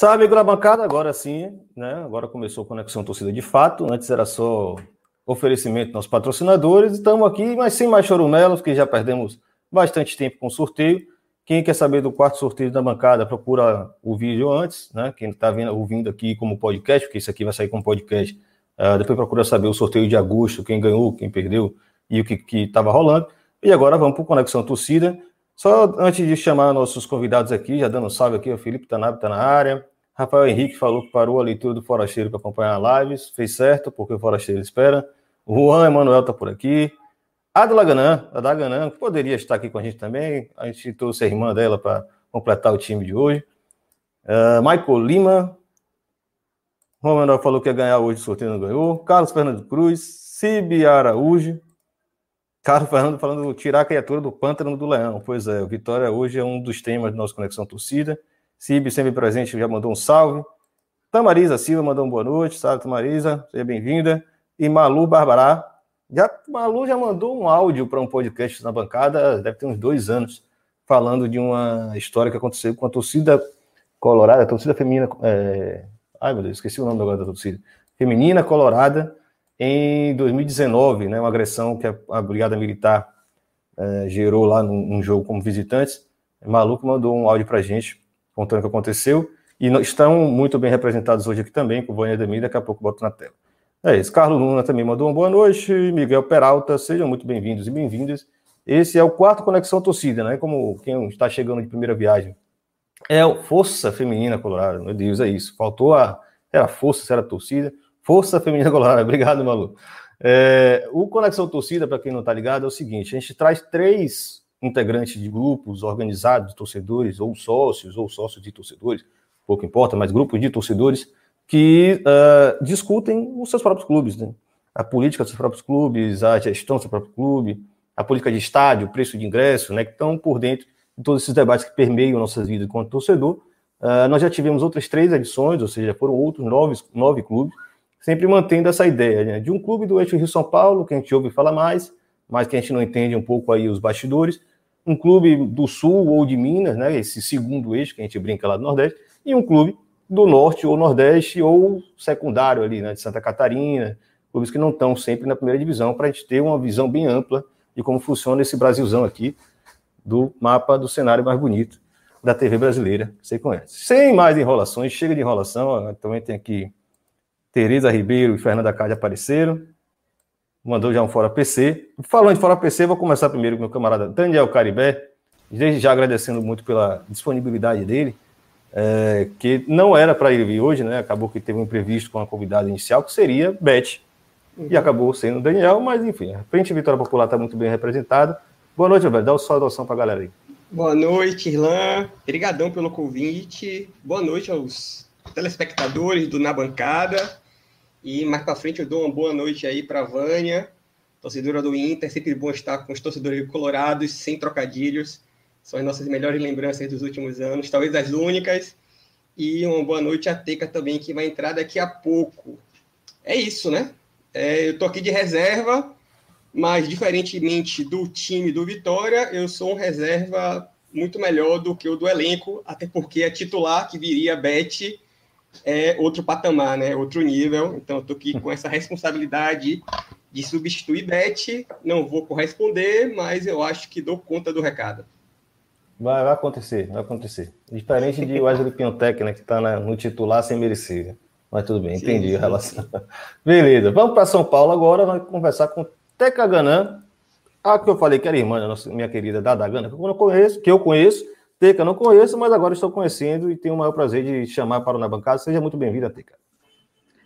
Sabe, amigo da bancada, agora sim, né? Agora começou a Conexão Torcida de fato. Antes era só oferecimento aos patrocinadores. Estamos aqui, mas sem mais chorumelos, que já perdemos bastante tempo com o sorteio. Quem quer saber do quarto sorteio da bancada, procura o vídeo antes, né? Quem está ouvindo aqui como podcast, porque isso aqui vai sair como podcast. Uh, depois procura saber o sorteio de agosto, quem ganhou, quem perdeu e o que estava rolando. E agora vamos para o Conexão Torcida. Só antes de chamar nossos convidados aqui, já dando um salve aqui, o Felipe Tanabe está na área, Rafael Henrique falou que parou a leitura do Forasteiro para acompanhar lives. Fez certo, porque o Forasteiro espera. O Juan Emanuel está por aqui. A do Laganã, a da Ganã, que poderia estar aqui com a gente também. A gente trouxe a irmã dela para completar o time de hoje. Uh, Michael Lima. O Manuel falou que ia ganhar hoje, o sorteio não ganhou. Carlos Fernando Cruz. Cibi Araújo. Carlos Fernando falando tirar a criatura do pântano do leão. Pois é, o Vitória hoje é um dos temas da nossa Conexão Torcida. Cib, sempre presente, já mandou um salve. Tamariza Silva mandou uma boa noite. Salve, Tamariza, seja bem-vinda. E Malu Barbará. Já, Malu já mandou um áudio para um podcast na bancada, deve ter uns dois anos, falando de uma história que aconteceu com a torcida colorada, a torcida feminina. É... Ai, meu Deus, esqueci o nome agora da torcida. Feminina Colorada, em 2019, né, uma agressão que a, Brigada Militar é, gerou lá num, num, jogo como visitantes. Maluco mandou um áudio para gente contando o que aconteceu, e estão muito bem representados hoje aqui também, com o Vânia Demi, daqui a pouco boto na tela. É isso, Carlos Luna também mandou uma boa noite, Miguel Peralta, sejam muito bem-vindos e bem-vindas. Esse é o quarto Conexão Torcida, né? Como quem está chegando de primeira viagem. É Força Feminina Colorada, meu Deus, é isso. Faltou a. Era força, era torcida. Força Feminina Colorada, obrigado, Malu. É, o Conexão Torcida, para quem não está ligado, é o seguinte: a gente traz três integrantes de grupos organizados de torcedores, ou sócios, ou sócios de torcedores, pouco importa, mas grupos de torcedores que uh, discutem os seus próprios clubes, né? a política dos seus próprios clubes, a gestão do seu próprio clube, a política de estádio, o preço de ingresso, né, que estão por dentro de todos esses debates que permeiam nossas vidas enquanto torcedor. Uh, nós já tivemos outras três edições, ou seja, foram outros nove, nove clubes, sempre mantendo essa ideia né, de um clube do eixo Rio-São Paulo, que a gente ouve falar mais, mas que a gente não entende um pouco aí os bastidores, um clube do Sul ou de Minas, né, esse segundo eixo que a gente brinca lá do Nordeste, e um clube do Norte ou Nordeste ou secundário ali, né, de Santa Catarina, clubes que não estão sempre na primeira divisão, para a gente ter uma visão bem ampla de como funciona esse Brasilzão aqui, do mapa do cenário mais bonito da TV brasileira, você conhece. Sem mais enrolações, chega de enrolação, também tem aqui Tereza Ribeiro e Fernanda Cádia apareceram, mandou já um Fora PC. Falando de Fora PC, vou começar primeiro com meu camarada Daniel Caribé, desde já agradecendo muito pela disponibilidade dele, é, que não era para ele vir hoje, né? Acabou que teve um imprevisto com a convidada inicial, que seria Beth, uhum. e acabou sendo Daniel, mas enfim, a Frente Vitória Popular está muito bem representada. Boa noite, velho. Dá o só adoção para a galera aí. Boa noite, Irlan. Obrigadão pelo convite. Boa noite aos telespectadores do Na Bancada. E mais para frente eu dou uma boa noite aí para Vânia, torcedora do Inter. Sempre bom estar com os torcedores colorados, sem trocadilhos. São as nossas melhores lembranças dos últimos anos, talvez as únicas. E uma boa noite à Teca também, que vai entrar daqui a pouco. É isso, né? É, eu tô aqui de reserva, mas diferentemente do time do Vitória, eu sou um reserva muito melhor do que o do elenco, até porque a titular que viria, Beth, é outro patamar, né? Outro nível. Então, eu tô aqui com essa responsabilidade de substituir Beth. Não vou corresponder, mas eu acho que dou conta do recado. Vai, vai acontecer, vai acontecer. Diferente de Wesley Piontec, né? Que tá na, no titular sem merecer. Né? Mas tudo bem, entendi sim, a relação. Beleza, vamos para São Paulo agora. Vamos conversar com Teca Ganã, a que eu falei que era irmã da nossa, minha querida Dada Gana, que eu conheço, que eu conheço Teca, não conheço, mas agora estou conhecendo e tenho o maior prazer de chamar para o Na Bancada. Seja muito bem-vinda, Teca.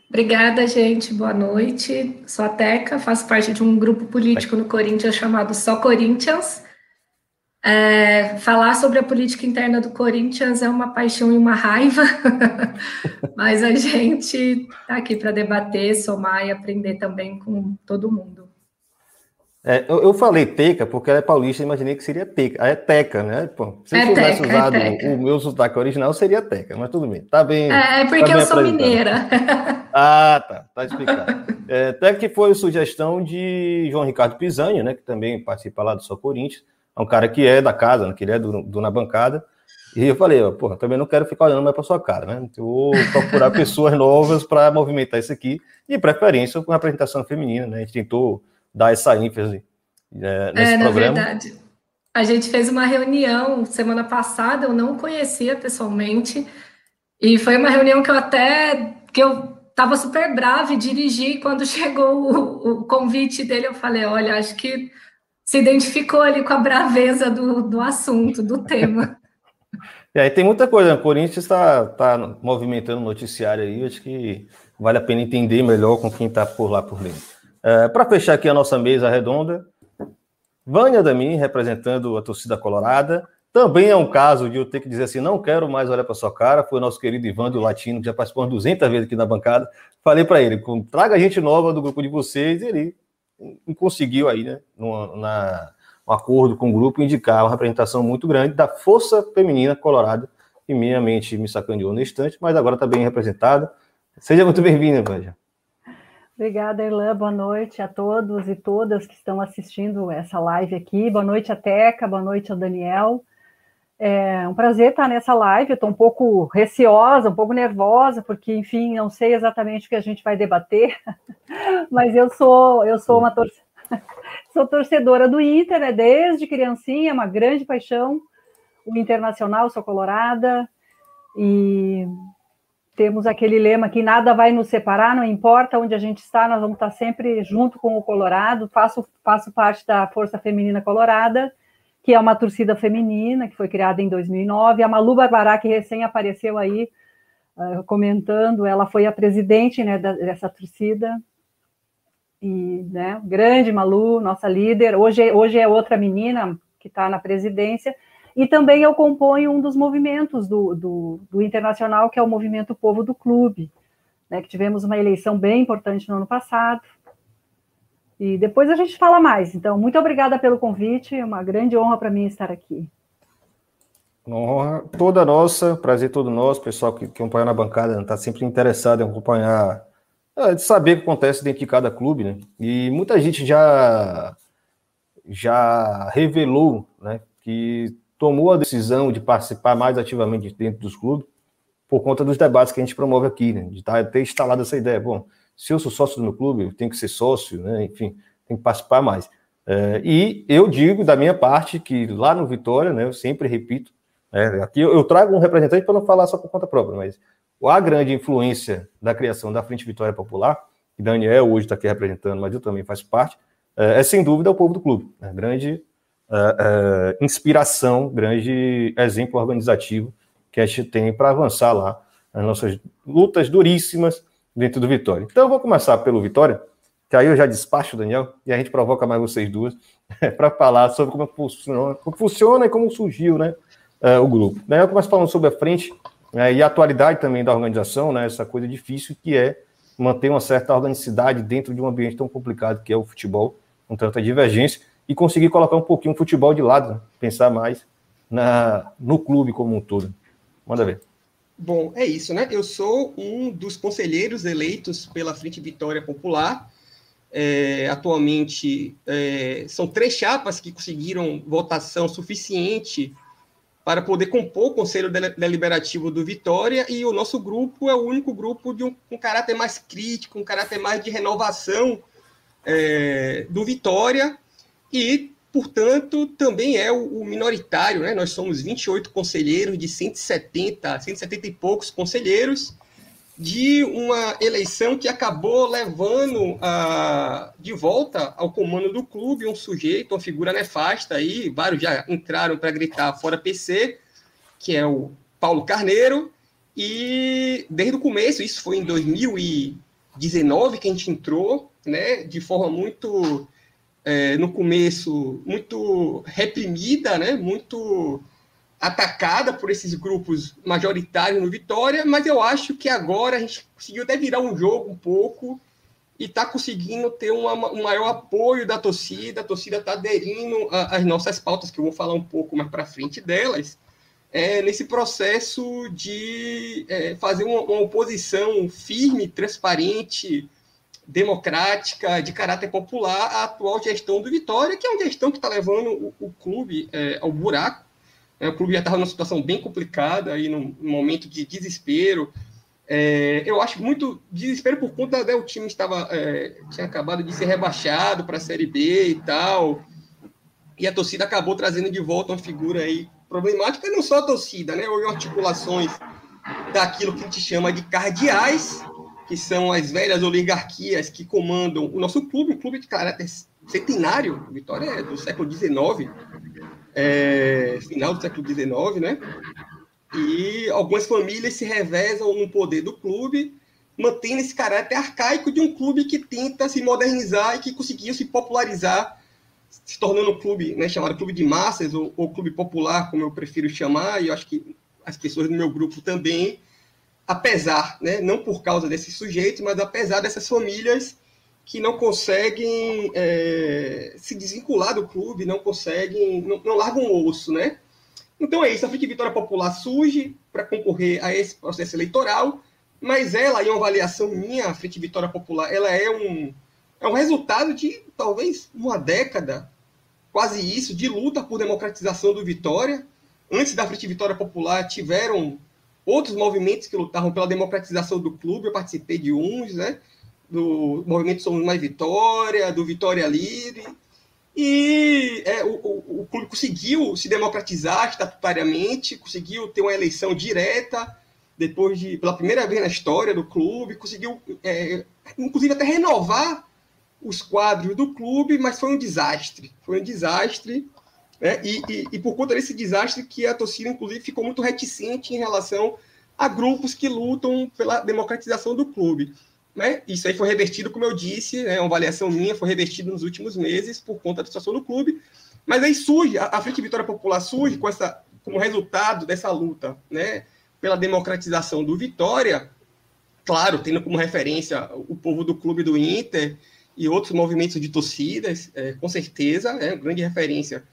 Obrigada, gente. Boa noite. Sou a Teca, faço parte de um grupo político no Corinthians chamado Só Corinthians. É, falar sobre a política interna do Corinthians é uma paixão e uma raiva, mas a gente está aqui para debater, somar e aprender também com todo mundo. É, eu, eu, falei teca porque ela é paulista, imaginei que seria teca. é teca, né? Pô, se eu é tivesse teca, é usado é o meu sotaque original, seria teca, mas tudo bem. Tá bem. É, é porque tá eu sou mineira. Ah, tá. Tá explicado. é, até que foi sugestão de João Ricardo Pisani, né? Que também participa lá do Só Corinthians. É um cara que é da casa, né, que ele é do, do Na Bancada. E eu falei, ó, porra, também não quero ficar olhando mais para sua cara, né? Eu vou procurar pessoas novas para movimentar isso aqui, e preferência com a apresentação feminina, né? A gente tentou dar essa ênfase é, nesse é, programa. Na verdade, a gente fez uma reunião semana passada, eu não conhecia pessoalmente, e foi uma reunião que eu até que eu estava super brava e dirigi quando chegou o, o, convite dele, eu falei, olha, acho que se identificou ali com a braveza do, do assunto, do tema. E aí tem muita coisa, né? o Corinthians está tá movimentando o noticiário aí, acho que vale a pena entender melhor com quem está por lá por dentro. É, Para fechar aqui a nossa mesa redonda, Vânia Damin, representando a torcida colorada. Também é um caso de eu ter que dizer assim, não quero mais olhar para sua cara. Foi o nosso querido Ivan do Latino, que já participou 200 vezes aqui na bancada. Falei para ele, traga gente nova do grupo de vocês. E ele conseguiu aí, né, numa, na, um acordo com o grupo, indicar uma representação muito grande da força feminina colorada, que minha mente me sacaneou no instante, mas agora está bem representada. Seja muito bem-vinda, Vânia. Obrigada, Erlan. Boa noite a todos e todas que estão assistindo essa live aqui. Boa noite a Teca, boa noite ao Daniel. É um prazer estar nessa live. Estou um pouco receosa, um pouco nervosa, porque, enfim, não sei exatamente o que a gente vai debater, mas eu sou eu sou uma torcedora Sou torcedora do Inter, né? Desde criancinha, uma grande paixão. O Internacional, sou colorada. E temos aquele lema que nada vai nos separar, não importa onde a gente está, nós vamos estar sempre junto com o Colorado. Faço, faço parte da Força Feminina Colorada, que é uma torcida feminina que foi criada em 2009. A Malu Barbará, que recém apareceu aí uh, comentando, ela foi a presidente né, dessa torcida e né, grande Malu, nossa líder, hoje, hoje é outra menina que está na presidência, e também eu componho um dos movimentos do, do, do, Internacional, que é o Movimento Povo do Clube, né, que tivemos uma eleição bem importante no ano passado, e depois a gente fala mais. Então, muito obrigada pelo convite, é uma grande honra para mim estar aqui. Honra toda nossa, prazer todo nosso, pessoal que, que acompanha na bancada, está sempre interessado em acompanhar é, de saber o que acontece dentro de cada clube, né? E muita gente já já revelou, né, que tomou a decisão de participar mais ativamente dentro dos clubes por conta dos debates que a gente promove aqui, né? De tá, ter instalado essa ideia. Bom, se eu sou sócio do meu clube, eu tenho que ser sócio, né? Enfim, tem que participar mais. É, e eu digo da minha parte que lá no Vitória, né, eu sempre repito, é, aqui eu, trago um representante para não falar só por conta própria, mas a grande influência da criação da Frente Vitória Popular, que Daniel hoje está aqui representando, mas eu também faço parte, é, é sem dúvida o povo do clube. Né? Grande é, inspiração, grande exemplo organizativo que a gente tem para avançar lá nas nossas lutas duríssimas dentro do Vitória. Então eu vou começar pelo Vitória, que aí eu já despacho, Daniel, e a gente provoca mais vocês duas para falar sobre como funciona, como funciona e como surgiu né, é, o grupo. Daí eu começo falando sobre a frente é, e a atualidade também da organização, né, essa coisa difícil que é manter uma certa organicidade dentro de um ambiente tão complicado que é o futebol, com tanta divergência, e conseguir colocar um pouquinho o futebol de lado, pensar mais na, no clube como um todo. Manda ver. Bom, é isso, né? Eu sou um dos conselheiros eleitos pela Frente Vitória Popular. É, atualmente, é, são três chapas que conseguiram votação suficiente para poder compor o Conselho Deliberativo do Vitória, e o nosso grupo é o único grupo de um, um caráter mais crítico, um caráter mais de renovação é, do Vitória, e, portanto, também é o, o, minoritário, né? Nós somos 28 conselheiros de 170, 170 e poucos conselheiros, de uma eleição que acabou levando a, de volta ao comando do clube um sujeito, uma figura nefasta aí, vários já entraram para gritar fora PC, que é o Paulo Carneiro, e desde o começo, isso foi em 2019 que a gente entrou, né, de forma muito, é, no começo, muito reprimida, né, muito atacada por esses grupos majoritários no Vitória, mas eu acho que agora a gente conseguiu até virar um jogo um pouco e está conseguindo ter uma, um maior apoio da torcida, a torcida está aderindo às nossas pautas, que eu vou falar um pouco mais para frente delas, é, nesse processo de é, fazer uma, uma, oposição firme, transparente, democrática, de caráter popular à atual gestão do Vitória, que é uma gestão que está levando o, o clube é, ao buraco. É, o clube já estava numa situação bem complicada, aí num, num momento de desespero, é, eu acho muito desespero por conta né, o time estava é, tinha acabado de ser rebaixado para a Série B e tal, e a torcida acabou trazendo de volta uma figura aí problemática, não só a torcida, né? Houve articulações daquilo que a gente chama de cardeais, que são as velhas oligarquias que comandam o nosso clube, um clube de caráter centenário, Vitória é do século XIX, é, final do século XIX, né? E algumas famílias se revezam no poder do clube, mantendo esse caráter arcaico de um clube que tenta se modernizar e que conseguiu se popularizar, se tornando um clube né, chamado clube de massas, ou, ou clube popular, como eu prefiro chamar, e eu acho que as pessoas do meu grupo também, apesar, né, não por causa desses sujeitos, mas apesar dessas famílias que não conseguem é, se desvincular do clube, não conseguem, não, não largam o osso, né? Então é isso, a Frente Vitória Popular surge para concorrer a esse processo eleitoral, mas ela, em uma avaliação minha, a Frente Vitória Popular, ela é um, é um resultado de talvez uma década, quase isso, de luta por democratização do Vitória. Antes da Frente Vitória Popular, tiveram outros movimentos que lutavam pela democratização do clube, eu participei de uns, né? Do movimento Somos Mais Vitória, do Vitória Livre, e é, o, o, o, clube conseguiu se democratizar estatutariamente, conseguiu ter uma eleição direta, depois de, pela primeira vez na história do clube, conseguiu, é, inclusive, até renovar os quadros do clube, mas foi um desastre. Foi um desastre. Né? E, e, e por conta desse desastre que a torcida, inclusive, ficou muito reticente em relação a grupos que lutam pela democratização do clube. Né? Isso aí foi revertido, como eu disse, é né? uma avaliação minha, foi revertido nos últimos meses por conta da situação do clube. Mas aí surge, a, Frente Vitória Popular surge com essa, como resultado dessa luta né? pela democratização do Vitória, claro, tendo como referência o povo do clube do Inter e outros movimentos de torcidas, é, com certeza, é grande referência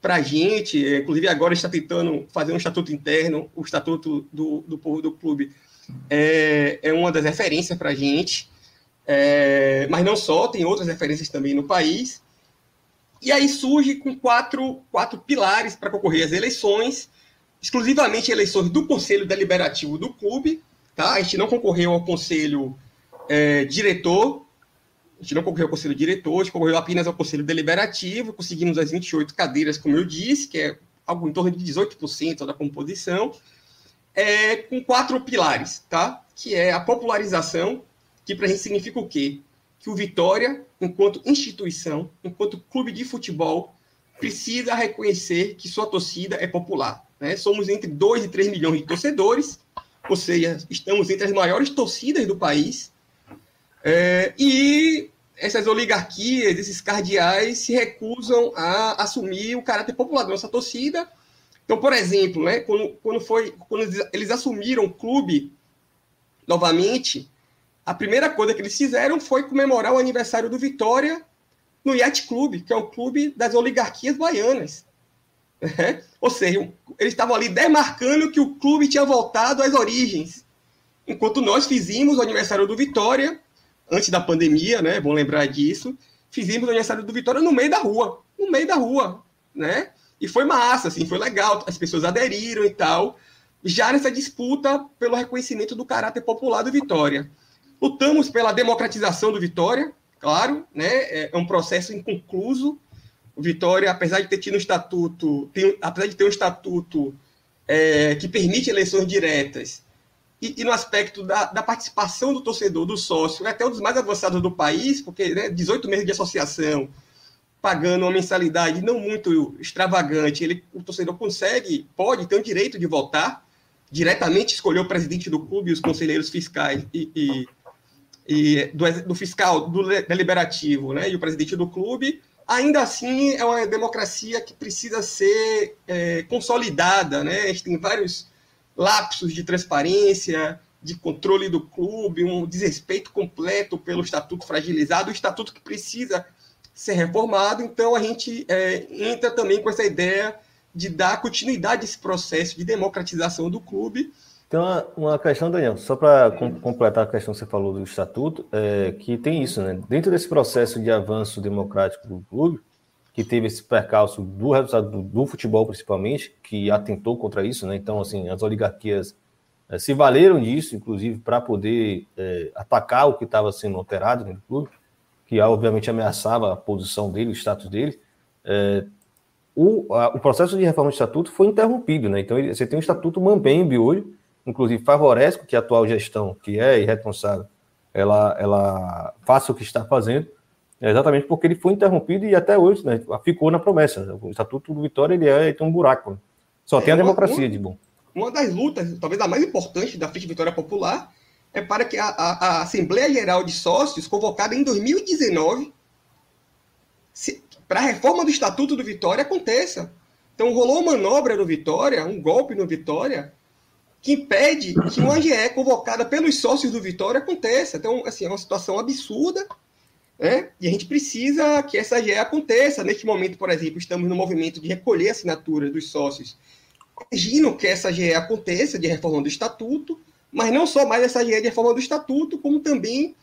para a gente. É, inclusive, agora está tentando fazer um estatuto interno, o estatuto do, do povo do clube é, é uma das referências para a gente, é, mas não só, tem outras referências também no país. E aí surge com quatro, quatro pilares para concorrer às eleições, exclusivamente eleições do Conselho Deliberativo do clube. Tá? A gente não concorreu ao Conselho é, Diretor, a gente não concorreu ao Conselho Diretor, a gente concorreu apenas ao Conselho Deliberativo, conseguimos as 28 cadeiras, como eu disse, que é algo em torno de 18% da composição é, com quatro pilares, tá? Que é a popularização, que para a gente significa o quê? Que o Vitória, enquanto instituição, enquanto clube de futebol, precisa reconhecer que sua torcida é popular. Né? Somos entre 2 e 3 milhões de torcedores, ou seja, estamos entre as maiores torcidas do país. É, e essas oligarquias, esses cardeais, se recusam a assumir o caráter popular da nossa torcida então, por exemplo, né, quando, quando, foi, quando eles assumiram o clube novamente, a primeira coisa que eles fizeram foi comemorar o aniversário do Vitória no Yacht Clube, que é um clube das oligarquias baianas. É? Ou seja, eles estavam ali demarcando que o clube tinha voltado às origens. Enquanto nós fizemos o aniversário do Vitória, antes da pandemia, né? Bom lembrar disso, fizemos o aniversário do Vitória no meio da rua. No meio da rua, né? E foi massa, assim, foi legal, as pessoas aderiram e tal, já nessa disputa pelo reconhecimento do caráter popular do Vitória. Lutamos pela democratização do Vitória, claro, né? É, é um processo inconcluso. O Vitória, apesar de ter tido um estatuto, tem, apesar de ter um estatuto é, que permite eleições diretas, e, e no aspecto da, da, participação do torcedor, do sócio, é até um dos mais avançados do país, porque né, 18 meses de associação, pagando uma mensalidade não muito extravagante, ele, o torcedor consegue, pode ter o direito de votar, diretamente escolher o presidente do clube, os conselheiros fiscais e, e, e do, do, fiscal, do deliberativo, né, e o presidente do clube, ainda assim é uma democracia que precisa ser é, consolidada, né, a gente tem vários lapsos de transparência, de controle do clube, um desrespeito completo pelo estatuto fragilizado, o estatuto que precisa ser reformado. Então, a gente é, entra também com essa ideia de dar continuidade a esse processo de democratização do clube. Tem uma, uma questão, Daniel, só para com, completar a questão que você falou do estatuto, é, que tem isso, né? Dentro desse processo de avanço democrático do clube, que teve esse percalço do resultado do, do futebol, principalmente, que atentou contra isso, né? Então, assim, as oligarquias é, se valeram disso, inclusive, para poder é, atacar o que estava sendo alterado no clube, que obviamente ameaçava a posição dele, o status dele. É, o, a, o, processo de reforma do estatuto foi interrompido, né? Então, você tem um estatuto mambembe hoje, inclusive favorece que a atual gestão, que é irresponsável, ela, ela faça o que está fazendo, exatamente porque ele foi interrompido e até hoje né, ficou na promessa. O estatuto do Vitória ele é, tem um buraco. Né? Só tem a democracia de bom uma das lutas, talvez a mais importante da Frente Vitória Popular, é para que a, a, a Assembleia Geral de Sócios, convocada em 2019, para a reforma do Estatuto do Vitória, aconteça. Então, rolou uma manobra no Vitória, um golpe no Vitória, que impede que uma AGE convocada pelos sócios do Vitória aconteça. Então, assim, é uma situação absurda, né? E a gente precisa que essa AGE aconteça. Neste momento, por exemplo, estamos no movimento de recolher assinaturas dos sócios Imagino que essa GE aconteça de reforma do estatuto, mas não só mais essa GE de reforma do estatuto, como também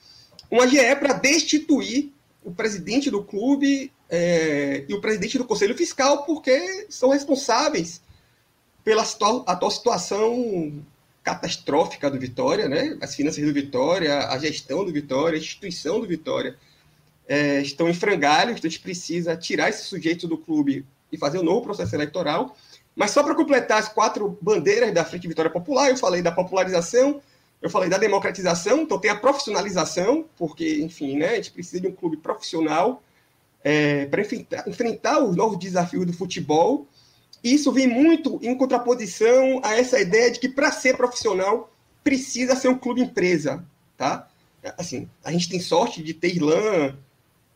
uma GE para destituir o presidente do clube é, e o presidente do Conselho Fiscal, porque são responsáveis pela atual situação catastrófica do Vitória, né? As finanças do Vitória, a gestão do Vitória, a instituição do Vitória é, estão em frangalhos, então a gente precisa tirar esse sujeito do clube e fazer um novo processo eleitoral. Mas só para completar as quatro bandeiras da Frente Vitória Popular, eu falei da popularização, eu falei da democratização, então tem a profissionalização, porque, enfim, né, a gente precisa de um clube profissional é, para enfrentar, enfrentar os novos desafios do futebol. E isso vem muito em contraposição a essa ideia de que para ser profissional precisa ser um clube empresa, tá? Assim, a gente tem sorte de ter Irlan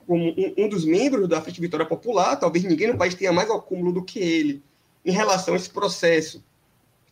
como um, um dos membros da Frente Vitória Popular, talvez ninguém no país tenha mais acúmulo do que ele em relação a esse processo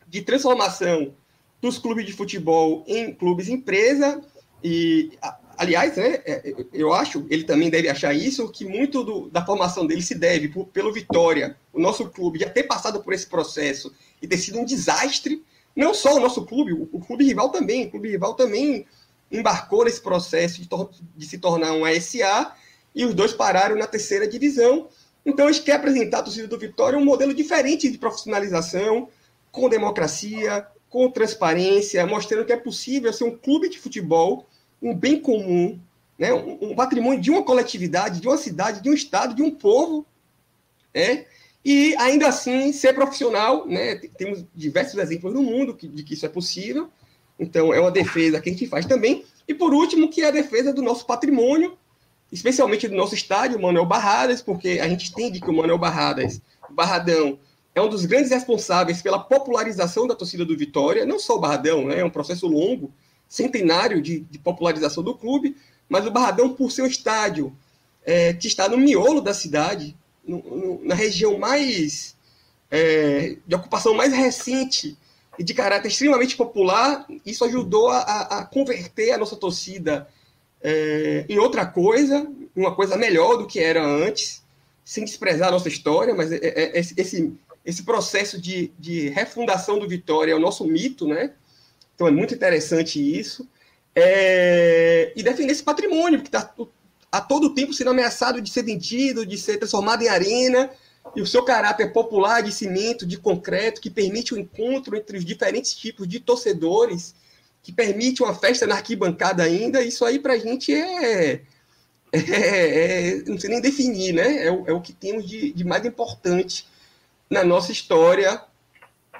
de transformação dos clubes de futebol em clubes empresa. E aliás né, é, eu acho ele também deve achar isso que muito do, da formação dele se deve por, pelo Vitória o nosso clube já ter passado por esse processo e ter sido um desastre não só o nosso clube o, o clube rival também o clube rival também embarcou nesse processo de, de se tornar um ASA e os dois pararam na terceira divisão então, a gente quer apresentar a torcida do Vitória um modelo diferente de profissionalização, com democracia, com transparência, mostrando que é possível ser um clube de futebol, um bem comum, né? um, patrimônio de uma coletividade, de uma cidade, de um estado, de um povo, né? e ainda assim ser profissional. Né? Temos diversos exemplos no mundo de que isso é possível. Então, é uma defesa que a gente faz também. E, por último, que é a defesa do nosso patrimônio, especialmente do nosso estádio, Manuel Barradas, porque a gente entende que o Manuel Barradas, o Barradão, é um dos grandes responsáveis pela popularização da torcida do Vitória, não só o Barradão, né, é um processo longo, centenário de, de popularização do clube, mas o Barradão, por ser um estádio é, que está no miolo da cidade, no, no, na região mais é, de ocupação mais recente e de caráter extremamente popular, isso ajudou a, a converter a nossa torcida é, em outra coisa, uma coisa melhor do que era antes, sem desprezar a nossa história, mas é, é, esse, esse processo de, de refundação do Vitória é o nosso mito, né? Então é muito interessante isso. É, e defender esse patrimônio, que está a todo tempo sendo ameaçado de ser vendido, de ser transformado em arena, e o seu caráter popular de cimento, de concreto, que permite o encontro entre os diferentes tipos de torcedores, que permite uma festa na arquibancada ainda, isso aí para a gente é, é, é, Não sei nem definir, né? É, é o que temos de, de, mais importante na nossa história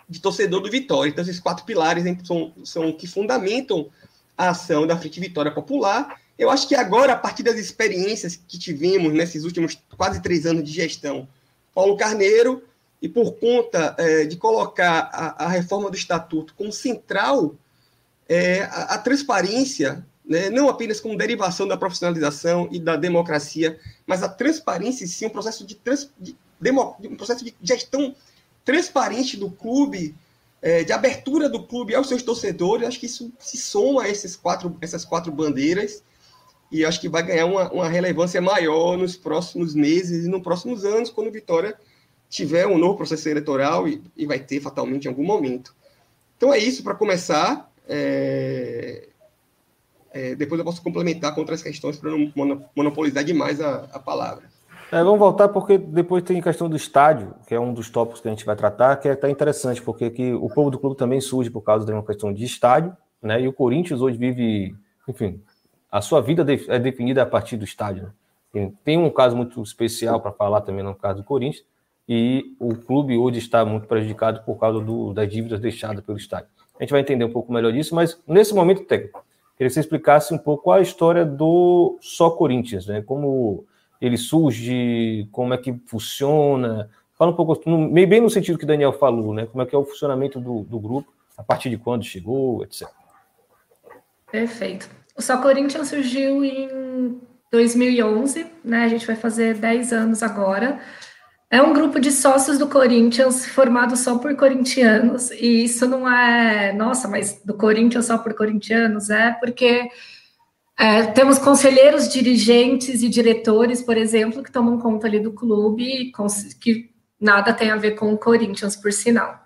de torcedor do Vitória. Então, esses quatro pilares são, são que fundamentam a ação da Frente Vitória Popular. Eu acho que agora, a partir das experiências que tivemos nesses últimos quase três anos de gestão, Paulo Carneiro, e por conta é, de colocar a, a reforma do Estatuto como central é, a, a, transparência, né, não apenas como derivação da profissionalização e da democracia, mas a transparência em si, um processo de, trans, de, demo, um processo de gestão transparente do clube, é, de abertura do clube aos seus torcedores. Acho que isso se soma a esses quatro, essas quatro bandeiras e acho que vai ganhar uma, uma relevância maior nos próximos meses e nos próximos anos, quando Vitória tiver um novo processo eleitoral e, e vai ter fatalmente em algum momento. Então é isso para começar. É... É, depois eu posso complementar com outras questões para não monopolizar demais a, a palavra. É, vamos voltar porque depois tem a questão do estádio, que é um dos tópicos que a gente vai tratar, que é até interessante, porque que o povo do clube também surge por causa de uma questão de estádio, né? E o Corinthians hoje vive, enfim, a sua vida é definida a partir do estádio. Né? Tem um caso muito especial para falar também no caso do Corinthians, e o clube hoje está muito prejudicado por causa do, das dívidas deixadas pelo estádio. A gente vai entender um pouco melhor disso, mas nesse momento técnico, queria que você explicasse um pouco a história do Só Corinthians, né? Como ele surge, como é que funciona. Fala um pouco, meio bem no sentido que o Daniel falou, né? Como é que é o funcionamento do, do grupo, a partir de quando chegou, etc. Perfeito. O Só Corinthians surgiu em 2011, né? A gente vai fazer 10 anos agora. É um grupo de sócios do Corinthians formado só por corintianos, e isso não é, nossa, mas do Corinthians só por corintianos, é porque é, temos conselheiros, dirigentes e diretores, por exemplo, que tomam conta ali do clube, que nada tem a ver com o Corinthians, por sinal.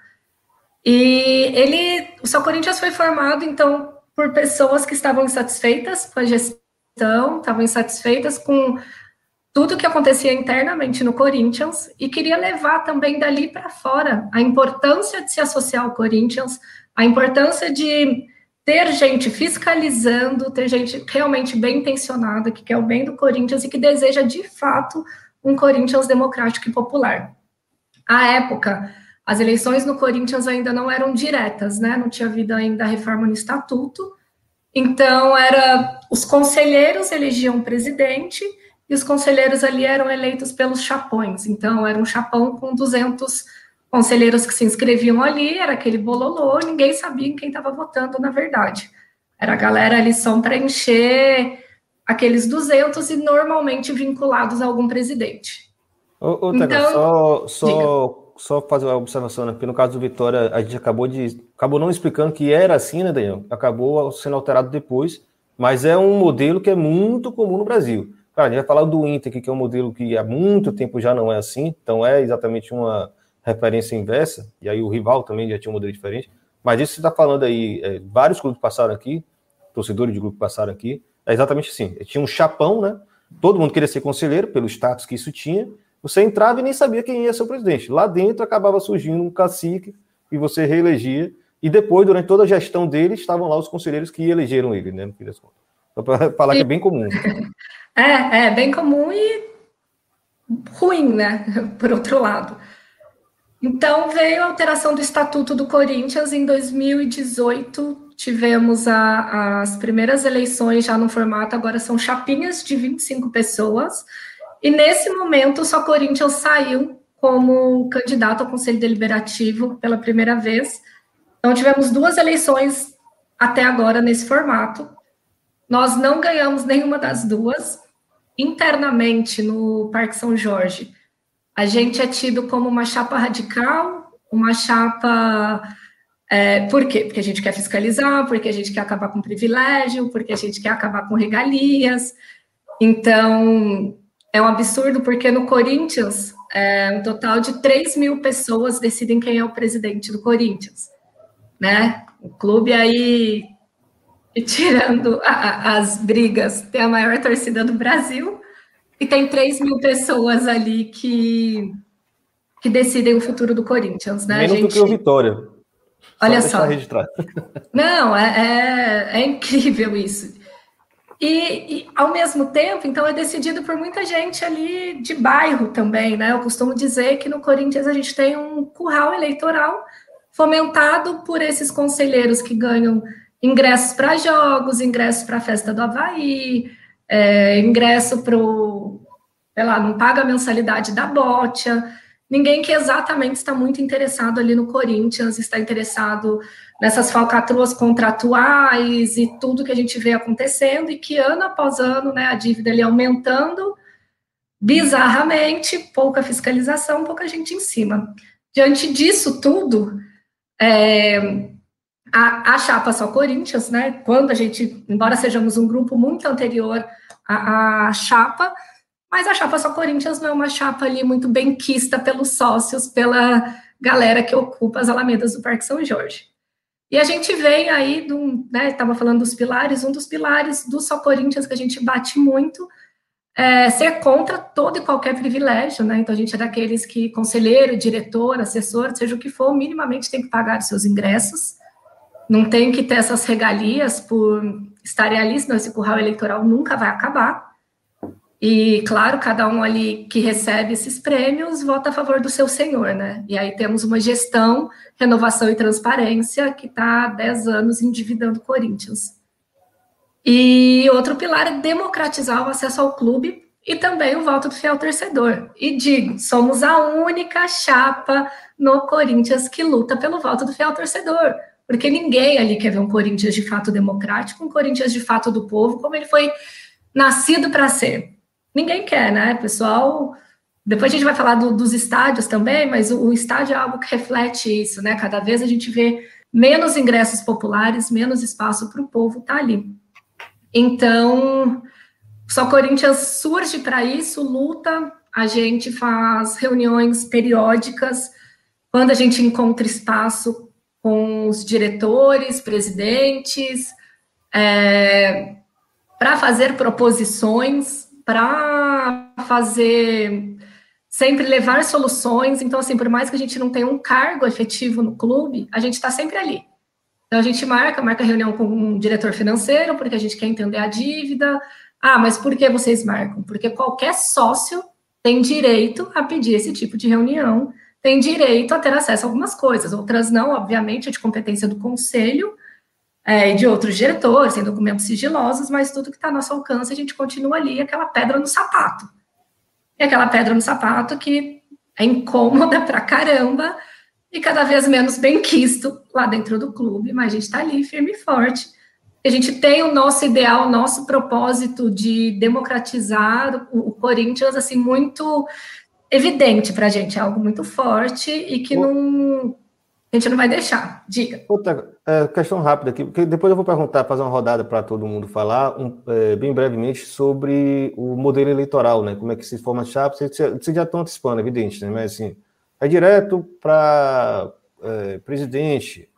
E ele, o Só Corinthians foi formado, então, por pessoas que estavam insatisfeitas com a gestão, estavam insatisfeitas com tudo que acontecia internamente no Corinthians e queria levar também dali para fora a importância de se associar ao Corinthians, a importância de ter gente fiscalizando, ter gente realmente bem intencionada, que quer o bem do Corinthians e que deseja de fato um Corinthians democrático e popular. À época, as eleições no Corinthians ainda não eram diretas, né? Não tinha havido ainda a reforma no estatuto. Então, era os conselheiros elegiam o presidente e os conselheiros ali eram eleitos pelos chapões. Então, era um chapão com 200 conselheiros que se inscreviam ali, era aquele bololô, ninguém sabia em quem estava votando, na verdade. Era a galera ali só para encher aqueles 200 e normalmente vinculados a algum presidente. Ô, ô então, só, só só fazer uma observação, né? Porque no caso do Vitória, a gente acabou de. Acabou não explicando que era assim, né, Daniel? Acabou sendo alterado depois, mas é um modelo que é muito comum no Brasil. Cara, a gente vai falar do Inter, que é um modelo que há muito tempo já não é assim, então é exatamente uma referência inversa, e aí o rival também já tinha um modelo diferente. Mas isso que você está falando aí, é, vários clubes passaram aqui, torcedores de grupo passaram aqui, é exatamente assim. Tinha um chapão, né? Todo mundo queria ser conselheiro, pelo status que isso tinha, você entrava e nem sabia quem ia ser o presidente. Lá dentro acabava surgindo um cacique e você reelegia. E depois, durante toda a gestão dele, estavam lá os conselheiros que elegeram ele, né? No fim das contas. Só para falar que é bem comum. É, é bem comum e ruim, né? Por outro lado. Então veio a alteração do Estatuto do Corinthians em 2018. Tivemos a, as primeiras eleições já no formato, agora são chapinhas de 25 pessoas. E nesse momento, só Corinthians saiu como candidato ao Conselho Deliberativo pela primeira vez. Então, tivemos duas eleições até agora nesse formato. Nós não ganhamos nenhuma das duas. Internamente, no Parque São Jorge, a gente é tido como uma chapa radical, uma chapa. É, por quê? Porque a gente quer fiscalizar, porque a gente quer acabar com privilégio, porque a gente quer acabar com regalias. Então, é um absurdo, porque no Corinthians, é, um total de 3 mil pessoas decidem quem é o presidente do Corinthians. Né? O clube aí, tirando a, as brigas, tem a maior torcida do Brasil e tem 3 mil pessoas ali que, que decidem o futuro do Corinthians. Né? Menos gente... do que o Vitória. Olha só. Não, é, é, é incrível isso. E, e, ao mesmo tempo, então, é decidido por muita gente ali de bairro também, né? Eu costumo dizer que no Corinthians a gente tem um curral eleitoral fomentado por esses conselheiros que ganham ingressos para jogos, ingressos para a festa do Havaí, é, ingresso para o, sei lá, não paga a mensalidade da botia. Ninguém que exatamente está muito interessado ali no Corinthians, está interessado nessas falcatruas contratuais e tudo que a gente vê acontecendo, e que ano após ano, né, a dívida ali aumentando bizarramente, pouca fiscalização, pouca gente em cima. Diante disso tudo, é, a, a chapa só Corinthians, né? Quando a gente, embora sejamos um grupo muito anterior à, à chapa, mas a chapa só Corinthians não é uma chapa ali muito bem quista pelos sócios, pela galera que ocupa as alamedas do Parque São Jorge. E a gente vem aí, do, né, estava falando dos pilares, um dos pilares do Só Corinthians que a gente bate muito é ser contra todo e qualquer privilégio, né? Então a gente é daqueles que conselheiro, diretor, assessor, seja o que for, minimamente tem que pagar os seus ingressos, não tem que ter essas regalias por estarem ali, senão esse curral eleitoral nunca vai acabar. E, claro, cada um ali que recebe esses prêmios vota a favor do seu senhor, né? E aí temos uma gestão, renovação e transparência que está há 10 anos endividando Corinthians. E outro pilar é democratizar o acesso ao clube e também o voto do fiel torcedor. E digo, somos a única chapa no Corinthians que luta pelo voto do fiel torcedor. Porque ninguém ali quer ver um Corinthians de fato democrático, um Corinthians de fato do povo, como ele foi nascido para ser ninguém quer, né? Pessoal. Depois a gente vai falar do, dos estádios também, mas o, o, estádio é algo que reflete isso, né? Cada vez a gente vê menos ingressos populares, menos espaço para o povo estar tá ali. Então, só Corinthians surge para isso, luta, a gente faz reuniões periódicas, quando a gente encontra espaço com os diretores, presidentes, é, para fazer proposições para fazer sempre levar soluções. Então, assim, por mais que a gente não tenha um cargo efetivo no clube, a gente está sempre ali. Então, a gente marca, marca reunião com um diretor financeiro, porque a gente quer entender a dívida. Ah, mas por que vocês marcam? Porque qualquer sócio tem direito a pedir esse tipo de reunião, tem direito a ter acesso a algumas coisas, outras não, obviamente, é de competência do conselho, é, e de outros diretores, tem documentos sigilosos, mas tudo que está ao nosso alcance, a gente continua ali, aquela pedra no sapato. E aquela pedra no sapato que é incômoda pra caramba e cada vez menos bem quisto lá dentro do clube, mas a gente está ali firme e forte. A gente tem o nosso ideal, o nosso propósito de democratizar o, Corinthians, assim, muito evidente para a gente, é algo muito forte e que não, a gente não vai deixar. Diga. Outra é, questão rápida aqui, porque depois eu vou perguntar, fazer uma rodada para todo mundo falar, um, é, bem brevemente, sobre o modelo eleitoral, né? Como é que se forma a chapa. Vocês, vocês já estão antecipando, evidente, né? Mas assim, é direto para é, presidente,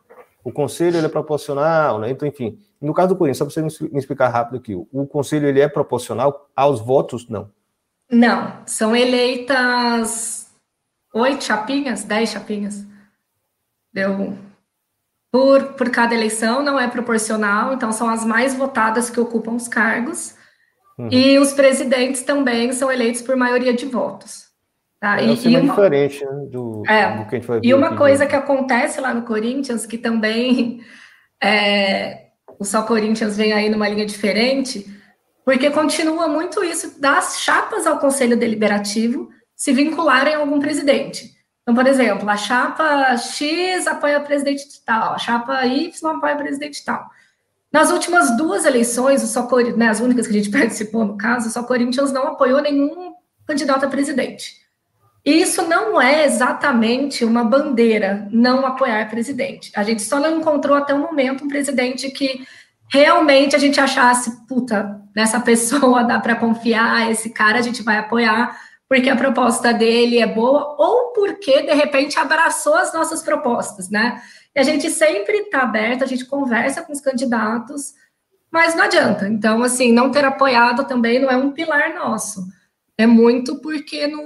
o conselho ele é proporcional, né? Então, enfim, no caso do Corinthians, só para você me explicar rápido aqui, o conselho ele é proporcional aos votos? Não. Não, são eleitas oito chapinhas, dez chapinhas. Deu por, por cada eleição, não é proporcional, então são as mais votadas que ocupam os cargos. Uhum. E os presidentes também são eleitos por maioria de votos. Tá? É, e, e uma, diferente né, do, é, do, que a gente vai ver. E uma coisa que acontece lá no Corinthians, que também é, o Só Corinthians vem aí numa linha diferente, porque continua muito isso das chapas ao Conselho Deliberativo se vincularem a algum presidente. Então, por exemplo, a chapa X apoia o presidente tal, a chapa Y apoia o presidente tal. Nas últimas duas eleições, o só né, as únicas que a gente participou no caso, só Corinthians não apoiou nenhum candidato a presidente. E isso não é exatamente uma bandeira, não apoiar presidente. A gente só não encontrou até o momento um presidente que realmente a gente achasse, puta, nessa pessoa dá para confiar, esse cara a gente vai apoiar, porque a proposta dele é boa ou porque, de repente, abraçou as nossas propostas, né? E a gente sempre está aberto, a gente conversa com os candidatos, mas não adianta. Então, assim, não ter apoiado também não é um pilar nosso. É muito porque não,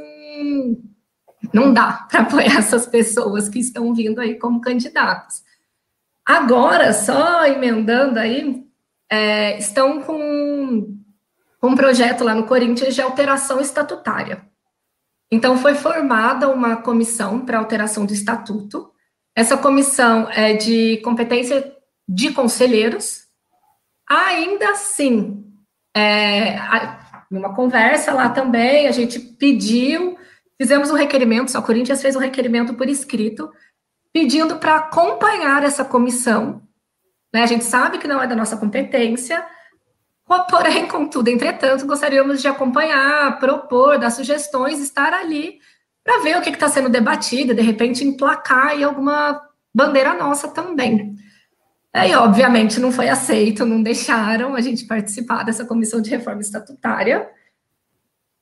não dá para apoiar essas pessoas que estão vindo aí como candidatos. Agora, só emendando aí, é, estão com um projeto lá no Corinthians de alteração estatutária. Então, foi formada uma comissão para alteração do estatuto. Essa comissão é de competência de conselheiros. Ainda assim, é, numa conversa lá também, a gente pediu, fizemos um requerimento, só Corinthians fez um requerimento por escrito, pedindo para acompanhar essa comissão. Né? A gente sabe que não é da nossa competência, Porém, contudo, entretanto, gostaríamos de acompanhar, propor, dar sugestões, estar ali para ver o que está sendo debatido, de repente emplacar aí alguma bandeira nossa também. Aí, obviamente, não foi aceito, não deixaram a gente participar dessa comissão de reforma estatutária.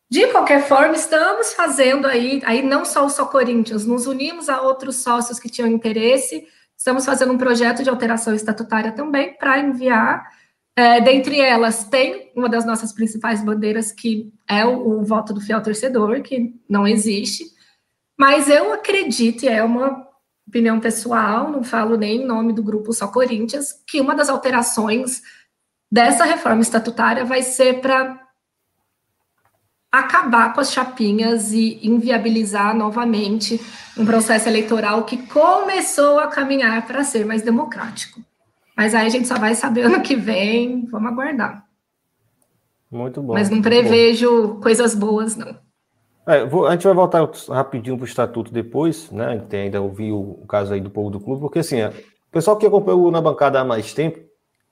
De qualquer forma, estamos fazendo aí, aí não só o Só Corinthians, nos unimos a outros sócios que tinham interesse, estamos fazendo um projeto de alteração estatutária também para enviar. É, dentre elas, tem uma das nossas principais bandeiras, que é o, o voto do fiel torcedor, que não existe. Mas eu acredito, e é uma opinião pessoal, não falo nem em nome do grupo Só Corinthians, que uma das alterações dessa reforma estatutária vai ser para acabar com as chapinhas e inviabilizar novamente um processo eleitoral que começou a caminhar para ser mais democrático. Mas aí a gente só vai saber ano que vem, vamos aguardar. Muito bom. Mas não prevejo coisas boas, não. É, vou, a gente vai voltar rapidinho para o estatuto depois, né? Gente ainda ouviu o caso aí do povo do clube, porque assim, o pessoal que acompanhou na bancada há mais tempo,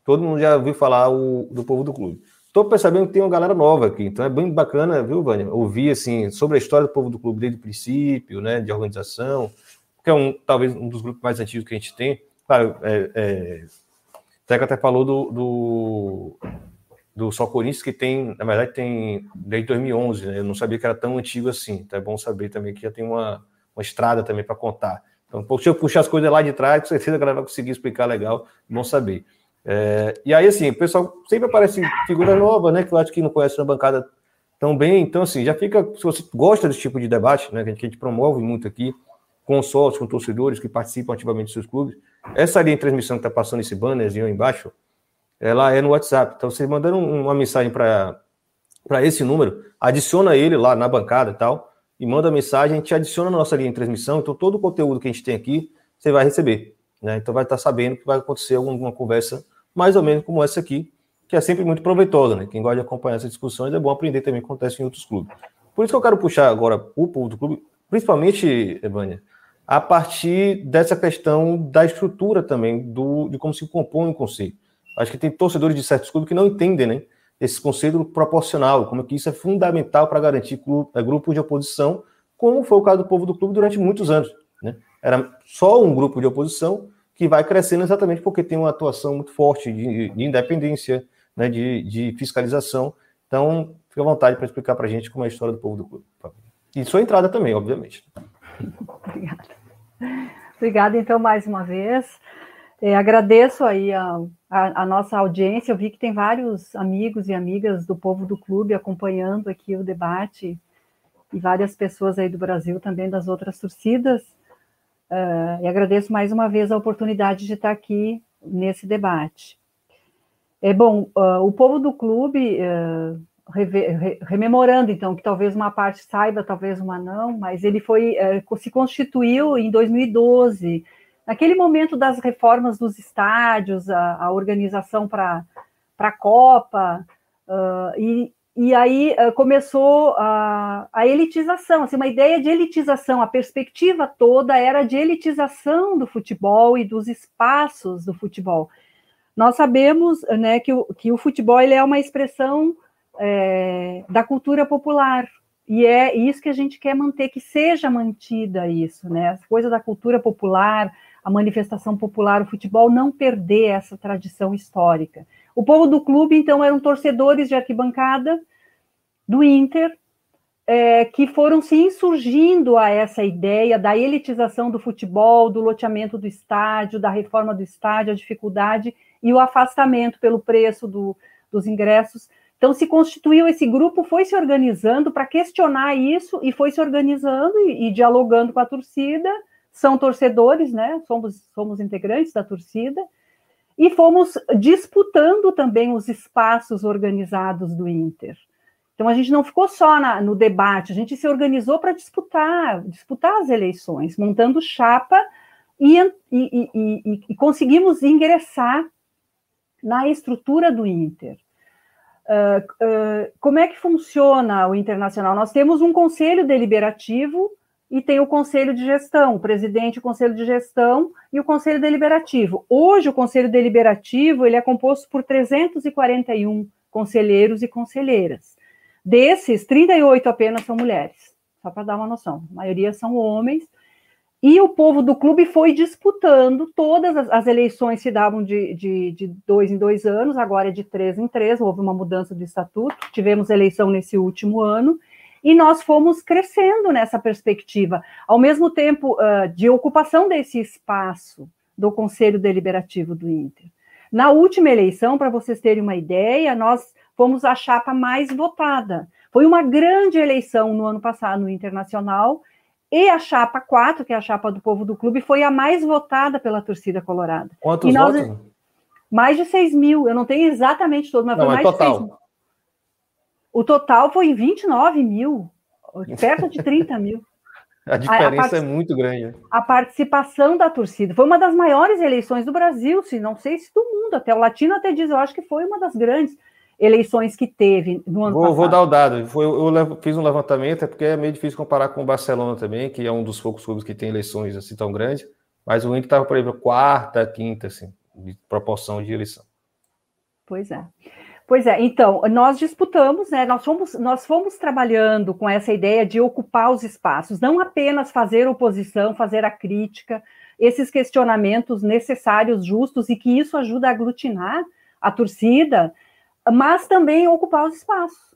todo mundo já ouviu falar o, do povo do clube. Estou percebendo que tem uma galera nova aqui, então é bem bacana, viu, Vânia? Ouvir assim sobre a história do povo do clube desde o princípio, né? De organização, que é um talvez um dos grupos mais antigos que a gente tem. Claro, é, é, Teca até falou do, do do Só Corinthians, que tem, na verdade, tem desde 2011, né? Eu não sabia que era tão antigo assim. Então é bom saber também que já tem uma, uma estrada também para contar. Então, se eu puxar as coisas lá de trás, com certeza a galera vai conseguir explicar legal, bom saber. É, e aí, assim, o pessoal sempre aparece figura nova, né? Que eu acho que não conhece na bancada tão bem. Então, assim, já fica. Se você gosta desse tipo de debate, né? Que a gente, promove muito aqui, com sócios, com torcedores que participam ativamente dos seus clubes. Essa linha de transmissão que está passando esse bannerzinho embaixo, ela é no WhatsApp. Então, você mandando uma mensagem para esse número, adiciona ele lá na bancada e tal, e manda mensagem, a gente adiciona na nossa linha de transmissão. Então, todo o conteúdo que a gente tem aqui, você vai receber. Né? Então, vai estar sabendo que vai acontecer alguma conversa mais ou menos como essa aqui, que é sempre muito proveitosa. Né? Quem gosta de acompanhar essas discussões é bom aprender também o que acontece em outros clubes. Por isso que eu quero puxar agora o povo do clube, principalmente, Evânia, a partir dessa questão da estrutura também, do, de como se compõe o conselho. Acho que tem torcedores de certos clubes que não entendem, né? Esse conselho proporcional, como que isso é fundamental para garantir clube, é, grupos de oposição, como foi o caso do povo do clube durante muitos anos. Né? Era só um grupo de oposição que vai crescendo exatamente porque tem uma atuação muito forte de, de independência, né, de, de, fiscalização. Então, fica à vontade para explicar para a gente como é a história do povo do clube. E sua entrada também, obviamente. Obrigada. Obrigada, então, mais uma vez. É, agradeço aí a, a, a, nossa audiência. Eu vi que tem vários amigos e amigas do povo do clube acompanhando aqui o debate e várias pessoas aí do Brasil também das outras torcidas. Uh, e agradeço mais uma vez a oportunidade de estar aqui nesse debate. É bom, uh, o povo do clube, uh, re, rememorando então, que talvez uma parte saiba, talvez uma não, mas ele foi se constituiu em 2012 naquele momento das reformas dos estádios, a, a organização para a Copa, e, e aí uh, começou a, a elitização, assim, uma ideia de elitização, a perspectiva toda era de elitização do futebol e dos espaços do futebol. Nós sabemos né, que, o, que o futebol ele é uma expressão é, da cultura popular, e é isso que a gente quer manter, que seja mantida isso, né? As coisas da cultura popular, a manifestação popular, o futebol, não perder essa tradição histórica. O povo do clube, então, eram torcedores de arquibancada do Inter, é, que foram se insurgindo a essa ideia da elitização do futebol, do loteamento do estádio, da reforma do estádio, a dificuldade e o afastamento pelo preço do, dos ingressos. Então, se constituiu esse grupo, foi se organizando para questionar isso e foi se organizando e, e dialogando com a torcida são torcedores, né? Somos, somos integrantes da torcida, e fomos disputando também os espaços organizados do Inter. Então a gente não ficou só na, no debate, a gente se organizou para disputar, disputar as eleições, montando chapa e, e, e, e, conseguimos ingressar na estrutura do Inter. Uh, uh, como é que funciona o internacional? Nós temos um conselho deliberativo e tem o conselho de gestão, o presidente, o conselho de gestão e o conselho deliberativo. Hoje, o conselho deliberativo ele é composto por 341 conselheiros e conselheiras. Desses, 38 apenas são mulheres, só para dar uma noção. A maioria são homens. E o povo do clube foi disputando, todas as, as eleições se davam de, de, de, dois em dois anos, agora é de três em três, houve uma mudança do estatuto, tivemos eleição nesse último ano, e nós fomos crescendo nessa perspectiva, ao mesmo tempo uh, de ocupação desse espaço do Conselho Deliberativo do Inter. Na última eleição, para vocês terem uma ideia, nós fomos a chapa mais votada. Foi uma grande eleição no ano passado no Internacional, e a chapa 4, que é a chapa do povo do clube, foi a mais votada pela torcida colorada. Quantos nós, votos? Mais de 6 mil. Eu não tenho exatamente todo, mas não, foi mais total. de 6 mil. O total foi 29 mil, perto de 30 mil. A diferença a, a é muito grande. A participação da torcida foi uma das maiores eleições do Brasil, se não sei se do mundo. Até o Latino até diz, eu acho que foi uma das grandes eleições que teve no ano vou, passado. Vou dar o dado. Foi, eu fiz um levantamento, é porque é meio difícil comparar com o Barcelona também, que é um dos poucos clubes que tem eleições assim tão grandes. Mas o Inter estava, por exemplo, quarta, quinta, assim, de proporção de eleição. Pois é. Pois é, então, nós disputamos, né? Nós fomos, nós fomos trabalhando com essa ideia de ocupar os espaços, não apenas fazer oposição, fazer a crítica, esses questionamentos necessários, justos, e que isso ajuda a aglutinar a torcida, mas também ocupar os espaços.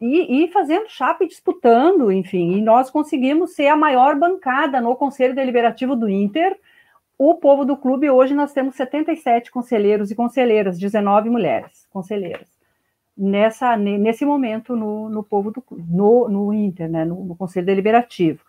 E, e, fazendo chapa e disputando, enfim, e nós conseguimos ser a maior bancada no Conselho Deliberativo do Inter. O povo do clube, hoje nós temos 77 conselheiros e conselheiras, 19 mulheres conselheiras, nessa, nesse momento no, no povo do no, no Inter, né, no, no Conselho Deliberativo.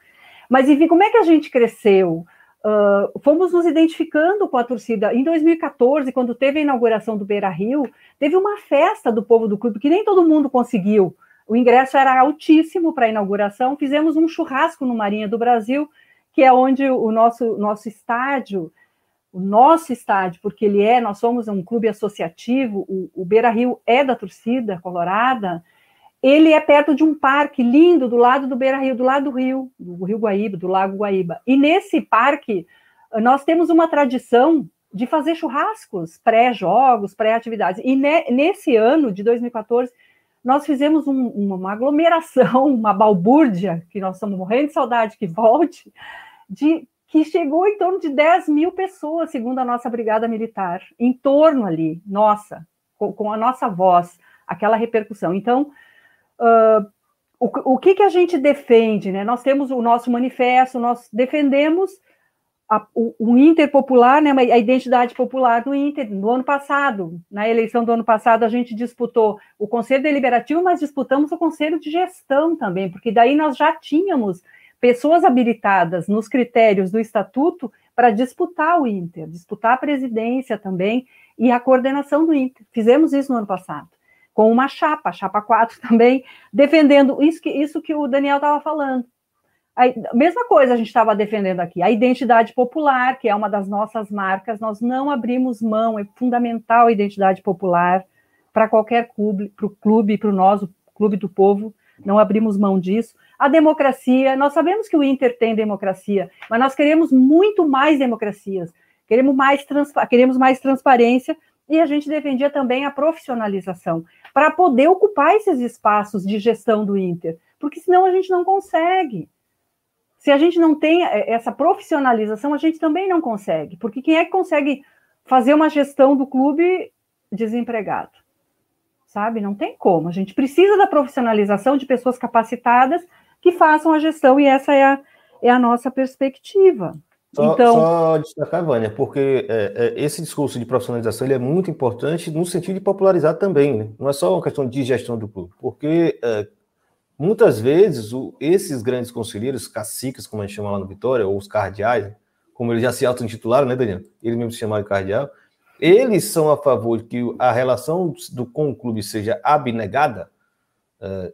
Mas, enfim, como é que a gente cresceu? Uh, fomos nos identificando com a torcida. Em 2014, quando teve a inauguração do Beira Rio, teve uma festa do povo do clube que nem todo mundo conseguiu. O ingresso era altíssimo para a inauguração. Fizemos um churrasco no Marinha do Brasil, que é onde o nosso, nosso estádio, o nosso estádio, porque ele é, nós somos um clube associativo, o, o Beira Rio é da torcida colorada, ele é perto de um parque lindo do lado do Beira Rio, do lado do rio, do Rio Guaíba, do Lago Guaíba. E nesse parque, nós temos uma tradição de fazer churrascos, pré-jogos, pré-atividades. E ne, nesse ano de 2014, nós fizemos um, uma aglomeração, uma balbúrdia, que nós estamos morrendo de saudade que volte, de que chegou em torno de 10 mil pessoas, segundo a nossa brigada militar, em torno ali, nossa, com, com a nossa voz, aquela repercussão. Então, uh, o, o que, que a gente defende? Né? Nós temos o nosso manifesto, nós defendemos a, o, o, Inter popular, né, a identidade popular do Inter. No ano passado, na eleição do ano passado, a gente disputou o Conselho Deliberativo, mas disputamos o Conselho de Gestão também, porque daí nós já tínhamos pessoas habilitadas nos critérios do Estatuto para disputar o Inter, disputar a presidência também e a coordenação do Inter. Fizemos isso no ano passado com uma chapa, chapa 4 também, defendendo isso que, isso que o Daniel estava falando. A mesma coisa a gente estava defendendo aqui, a identidade popular, que é uma das nossas marcas, nós não abrimos mão, é fundamental a identidade popular para qualquer clube, para o clube, para o nosso clube do povo, não abrimos mão disso. A democracia, nós sabemos que o Inter tem democracia, mas nós queremos muito mais democracias, queremos mais, queremos mais transparência e a gente defendia também a profissionalização para poder ocupar esses espaços de gestão do Inter, porque senão a gente não consegue. Se a gente não tem é, essa profissionalização, a gente também não consegue, porque quem é que consegue fazer uma gestão do clube desempregado? Sabe? Não tem como. A gente precisa da profissionalização de pessoas capacitadas que façam a gestão, e essa é a, é a nossa perspectiva. Só, então, só destacar, Vânia, porque é, é, esse discurso de profissionalização ele é muito importante no sentido de popularizar também, né? não é só uma questão de gestão do clube, porque é, muitas vezes o, esses grandes conselheiros, caciques, como a gente chama lá no Vitória, ou os cardeais, como eles já se auto-intitularam, né, Daniel? Ele mesmo se chamava de cardeal, eles são a favor de que a relação do, com o clube seja abnegada, é,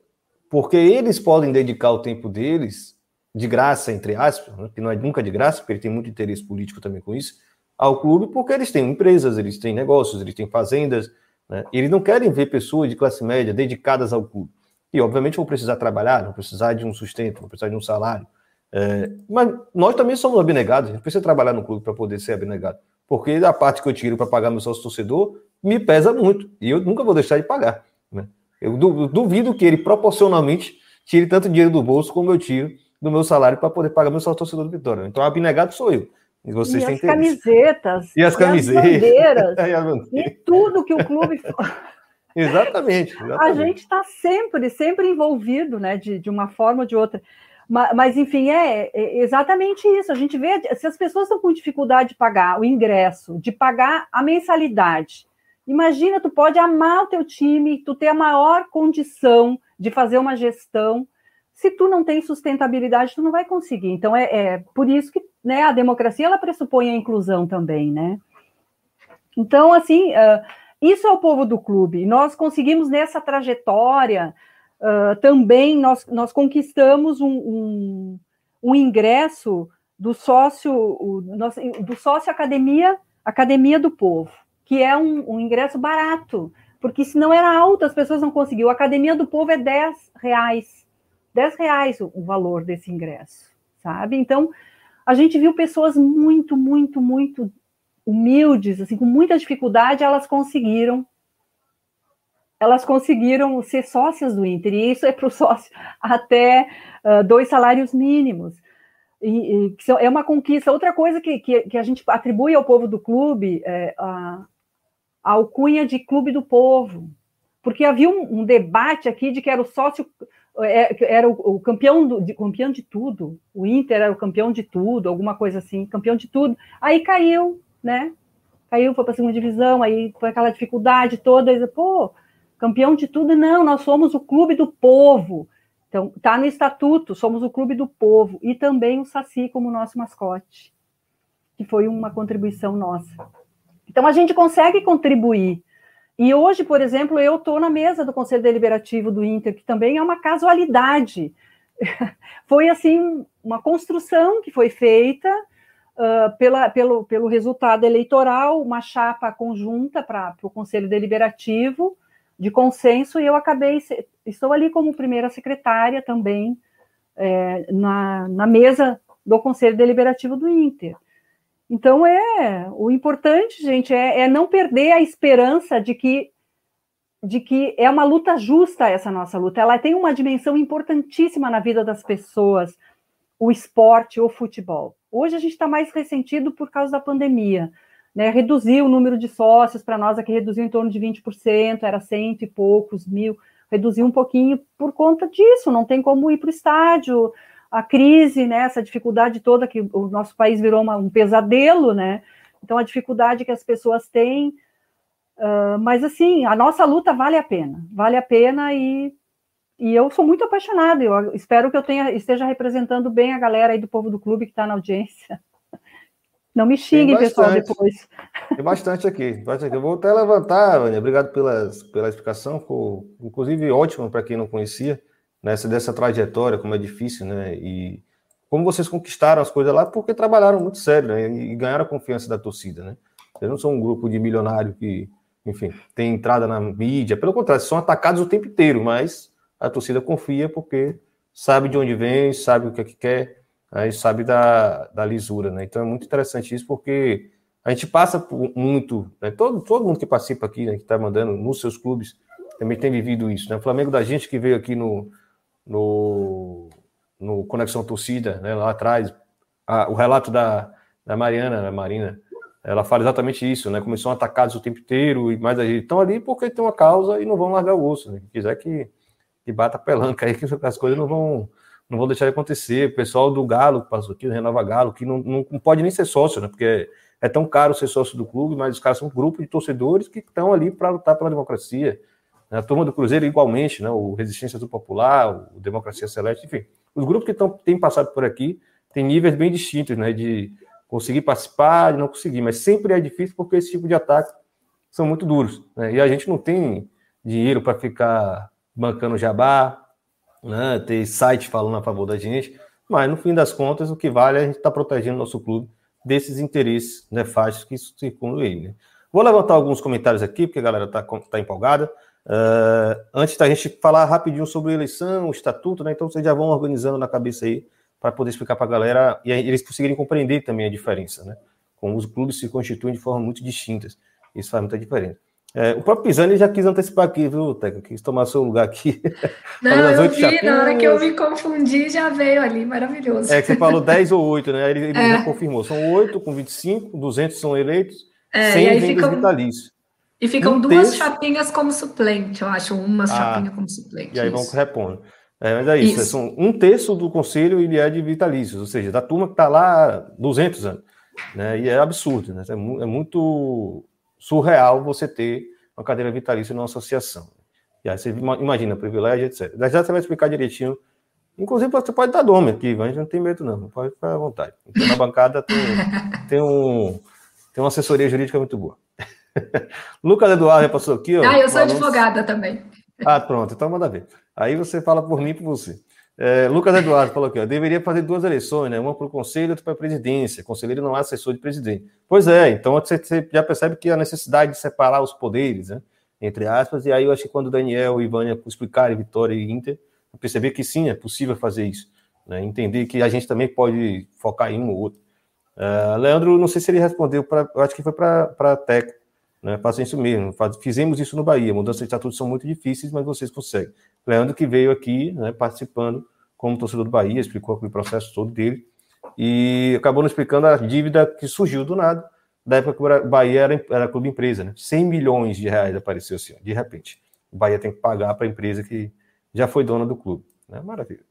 porque eles podem dedicar o tempo deles de graça, entre aspas, né, que não é nunca de graça, porque ele tem muito interesse político também com isso, ao clube, porque eles têm empresas, eles têm negócios, eles têm fazendas, né? eles não querem ver pessoas de classe média dedicadas ao clube. E, obviamente, vão precisar trabalhar, vão precisar de um sustento, vão precisar de um salário. É, mas nós também somos abnegados, a gente precisa trabalhar no clube para poder ser abnegado. Porque a parte que eu tiro para pagar meu sócio torcedor me pesa muito, e eu nunca vou deixar de pagar. Né? Eu duvido que ele proporcionalmente tire tanto dinheiro do bolso como eu tiro do meu salário para poder pagar meu sócio torcedor do Vitória. Então, abnegado sou eu. E, vocês e as camisetas. E as camisetas. E as bandeiras. e, as bandeiras. e tudo que o clube. exatamente, exatamente, A gente está sempre, sempre envolvido, né, de, de uma forma ou de outra. Mas, mas enfim, é, é, exatamente isso. A gente vê, se as pessoas estão com dificuldade de pagar o ingresso, de pagar a mensalidade, imagina, tu pode amar o teu time, tu ter a maior condição de fazer uma gestão, se tu não tem sustentabilidade, tu não vai conseguir. Então, é, é por isso que né, a democracia, ela pressupõe a inclusão também, né? Então, assim, uh, isso é o povo do clube. Nós conseguimos, nessa trajetória, uh, também nós, nós conquistamos um, um, um ingresso do sócio, o, do sócio academia, academia do povo, que é um, um, ingresso barato, porque se não era alto, as pessoas não conseguiam. A academia do povo é 10 reais, 10 reais o, o valor desse ingresso, sabe? Então, a gente viu pessoas muito, muito, muito humildes, assim, com muita dificuldade, elas conseguiram elas conseguiram ser sócias do Inter, e isso é para o sócio até uh, dois salários mínimos. E, e, é uma conquista. Outra coisa que, que, que, a gente atribui ao povo do clube é a, a alcunha de clube do povo, porque havia um, um debate aqui de que era o sócio, é, era o, o campeão, do, de, campeão de tudo, o Inter era o campeão de tudo, alguma coisa assim, campeão de tudo. Aí caiu, né? Caiu, foi para a segunda divisão, aí foi aquela dificuldade toda, e, pô, campeão de tudo, não, nós somos o clube do povo. Então, está no estatuto, somos o clube do povo. E também o Saci como nosso mascote, que foi uma contribuição nossa. Então, a gente consegue contribuir. E hoje, por exemplo, eu estou na mesa do Conselho Deliberativo do Inter, que também é uma casualidade. foi, assim, uma construção que foi feita uh, pela, pelo, pelo resultado eleitoral, uma chapa conjunta para o Conselho Deliberativo, de consenso, e eu acabei, estou ali como primeira secretária também, é, na, na mesa do Conselho Deliberativo do Inter. Então, é o importante, gente, é, é, não perder a esperança de que, de que é uma luta justa essa nossa luta. Ela tem uma dimensão importantíssima na vida das pessoas, o esporte, o futebol. Hoje a gente está mais ressentido por causa da pandemia, né, reduziu o número de sócios, para nós aqui reduziu em torno de 20%, era cento e poucos mil, reduziu um pouquinho por conta disso, não tem como ir para o estádio, a crise, né, essa dificuldade toda que o nosso país virou uma, um pesadelo, né, então a dificuldade que as pessoas têm, uh, mas assim, a nossa luta vale a pena, vale a pena e, e eu sou muito apaixonada, eu espero que eu tenha, esteja representando bem a galera aí do povo do clube que está na audiência, não me xingue, pessoal, depois. Tem bastante aqui, bastante Eu vou até levantar, Vânia. Obrigado pelas, pela explicação. Ficou, inclusive, ótimo para quem não conhecia nessa dessa trajetória, como é difícil, né? E como vocês conquistaram as coisas lá, porque trabalharam muito sério, né? E ganharam a confiança da torcida, né? Vocês não são um grupo de milionário que, enfim, tem entrada na mídia. Pelo contrário, são atacados o tempo inteiro, mas a torcida confia porque sabe de onde vem, sabe o que é que quer a gente sabe da, da lisura, né? Então é muito interessante isso, porque a gente passa por muito, né? todo, todo mundo que participa aqui, né, que está mandando nos seus clubes, também tem vivido isso, né? O Flamengo da gente que veio aqui no, no, no Conexão Torcida, né, lá atrás, a, o relato da, da Mariana, da Marina, ela fala exatamente isso, né? Começou atacados o tempo inteiro, e mais a gente estão ali porque tem uma causa e não vão largar o osso, né? Quem quiser que, que bata a pelanca aí, que as coisas não vão não vão deixar de acontecer. O pessoal do Galo, que passou aqui, o Renova Galo, que não, não, não pode nem ser sócio, né? Porque é, é, tão caro ser sócio do clube, mas os caras são um grupo de torcedores que estão ali para lutar pela democracia. A turma do Cruzeiro, igualmente, né? o Resistência do Popular, o Democracia Celeste, enfim. Os grupos que tão, têm passado por aqui têm níveis bem distintos, né? De conseguir participar, de não conseguir, mas sempre é difícil porque esse tipo de ataque são muito duros. Né? E a gente não tem dinheiro para ficar bancando jabá, né, ter site falando a favor da gente, mas no fim das contas o que vale é a gente estar tá protegendo nosso clube desses interesses nefastos que circundam ele. Né? Vou levantar alguns comentários aqui, porque a galera está tá empolgada. Uh, antes da gente falar rapidinho sobre eleição, o estatuto, né? Então vocês já vão organizando na cabeça aí para poder explicar para a galera e eles conseguirem compreender também a diferença, né? Como os clubes se constituem de forma muito distintas. Isso faz muita diferença. É, o próprio Pisani já quis antecipar aqui, viu, Teca? Quis tomar seu lugar aqui. Não, eu vi, chapinhas. na hora que eu me confundi, já veio ali, maravilhoso. É que você falou 10 ou 8, né? Ele, ele é. já confirmou. São 8 com 25, 200 são eleitos, é, 100 e aí ficam, vitalícios. E ficam um duas chapinhas como suplente, eu acho, uma ah, chapinha como suplente. E aí vão repondo. É, mas é isso, isso. São um terço do conselho ele é de vitalícios, ou seja, da turma que está lá há 200 anos. Né? E é absurdo, né? é, é muito surreal você ter uma cadeira vitalícia numa associação. E aí você imagina privilégio, etc. Já você vai explicar direitinho. Inclusive, você pode dar nome aqui, a gente não tem medo, não. Pode ficar à vontade. Então, na bancada tem, tem, um, tem uma assessoria jurídica muito boa. Lucas Eduardo já passou aqui. Ó, ah, eu sou advogada também. Ah, pronto, então manda ver. Aí você fala por mim e por você. É, Lucas Eduardo falou aqui, ó, deveria fazer duas eleições, né? Uma para o conselho e outra para a presidência. Conselheiro não é assessor de presidente. Pois é, então você, já percebe que a necessidade de separar os poderes, né? Entre aspas, e aí eu acho que quando Daniel e Vânia explicarem Vitória e Inter, perceber que sim, é possível fazer isso. Né? Entender que a gente também pode focar em um ou outro. Uh, Leandro, não sei se ele respondeu, pra, eu acho que foi para a Teca. Né? Façam isso mesmo. Faz, fizemos isso no Bahia. Mudanças de estatutos são muito difíceis, mas vocês conseguem. Leandro que veio aqui né, participando como torcedor do Bahia, explicou o processo todo dele e acabou nos explicando a dívida que surgiu do nada, da época que o Bahia era, era clube empresa, né? 100 milhões de reais apareceu assim, ó, de repente. O Bahia tem que pagar para a empresa que já foi dona do clube. Né? Maravilha.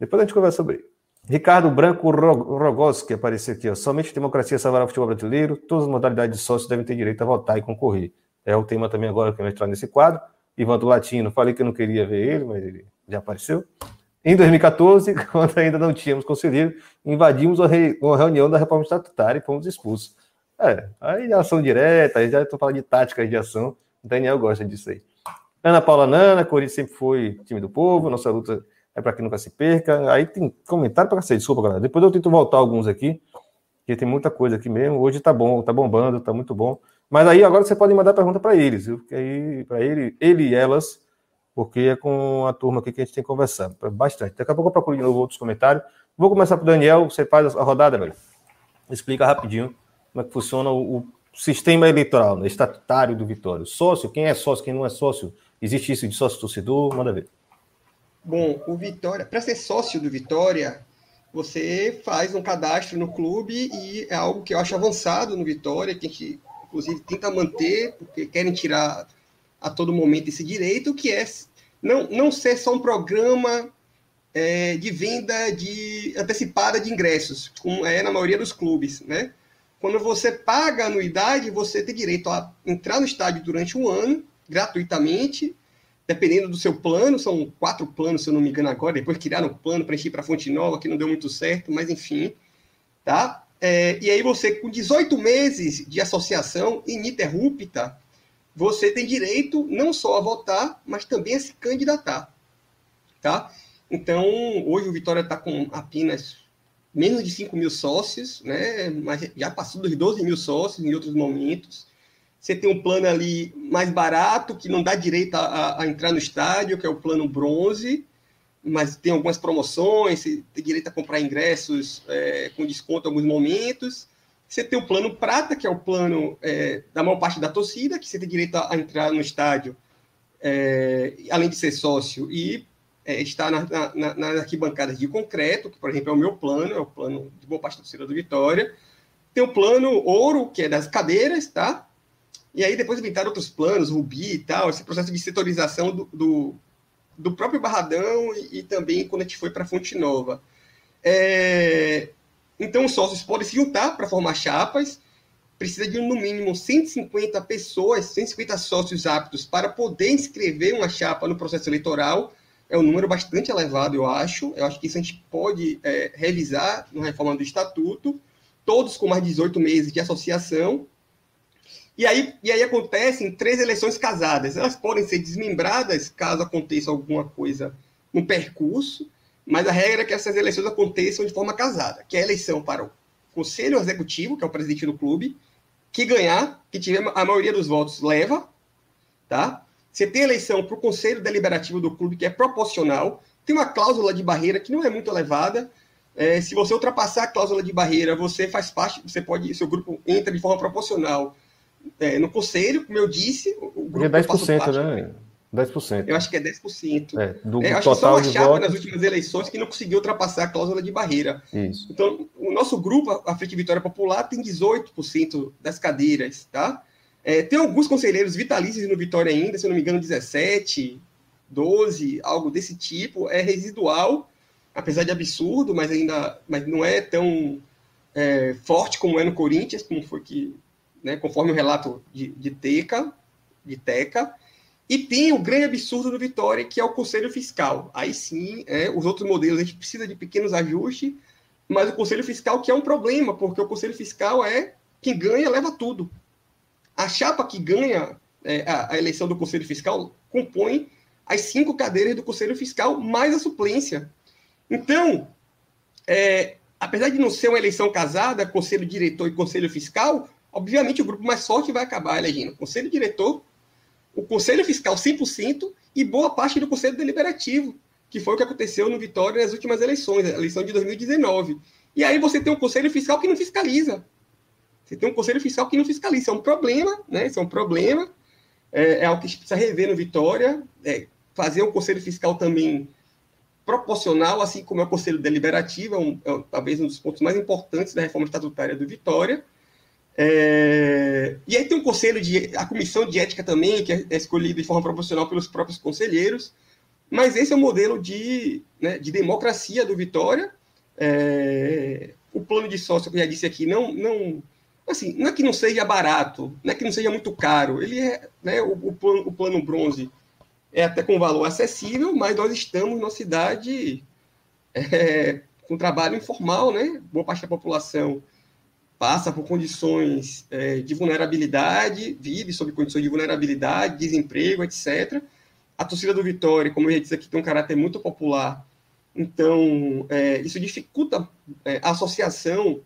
Depois a gente conversa sobre isso. Ricardo Branco Rogoski apareceu aqui. Ó. Somente democracia salvará o futebol brasileiro. Todas as modalidades de sócios devem ter direito a votar e concorrer. É o tema também agora que vai entrar nesse quadro. Ivan do Latino, falei que eu não queria ver ele, mas ele já apareceu. Em 2014, quando ainda não tínhamos conselheiro, invadimos uma reunião da reforma estatutária e fomos expulsos. É, aí ação direta, aí já estou falando de táticas de ação. O Daniel gosta disso aí. Ana Paula Nana, Corinthians sempre foi time do povo, nossa luta é para que nunca se perca. Aí tem comentário para cacete, desculpa, galera. Depois eu tento voltar alguns aqui, porque tem muita coisa aqui mesmo. Hoje tá bom, tá bombando, tá muito bom. Mas aí agora você pode mandar pergunta para eles, aí, para ele, ele e elas, porque é com a turma aqui que a gente tem conversado bastante. Daqui a pouco eu procuro de novo outros comentários. Vou começar para o Daniel, você faz a rodada, velho. Explica rapidinho como é que funciona o, o sistema eleitoral, né? estatutário do Vitória. Sócio, quem é sócio, quem não é sócio, existe isso de sócio torcedor? Manda ver. Bom, o Vitória, para ser sócio do Vitória, você faz um cadastro no clube e é algo que eu acho avançado no Vitória, que a gente inclusive tenta manter, porque querem tirar a todo momento esse direito, que é não, não ser só um programa é, de venda de antecipada de ingressos, como é na maioria dos clubes, né? Quando você paga a anuidade, você tem direito a entrar no estádio durante um ano, gratuitamente, dependendo do seu plano, são quatro planos, se eu não me engano agora, depois criaram um plano para ir para Fonte Nova, que não deu muito certo, mas enfim, tá? É, e aí você, com 18 meses de associação ininterrupta, você tem direito não só a votar, mas também a se candidatar. Tá? Então, hoje o Vitória está com apenas menos de 5 mil sócios, né? mas já passou dos 12 mil sócios em outros momentos. Você tem um plano ali mais barato, que não dá direito a, a entrar no estádio, que é o plano bronze, mas tem algumas promoções, você tem direito a comprar ingressos é, com desconto em alguns momentos. Você tem o plano prata, que é o plano é, da maior parte da torcida, que você tem direito a, a entrar no estádio, é, além de ser sócio, e é, estar na, na, nas arquibancadas de concreto, que, por exemplo, é o meu plano, é o plano de boa parte da torcida do Vitória. Tem o plano ouro, que é das cadeiras, tá? E aí depois inventaram outros planos, Rubi e tal, esse processo de setorização do, do do próprio Barradão e, e também quando a gente foi para Fonte Nova. É, então, os sócios podem se juntar para formar chapas, precisa de no mínimo 150 pessoas, 150 sócios aptos para poder inscrever uma chapa no processo eleitoral. É um número bastante elevado, eu acho. Eu acho que isso a gente pode é, revisar na reforma do estatuto. Todos com mais de 18 meses de associação. E aí, e aí acontecem três eleições casadas. Elas podem ser desmembradas caso aconteça alguma coisa no percurso, mas a regra é que essas eleições aconteçam de forma casada, que é a eleição para o Conselho Executivo, que é o presidente do clube, que ganhar, que tiver a maioria dos votos, leva, tá? Você tem eleição para o Conselho Deliberativo do clube, que é proporcional, tem uma cláusula de barreira que não é muito elevada. É, se você ultrapassar a cláusula de barreira, você faz parte, você pode, seu grupo entra de forma proporcional é, no conselho, como eu disse. O grupo é 10%, parte, né? 10%. Eu acho que é 10%. É, do é, acho total que só uma chapa votos... nas últimas eleições que não conseguiu ultrapassar a cláusula de barreira. Isso. Então, o nosso grupo, a Frente Vitória Popular, tem 18% das cadeiras, tá? É, tem alguns conselheiros vitalícios no Vitória ainda, se eu não me engano, 17, 12, algo desse tipo. É residual, apesar de absurdo, mas ainda mas não é tão é, forte como é no Corinthians, como foi que, né, conforme o relato de, de Teca, de Teca. E tem o grande absurdo do Vitória, que é o Conselho Fiscal. Aí sim, é, os outros modelos a gente precisa de pequenos ajustes, mas o Conselho Fiscal que é um problema, porque o Conselho Fiscal é quem ganha leva tudo. A chapa que ganha é, a, a, eleição do Conselho Fiscal compõe as cinco cadeiras do Conselho Fiscal mais a suplência. Então, é, apesar de não ser uma eleição casada, Conselho Diretor e Conselho Fiscal, obviamente o grupo mais forte vai acabar elegendo Conselho Diretor, o Conselho Fiscal 100% e boa parte do Conselho Deliberativo, que foi o que aconteceu no Vitória nas últimas eleições, a eleição de 2019. E aí você tem um Conselho Fiscal que não fiscaliza. Você tem um Conselho Fiscal que não fiscaliza. Isso é um problema, né? Isso é um problema. É, é algo que precisa rever no Vitória. É, fazer um Conselho Fiscal também proporcional, assim como é o Conselho Deliberativo, é, um, é talvez um dos pontos mais importantes da reforma estatutária do Vitória. É... E aí tem um conselho de a comissão de ética também, que é escolhida de forma proporcional pelos próprios conselheiros. Mas esse é o modelo de, né, de democracia do Vitória. É... O plano de sócio, que eu já disse aqui, não, não, assim, não é que não seja barato, não é que não seja muito caro. Ele é, né, o, o, plano, o plano bronze é até com valor acessível, mas nós estamos numa cidade é, com trabalho informal, né? Boa parte da população passa por condições é, de vulnerabilidade, vive sob condições de vulnerabilidade, desemprego, etc. A torcida do Vitória, como eu já disse aqui, tem um caráter muito popular, então é, isso dificulta é, a associação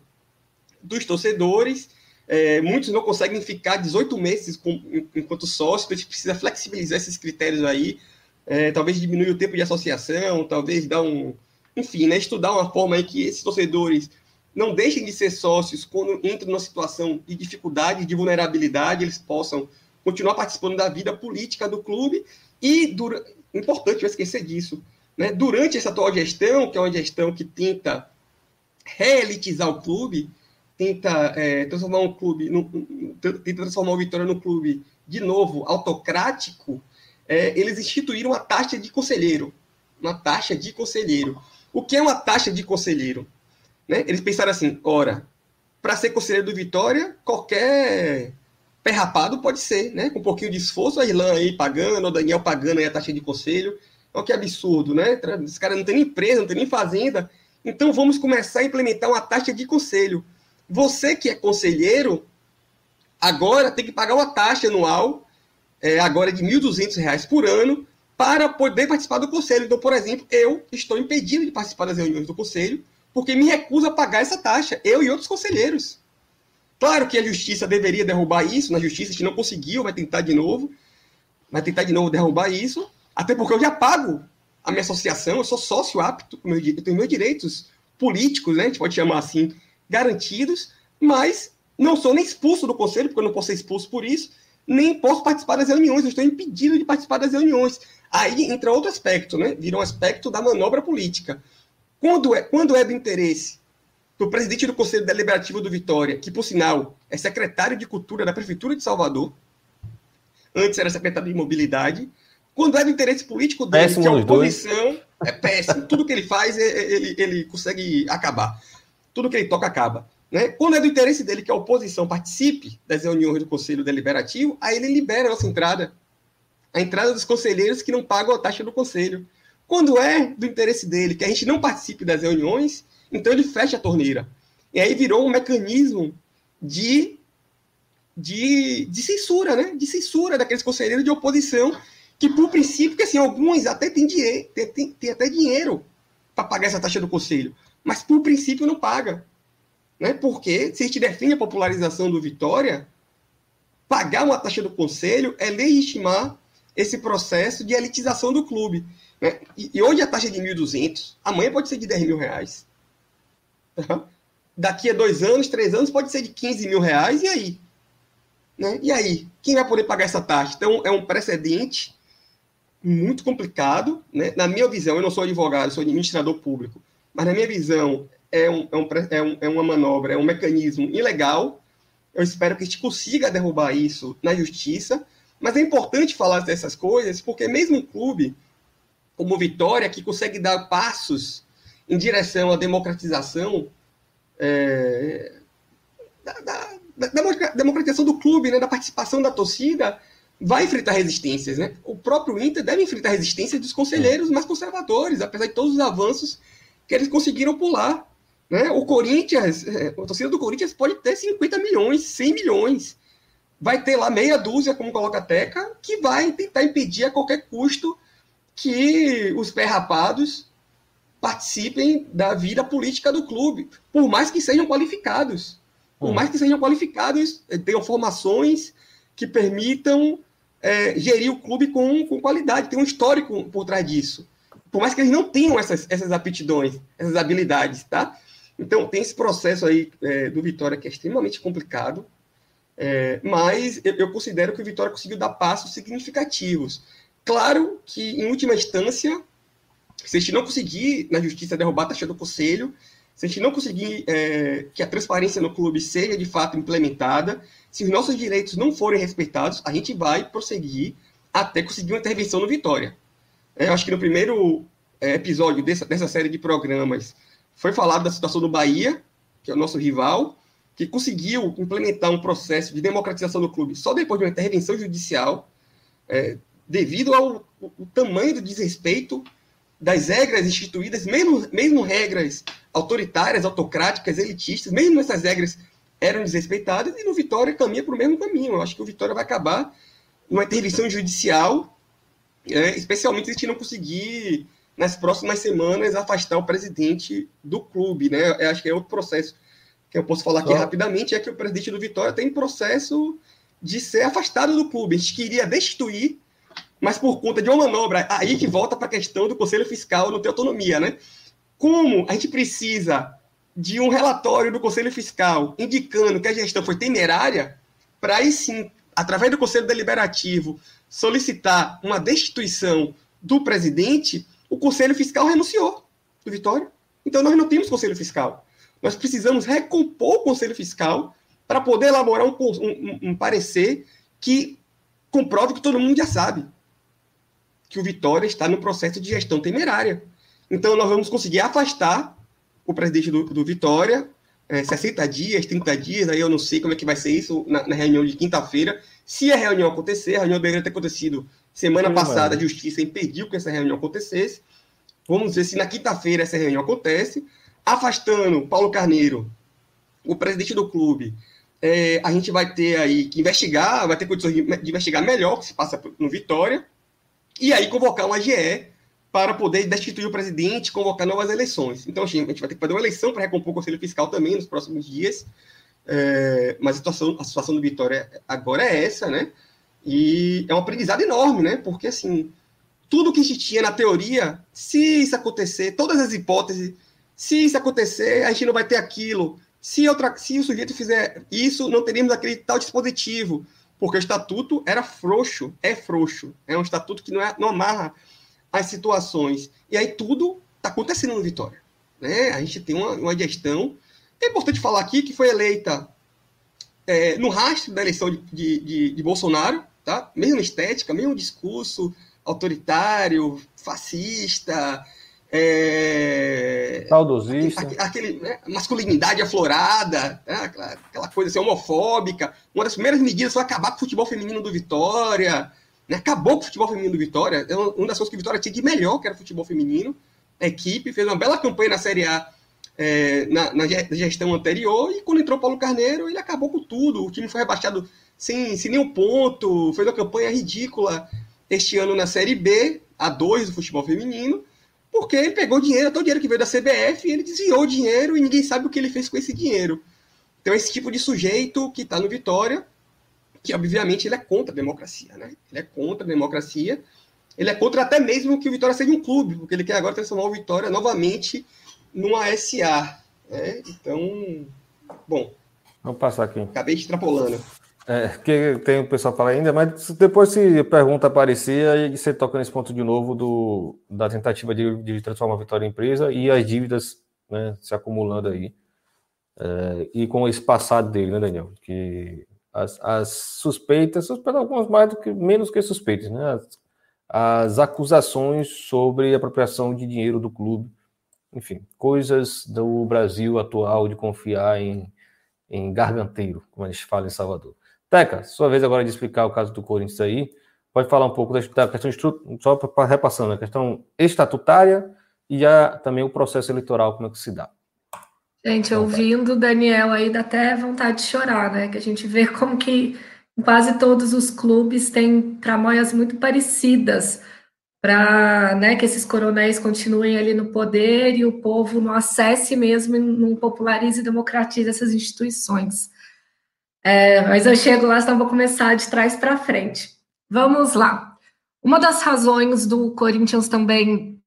dos torcedores. É, muitos não conseguem ficar 18 meses com, enquanto sócio, então a gente precisa flexibilizar esses critérios aí, é, talvez diminuir o tempo de associação, talvez dar um. Enfim, né, estudar uma forma aí que esses torcedores não deixem de ser sócios quando entram numa situação de dificuldade, de vulnerabilidade, eles possam continuar participando da vida política do clube e, dura... importante eu esquecer disso, né? durante essa atual gestão, que é uma gestão que tenta reelitizar o clube, tenta é, transformar um clube, no, tenta transformar o Vitória num clube, de novo, autocrático, é, eles instituíram uma taxa de conselheiro. Uma taxa de conselheiro. O que é uma taxa de conselheiro? Né? Eles pensaram assim: ora, para ser conselheiro do Vitória, qualquer pé rapado pode ser, né? Com um pouquinho de esforço, a Irlã aí pagando, o Daniel pagando aí a taxa de conselho. Olha que absurdo, né? Esse cara não tem nem empresa, não tem nem fazenda. Então vamos começar a implementar uma taxa de conselho. Você que é conselheiro, agora tem que pagar uma taxa anual, é, agora de R$ 1.200 por ano, para poder participar do conselho. Então, por exemplo, eu estou impedido de participar das reuniões do conselho, porque me recusa a pagar essa taxa, eu e outros conselheiros. Claro que a justiça deveria derrubar isso, na justiça a gente não conseguiu, vai tentar de novo, vai tentar de novo derrubar isso, até porque eu já pago a minha associação, eu sou sócio apto, eu tenho meus direitos políticos, né, a gente pode chamar assim, garantidos, mas não sou nem expulso do conselho, porque eu não posso ser expulso por isso, nem posso participar das reuniões, eu estou impedido de participar das reuniões. Aí entra outro aspecto, né? Vira um aspecto da manobra política. Quando é, quando é do interesse do presidente do Conselho Deliberativo do Vitória, que, por sinal, é secretário de Cultura da Prefeitura de Salvador, antes era secretário de Mobilidade, quando é do interesse político dele, péssimo que é a oposição, dois. é péssimo. Tudo que ele faz, é, é, ele, ele consegue acabar. Tudo que ele toca acaba. Né? Quando é do interesse dele que a oposição participe das reuniões do Conselho Deliberativo, aí ele libera a nossa entrada. A entrada dos conselheiros que não pagam a taxa do Conselho. Quando é do interesse dele que a gente não participe das reuniões, então ele fecha a torneira. E aí virou um mecanismo de, de, de censura, né? De censura daqueles conselheiros de oposição que, por princípio, que assim, alguns até têm, dinheiro, têm, têm, têm até dinheiro para pagar essa taxa do conselho, mas por princípio não paga. Né? Porque se a gente define a popularização do Vitória, pagar uma taxa do conselho é legitimar esse processo de elitização do clube. Né? E, e, hoje a taxa é de 1.200, amanhã pode ser de 10 mil reais. Tá? Daqui a dois anos, três anos, pode ser de 15 mil reais, e aí? Né? E aí, quem vai poder pagar essa taxa? Então, é um precedente muito complicado. Né? Na minha visão, eu não sou advogado, sou administrador público, mas na minha visão, é, um, é, um, é, um, é uma manobra, é um mecanismo ilegal. Eu espero que a gente consiga derrubar isso na justiça. Mas é importante falar dessas coisas, porque mesmo um clube como Vitória, que consegue dar passos em direção à democratização é, da, da, da, democratização do clube, né, da participação da torcida, vai enfrentar resistências. Né? O próprio Inter deve enfrentar resistências dos conselheiros mais conservadores, apesar de todos os avanços que eles conseguiram pular. Né? O Corinthians, é, a torcida do Corinthians pode ter 50 milhões, 100 milhões. Vai ter lá meia dúzia, como coloca a Teca, que vai tentar impedir a qualquer custo que os perrapados participem da vida política do clube, por mais que sejam qualificados. Por hum. mais que sejam qualificados, eh, tenham formações que permitam é, gerir o clube com, com qualidade, tem um histórico por trás disso. Por mais que eles não tenham essas, essas aptidões, essas habilidades, tá? Então, tem esse processo aí é, do Vitória que é extremamente complicado, é, mas eu, eu, considero que o Vitória conseguiu dar passos significativos. Claro que, em última instância, se a gente não conseguir na justiça derrubar a taxa do conselho, se a gente não conseguir é, que a transparência no clube seja de fato implementada, se os nossos direitos não forem respeitados, a gente vai prosseguir até conseguir uma intervenção no Vitória. É, eu acho que no primeiro é, episódio dessa, dessa série de programas foi falado da situação do Bahia, que é o nosso rival, que conseguiu implementar um processo de democratização do clube só depois de uma intervenção judicial, é, devido ao, ao tamanho do desrespeito das regras instituídas, mesmo, mesmo regras autoritárias, autocráticas, elitistas, mesmo essas regras eram desrespeitadas, e no Vitória caminha para o mesmo caminho. Eu acho que o Vitória vai acabar numa intervenção judicial, é, especialmente se a gente não conseguir, nas próximas semanas, afastar o presidente do clube. Né? Eu acho que é outro processo que eu posso falar aqui rapidamente, é que o presidente do Vitória tem processo de ser afastado do clube. A gente queria destituir mas por conta de uma manobra, aí que volta para a questão do Conselho Fiscal não ter autonomia, né? Como a gente precisa de um relatório do Conselho Fiscal indicando que a gestão foi temerária, para aí sim, através do Conselho Deliberativo, solicitar uma destituição do presidente, o Conselho Fiscal renunciou do Vitória. Então nós não temos Conselho Fiscal. Nós precisamos recompor o Conselho Fiscal para poder elaborar um, um, um parecer que comprove que todo mundo já sabe que o Vitória está no processo de gestão temerária. Então, nós vamos conseguir afastar o presidente do, do Vitória, é, 60 dias, 30 dias, aí eu não sei como é que vai ser isso na, na reunião de quinta-feira. Se a reunião acontecer, a reunião deveria ter acontecido semana Sim, passada, a Justiça impediu que essa reunião acontecesse. Vamos ver se na quinta-feira essa reunião acontece. Afastando Paulo Carneiro, o presidente do clube, é, a gente vai ter aí que investigar, vai ter condições de, de investigar melhor o que se passa no Vitória e aí convocar uma AGE para poder destituir o presidente, convocar novas eleições. Então, assim, a gente vai ter que fazer uma eleição para recompor o Conselho Fiscal também nos próximos dias. É, mas a situação, a situação do Vitória agora é essa, né? E é um aprendizado enorme, né? Porque, assim, tudo que a gente tinha na teoria, se isso acontecer, todas as hipóteses, se isso acontecer, a gente não vai ter aquilo. Se, outra, se o sujeito fizer isso, não teríamos aquele tal dispositivo porque o estatuto era frouxo, é frouxo. É um estatuto que não, é, não amarra as situações. E aí tudo está acontecendo no Vitória. Né? A gente tem uma, uma gestão. É importante falar aqui que foi eleita é, no rastro da eleição de, de, de, de Bolsonaro, tá? mesma estética, mesmo discurso autoritário, fascista, é, Saudosista. Aquele, né, masculinidade aflorada, né, aquela, aquela, coisa assim, homofóbica. Uma das primeiras medidas foi acabar com o futebol feminino do Vitória. Né, acabou com o futebol feminino do Vitória. É uma das coisas que o Vitória tinha de melhor, que era o futebol feminino. A equipe fez uma bela campanha na Série A é, na, na, gestão anterior, e quando entrou Paulo Carneiro, ele acabou com tudo. O time foi rebaixado sem, sem nenhum ponto, fez uma campanha ridícula este ano na Série B, a 2 do futebol feminino porque ele pegou dinheiro, todo o dinheiro que veio da CBF, e ele desviou o dinheiro e ninguém sabe o que ele fez com esse dinheiro. Então, esse tipo de sujeito que está no Vitória, que obviamente ele é contra a democracia, né? Ele é contra a democracia, ele é contra até mesmo que o Vitória seja um clube, porque ele quer agora transformar o Vitória novamente numa SA. Né? Então, bom. Vamos passar aqui. Acabei extrapolando. É, que tem o pessoal fala ainda, mas depois se a pergunta aparecer, aí você toca nesse ponto de novo do, da tentativa de, de transformar a vitória em empresa e as dívidas né, se acumulando aí. É, e com esse passado dele, né, Daniel? Que as, as suspeitas, suspeitas algumas mais do que menos que suspeitas, né? As, as acusações sobre apropriação de dinheiro do clube, enfim, coisas do Brasil atual de confiar em, em garganteiro, como a gente fala em Salvador. Teca, sua vez agora de explicar o caso do Corinthians aí. Pode falar um pouco da, questão, só para repassando, a questão estatutária e já também o processo eleitoral, como é que se dá. Gente, ouvindo o Daniel aí dá até vontade de chorar, né? Que a gente vê como que quase todos os clubes têm tramóias muito parecidas para né, que esses coronéis continuem ali no poder e o povo não acesse mesmo e não popularize e democratize essas instituições. É, mas eu chego lá, então vou começar de trás para frente. Vamos lá. Uma das razões do Corinthians também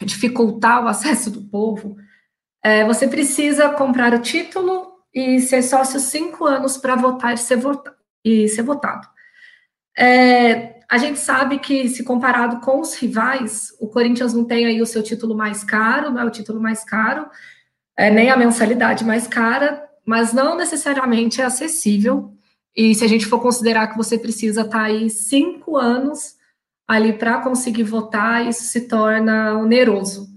dificultar o acesso do povo é você precisa comprar o título e ser sócio cinco anos para votar e ser, vota e ser votado. É, a gente sabe que, se comparado com os rivais, o Corinthians não tem aí o seu título mais caro, não é o título mais caro, é, nem a mensalidade mais cara, mas não necessariamente é acessível. E se a gente for considerar que você precisa estar tá aí cinco anos ali para conseguir votar, isso se torna oneroso,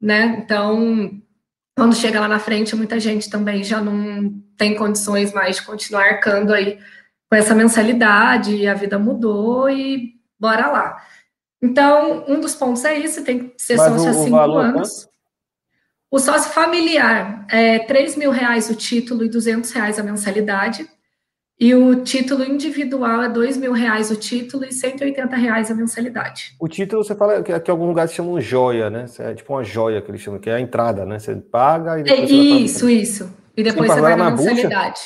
né? Então, quando chega lá na frente, muita gente também já não tem condições mais de continuar arcando aí com essa mensalidade, a vida mudou e bora lá. Então, um dos pontos é isso, tem que ser sócio há cinco anos. O sócio familiar é 3 mil reais o título e 200 reais a mensalidade. E o título individual é 2 mil reais o título e 180 reais a mensalidade. O título, você fala que, que algum lugar se chama joia, né? É tipo uma joia que eles chamam, que é a entrada, né? Você paga e depois é, Isso, isso. E depois Sim, você vai na, na mensalidade.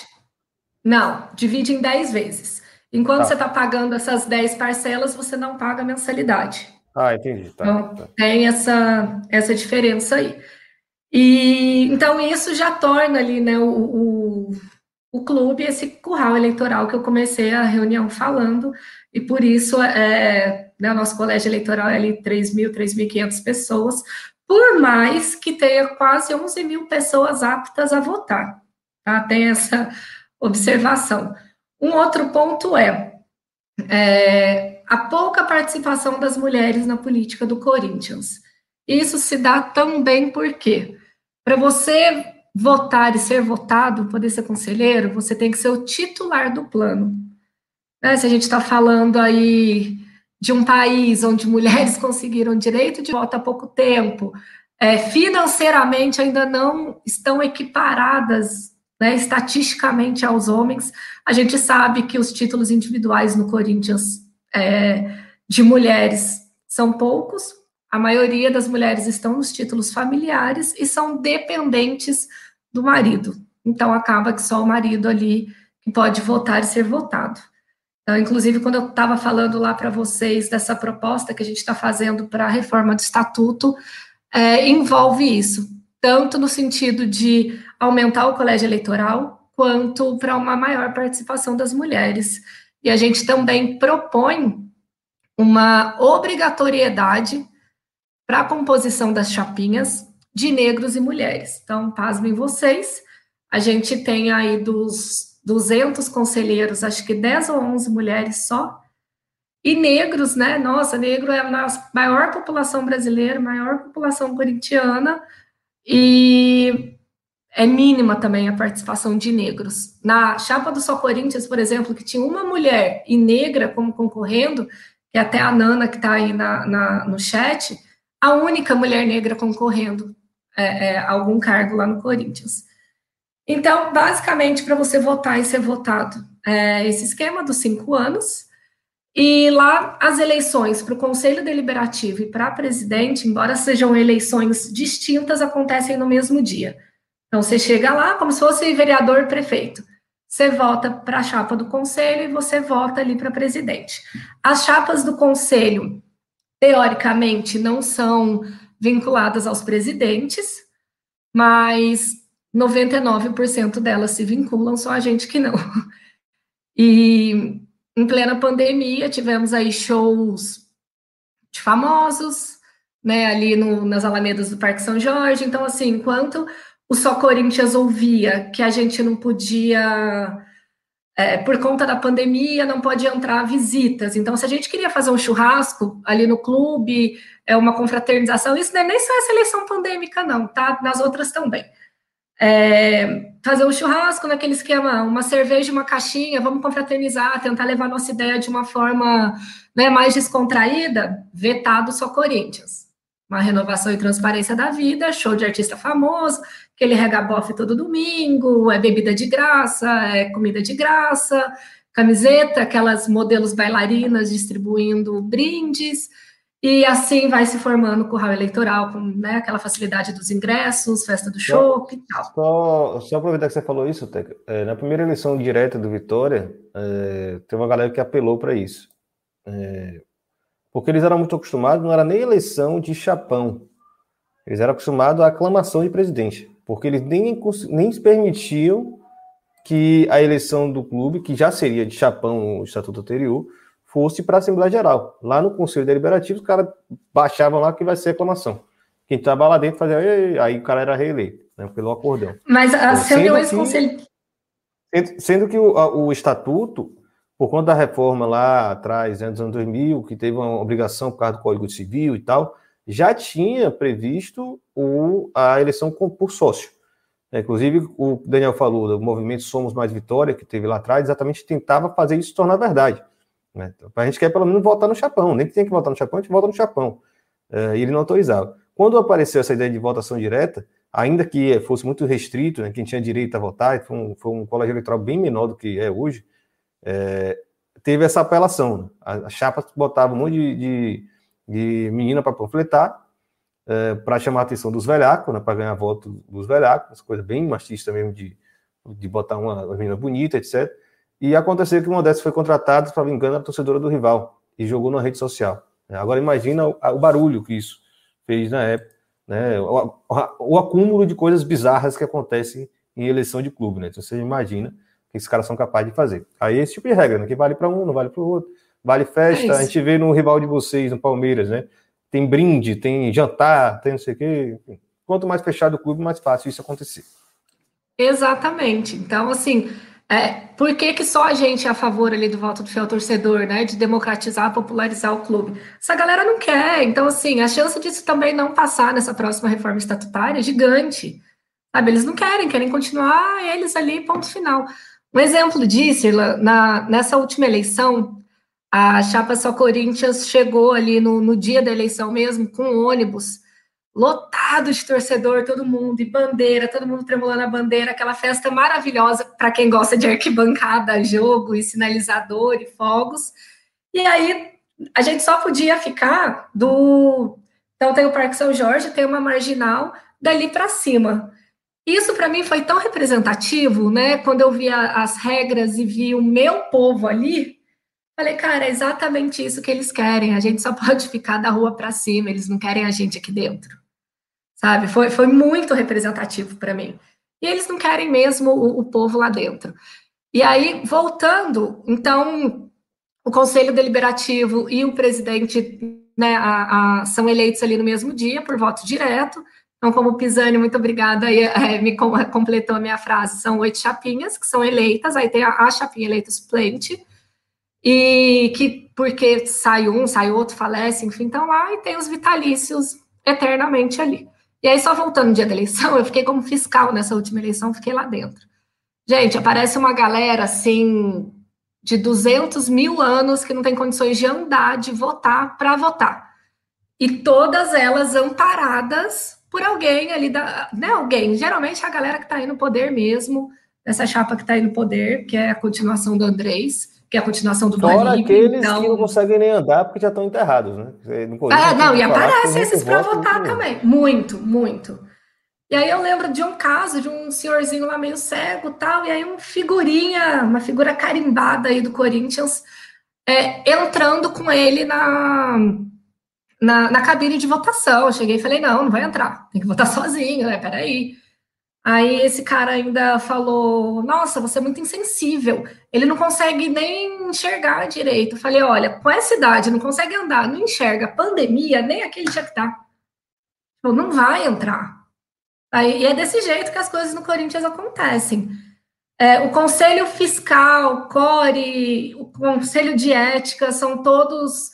Não, divide em 10 vezes. Enquanto tá. você está pagando essas 10 parcelas, você não paga a mensalidade. Ah, entendi. Tá, então, tá. tem essa, essa diferença aí. E então isso já torna ali né, o, o, o clube esse curral eleitoral que eu comecei a reunião falando, e por isso é, né, o nosso colégio eleitoral é ali 3.000, 3.500 pessoas, por mais que tenha quase 11 mil pessoas aptas a votar. Tá? Tem essa observação. Um outro ponto é, é a pouca participação das mulheres na política do Corinthians. Isso se dá também porque, para você votar e ser votado, poder ser conselheiro, você tem que ser o titular do plano. Né? Se a gente está falando aí de um país onde mulheres conseguiram direito de voto há pouco tempo, é, financeiramente ainda não estão equiparadas né, estatisticamente aos homens, a gente sabe que os títulos individuais no Corinthians é, de mulheres são poucos, a maioria das mulheres estão nos títulos familiares e são dependentes do marido. Então, acaba que só o marido ali pode votar e ser votado. Então, inclusive, quando eu estava falando lá para vocês dessa proposta que a gente está fazendo para a reforma do estatuto, é, envolve isso, tanto no sentido de aumentar o colégio eleitoral, quanto para uma maior participação das mulheres. E a gente também propõe uma obrigatoriedade para a composição das chapinhas de negros e mulheres. Então, pasmem vocês, a gente tem aí dos 200 conselheiros, acho que 10 ou 11 mulheres só, e negros, né? Nossa, negro é a maior população brasileira, maior população corintiana, e é mínima também a participação de negros. Na chapa do Só Corinthians, por exemplo, que tinha uma mulher e negra como concorrendo, é até a Nana que está aí na, na, no chat, a única mulher negra concorrendo é, é, algum cargo lá no Corinthians. Então, basicamente, para você votar e ser votado, é esse esquema dos cinco anos. E lá, as eleições para o Conselho Deliberativo e para presidente, embora sejam eleições distintas, acontecem no mesmo dia. Então, você chega lá como se fosse vereador prefeito. Você vota para a chapa do conselho e você vota ali para presidente. As chapas do conselho teoricamente, não são vinculadas aos presidentes, mas 99% delas se vinculam, só a gente que não. E em plena pandemia, tivemos aí shows de famosos, né, ali no, nas alamedas do Parque São Jorge. Então, assim, enquanto o Só Corinthians ouvia que a gente não podia, é, por conta da pandemia, não pode entrar visitas. Então, se a gente queria fazer um churrasco ali no clube, é uma confraternização, isso não é nem só essa eleição pandêmica, não, tá? Nas outras também. É, fazer um churrasco naquele esquema, uma cerveja, uma caixinha, vamos confraternizar, tentar levar nossa ideia de uma forma né, mais descontraída, vetado só Corinthians. Uma renovação e transparência da vida, show de artista famoso, aquele regabofe todo domingo, é bebida de graça, é comida de graça, camiseta, aquelas modelos bailarinas distribuindo brindes. E assim vai se formando o curral eleitoral, com né, aquela facilidade dos ingressos, festa do show e tal. Só, só aproveitar que você falou isso, Teca. É, na primeira eleição direta do Vitória, é, teve uma galera que apelou para isso. É, porque eles eram muito acostumados, não era nem eleição de chapão. Eles eram acostumados à aclamação de presidente. Porque eles nem, nem permitiam que a eleição do clube, que já seria de chapão o estatuto anterior, fosse para a Assembleia Geral. Lá no Conselho Deliberativo, os caras baixavam lá que vai ser aclamação. Quem estava lá dentro fazia, aí o cara era reeleito, né, pelo acordão. Mas as reuniões Conselho. Sendo que o, o estatuto, por conta da reforma lá atrás, né, dos anos 2000, que teve uma obrigação por causa do Código Civil e tal, já tinha previsto o, a eleição por sócio. É, inclusive, o Daniel falou do movimento Somos Mais Vitória, que teve lá atrás, exatamente tentava fazer isso se tornar verdade. Né? Então, a gente quer pelo menos votar no chapão, nem que tenha que votar no chapão, a gente vota no chapão. É, e ele não autorizava. Quando apareceu essa ideia de votação direta, ainda que fosse muito restrito, né, quem tinha direito a votar, foi um, foi um colégio eleitoral bem menor do que é hoje, é, teve essa apelação. Né? A, a chapa botava um monte de, de, de menina para panfletar, é, para chamar a atenção dos velhacos, né, para ganhar voto dos velhacos, coisa bem machista mesmo de, de botar uma, uma menina bonita, etc. E aconteceu que o Modesto foi contratado, para engano, a torcedora do rival e jogou na rede social. Agora imagina o, o barulho que isso fez na época, né? O, o, acúmulo de coisas bizarras que acontecem em eleição de clube, né? Então você imagina que esses caras são capazes de fazer. Aí esse tipo de regra, né? Que vale para um, não vale para o outro. Vale festa, é a gente vê no rival de vocês, no Palmeiras, né? Tem brinde, tem jantar, tem não sei o quê. Quanto mais fechado o clube, mais fácil isso acontecer. Exatamente. Então, assim, é, por que, que só a gente é a favor ali do voto do fiel torcedor, né? De democratizar, popularizar o clube? Essa galera não quer. Então, assim, a chance disso também não passar nessa próxima reforma estatutária é gigante. Sabe? Eles não querem, querem continuar eles ali, ponto final. Um exemplo disso, na, nessa última eleição, a chapa Só Corinthians chegou ali no, no dia da eleição mesmo, com um ônibus lotado de torcedor, todo mundo, e bandeira, todo mundo tremulando a bandeira, aquela festa maravilhosa para quem gosta de arquibancada, jogo e sinalizador e fogos. E aí a gente só podia ficar do. Então tem o Parque São Jorge, tem uma marginal dali para cima. Isso para mim foi tão representativo, né? Quando eu vi as regras e vi o meu povo ali, falei, cara, é exatamente isso que eles querem. A gente só pode ficar da rua para cima, eles não querem a gente aqui dentro sabe? Foi, foi muito representativo para mim. E eles não querem mesmo o, o, povo lá dentro. E aí, voltando, então, o Conselho Deliberativo e o presidente né, a, a, são eleitos ali no mesmo dia, por voto direto. Então, como Pisani, muito obrigada, aí, é, me completou a minha frase, são oito chapinhas que são eleitas, aí tem a, a chapinha eleita suplente, e que porque sai um, sai outro, falece, enfim, então lá, e tem os vitalícios eternamente ali. E aí, só voltando no dia da eleição, eu fiquei como fiscal nessa última eleição, fiquei lá dentro. Gente, aparece uma galera assim de 200 mil anos que não tem condições de andar, de votar para votar. E todas elas amparadas por alguém ali da. Né, alguém, geralmente é a galera que está aí no poder mesmo, essa chapa que está aí no poder, que é a continuação do Andrés que é a continuação do Fora Barriga, aqueles então... que não conseguem nem andar porque já estão enterrados, né? Não, ah, não, e aparece esses para votar também. Muito, muito. E aí eu lembro de um caso de um senhorzinho lá meio cego tal, e aí uma figurinha, uma figura carimbada aí do Corinthians, é, entrando com ele na, na, na cabine de votação. Eu cheguei e falei, não, não vai entrar, tem que votar sozinho, né? Peraí. Aí esse cara ainda falou: Nossa, você é muito insensível. Ele não consegue nem enxergar direito. Eu falei: Olha, com essa idade, não consegue andar, não enxerga. Pandemia, nem aquele dia que tá. Tipo, não vai entrar. Aí, e é desse jeito que as coisas no Corinthians acontecem. É, o Conselho Fiscal, CORE, o Conselho de Ética são todos,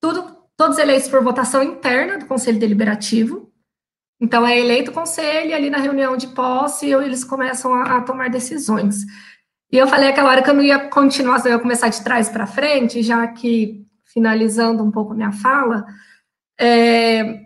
tudo, todos eleitos por votação interna do Conselho Deliberativo. Então, é eleito o conselho, ali na reunião de posse, eles começam a, a, tomar decisões. E eu falei aquela hora que eu não ia continuar, eu ia começar de trás para frente, já que, finalizando um pouco minha fala, é,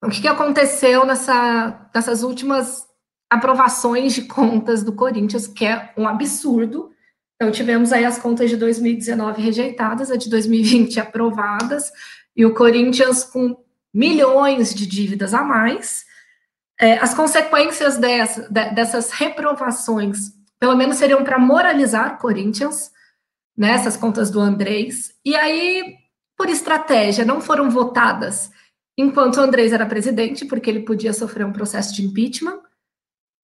o que, que aconteceu nessa, nessas últimas aprovações de contas do Corinthians, que é um absurdo. Então, tivemos aí as contas de 2019 rejeitadas, a de 2020 aprovadas, e o Corinthians com milhões de dívidas a mais. É, as consequências dessa, dessas reprovações, pelo menos seriam para moralizar Corinthians, nessas né, contas do Andrés, e aí, por estratégia, não foram votadas enquanto o Andrés era presidente, porque ele podia sofrer um processo de impeachment,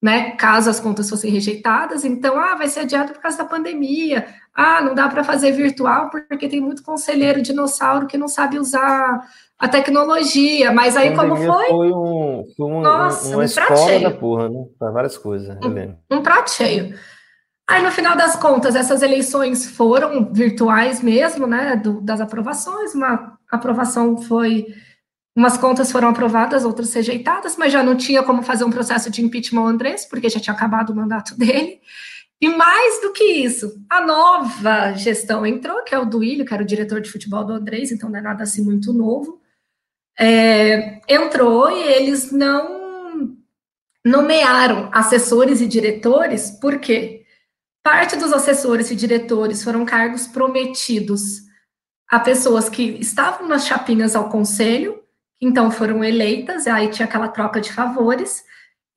né, caso as contas fossem rejeitadas. Então, ah, vai ser adiado por causa da pandemia. Ah, não dá para fazer virtual porque tem muito conselheiro dinossauro que não sabe usar a tecnologia, mas aí como foi? Foi, um, foi um, Nossa, uma um escola da porra, né? Para várias coisas, um, um prato cheio. Aí, no final das contas, essas eleições foram virtuais mesmo, né? Do, das aprovações. Uma aprovação foi. Umas contas foram aprovadas, outras rejeitadas, mas já não tinha como fazer um processo de impeachment ao Andrés, porque já tinha acabado o mandato dele. E mais do que isso, a nova gestão entrou, que é o Duílio, que era o diretor de futebol do Andrés, então não é nada assim muito novo é, entrou e eles não nomearam assessores e diretores, porque parte dos assessores e diretores foram cargos prometidos a pessoas que estavam nas chapinhas ao conselho, então foram eleitas, aí tinha aquela troca de favores.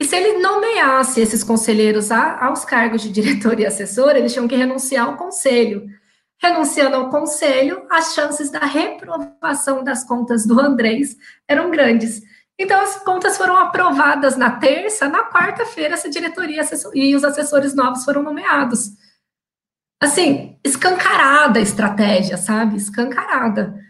E se ele nomeasse esses conselheiros a, aos cargos de diretor e assessor, eles tinham que renunciar ao conselho renunciando ao conselho, as chances da reprovação das contas do Andrés eram grandes. Então, as contas foram aprovadas na terça, na quarta-feira, essa diretoria e os assessores novos foram nomeados. Assim, escancarada a estratégia, sabe? Escancarada.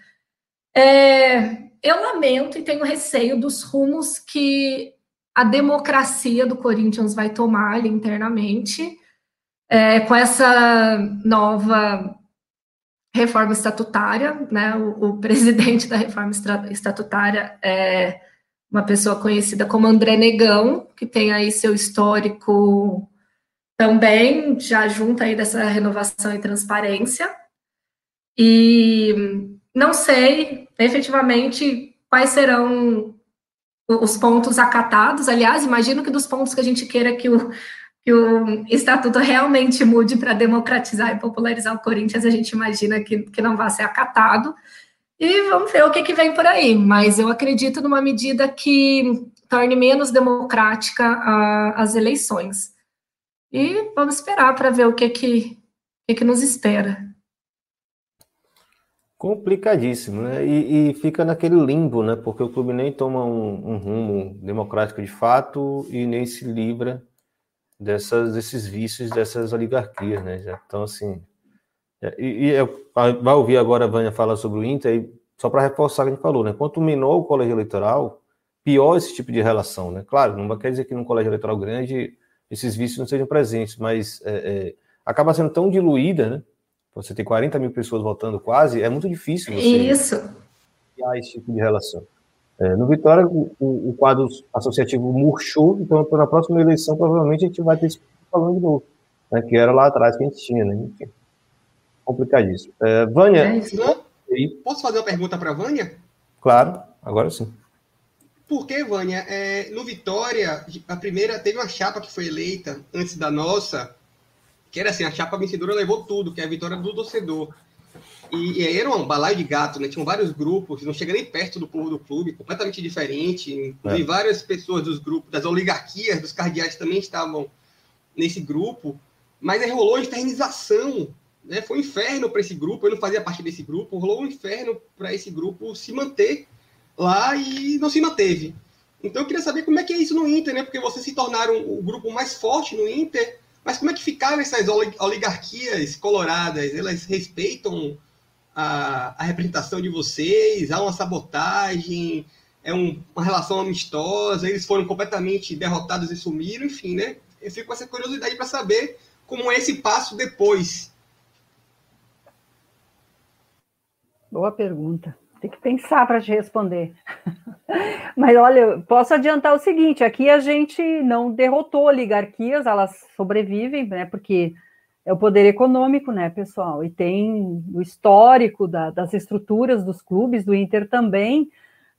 É, eu lamento e tenho receio dos rumos que a democracia do Corinthians vai tomar ali internamente, é, com essa nova reforma estatutária, né? O, o, presidente da reforma estatutária é uma pessoa conhecida como André Negão, que tem aí seu histórico também, já junto aí dessa renovação e transparência. E não sei efetivamente quais serão os pontos acatados. Aliás, imagino que dos pontos que a gente queira que o que o estatuto realmente mude para democratizar e popularizar o Corinthians, a gente imagina que, que não vai ser acatado. E vamos ver o que, que vem por aí. Mas eu acredito numa medida que torne menos democrática a, as eleições. E vamos esperar para ver o que, que, que, que nos espera. Complicadíssimo, né? E, e, fica naquele limbo, né? Porque o clube nem toma um, um rumo democrático de fato e nem se livra dessas, desses vícios, dessas oligarquias, né? Então assim. E, e vai ouvir agora a Vânia falar sobre o Inter, e só para reforçar o que a gente falou, né? Quanto menor o colégio eleitoral, pior esse tipo de relação, né? Claro, não quer dizer que num colégio eleitoral grande esses vícios não sejam presentes, mas é, é, acaba sendo tão diluída, né? Você tem 40 mil pessoas votando quase, é muito difícil você Isso. criar esse tipo de relação. É, no Vitória, o, o, quadro associativo murchou, então na próxima eleição provavelmente a gente vai ter esse falando de novo, né, que era lá atrás que a gente tinha, né? Enfim, complicadíssimo. É, Vânia. É Posso fazer uma pergunta para Vânia? Claro, agora sim. Por que, Vânia? É, no Vitória, a primeira teve uma chapa que foi eleita antes da nossa, que era assim, a chapa vencedora levou tudo, que é a vitória do torcedor. E, e era um balaio de gato, né? Tinham vários grupos, não chega nem perto do povo do clube, completamente diferente. É. E várias pessoas dos grupos, das oligarquias, dos cardeais também estavam nesse grupo. Mas rolou a infernização, né? Foi um inferno para esse grupo, eu não fazia parte desse grupo, rolou um inferno para esse grupo se manter lá e não se manteve. Então eu queria saber como é que é isso no Inter, né? Porque vocês se tornaram o grupo mais forte no Inter, mas como é que ficaram essas oligarquias coloradas? Elas respeitam a, a representação de vocês? Há uma sabotagem? É um, uma relação amistosa? Eles foram completamente derrotados e sumiram? Enfim, né? Eu fico com essa curiosidade para saber como é esse passo depois. Boa pergunta. Tem que pensar para te responder. Mas olha, posso adiantar o seguinte: aqui a gente não derrotou oligarquias, elas sobrevivem, né? Porque é o poder econômico, né, pessoal? E tem o histórico da, das estruturas dos clubes, do Inter também,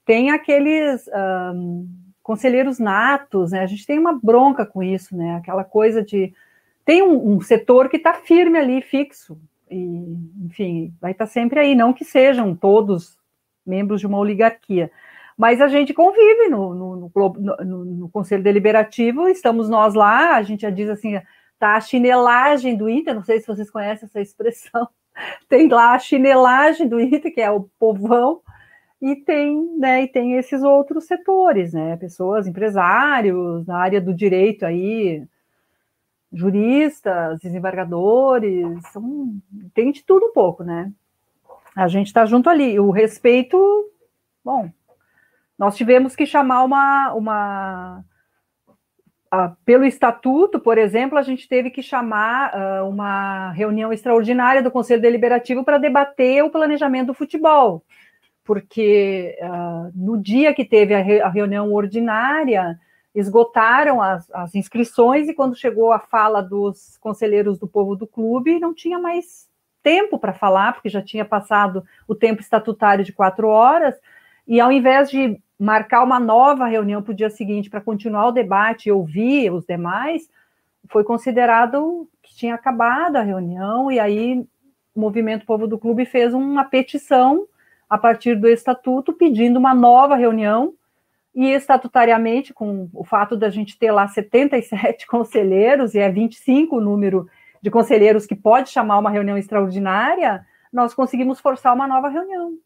tem aqueles um, conselheiros natos, né? A gente tem uma bronca com isso, né? Aquela coisa de. Tem um, um setor que está firme ali, fixo, e, enfim, vai estar tá sempre aí, não que sejam todos membros de uma oligarquia. Mas a gente convive no, no, no, no, Conselho Deliberativo, estamos nós lá, a gente já diz assim, tá a chinelagem do Inter, não sei se vocês conhecem essa expressão, tem lá a chinelagem do Inter, que é o povão, e tem, né, e tem esses outros setores, né, pessoas, empresários, na área do direito aí, juristas, desembargadores, são, tem de tudo um pouco, né, a gente está junto ali. O respeito, bom, nós tivemos que chamar uma. uma pelo estatuto, por exemplo, a gente teve que chamar uh, uma reunião extraordinária do Conselho Deliberativo para debater o planejamento do futebol, porque uh, no dia que teve a, re, a reunião ordinária, esgotaram as, as, inscrições e quando chegou a fala dos conselheiros do povo do clube, não tinha mais tempo para falar, porque já tinha passado o tempo estatutário de quatro horas, e ao invés de marcar uma nova reunião para o dia seguinte para continuar o debate e ouvir os demais, foi considerado que tinha acabado a reunião, e aí o Movimento Povo do Clube fez uma petição a partir do estatuto pedindo uma nova reunião, e estatutariamente, com o fato da gente ter lá 77 conselheiros, e é 25 o número de conselheiros que pode chamar uma reunião extraordinária, nós conseguimos forçar uma nova reunião.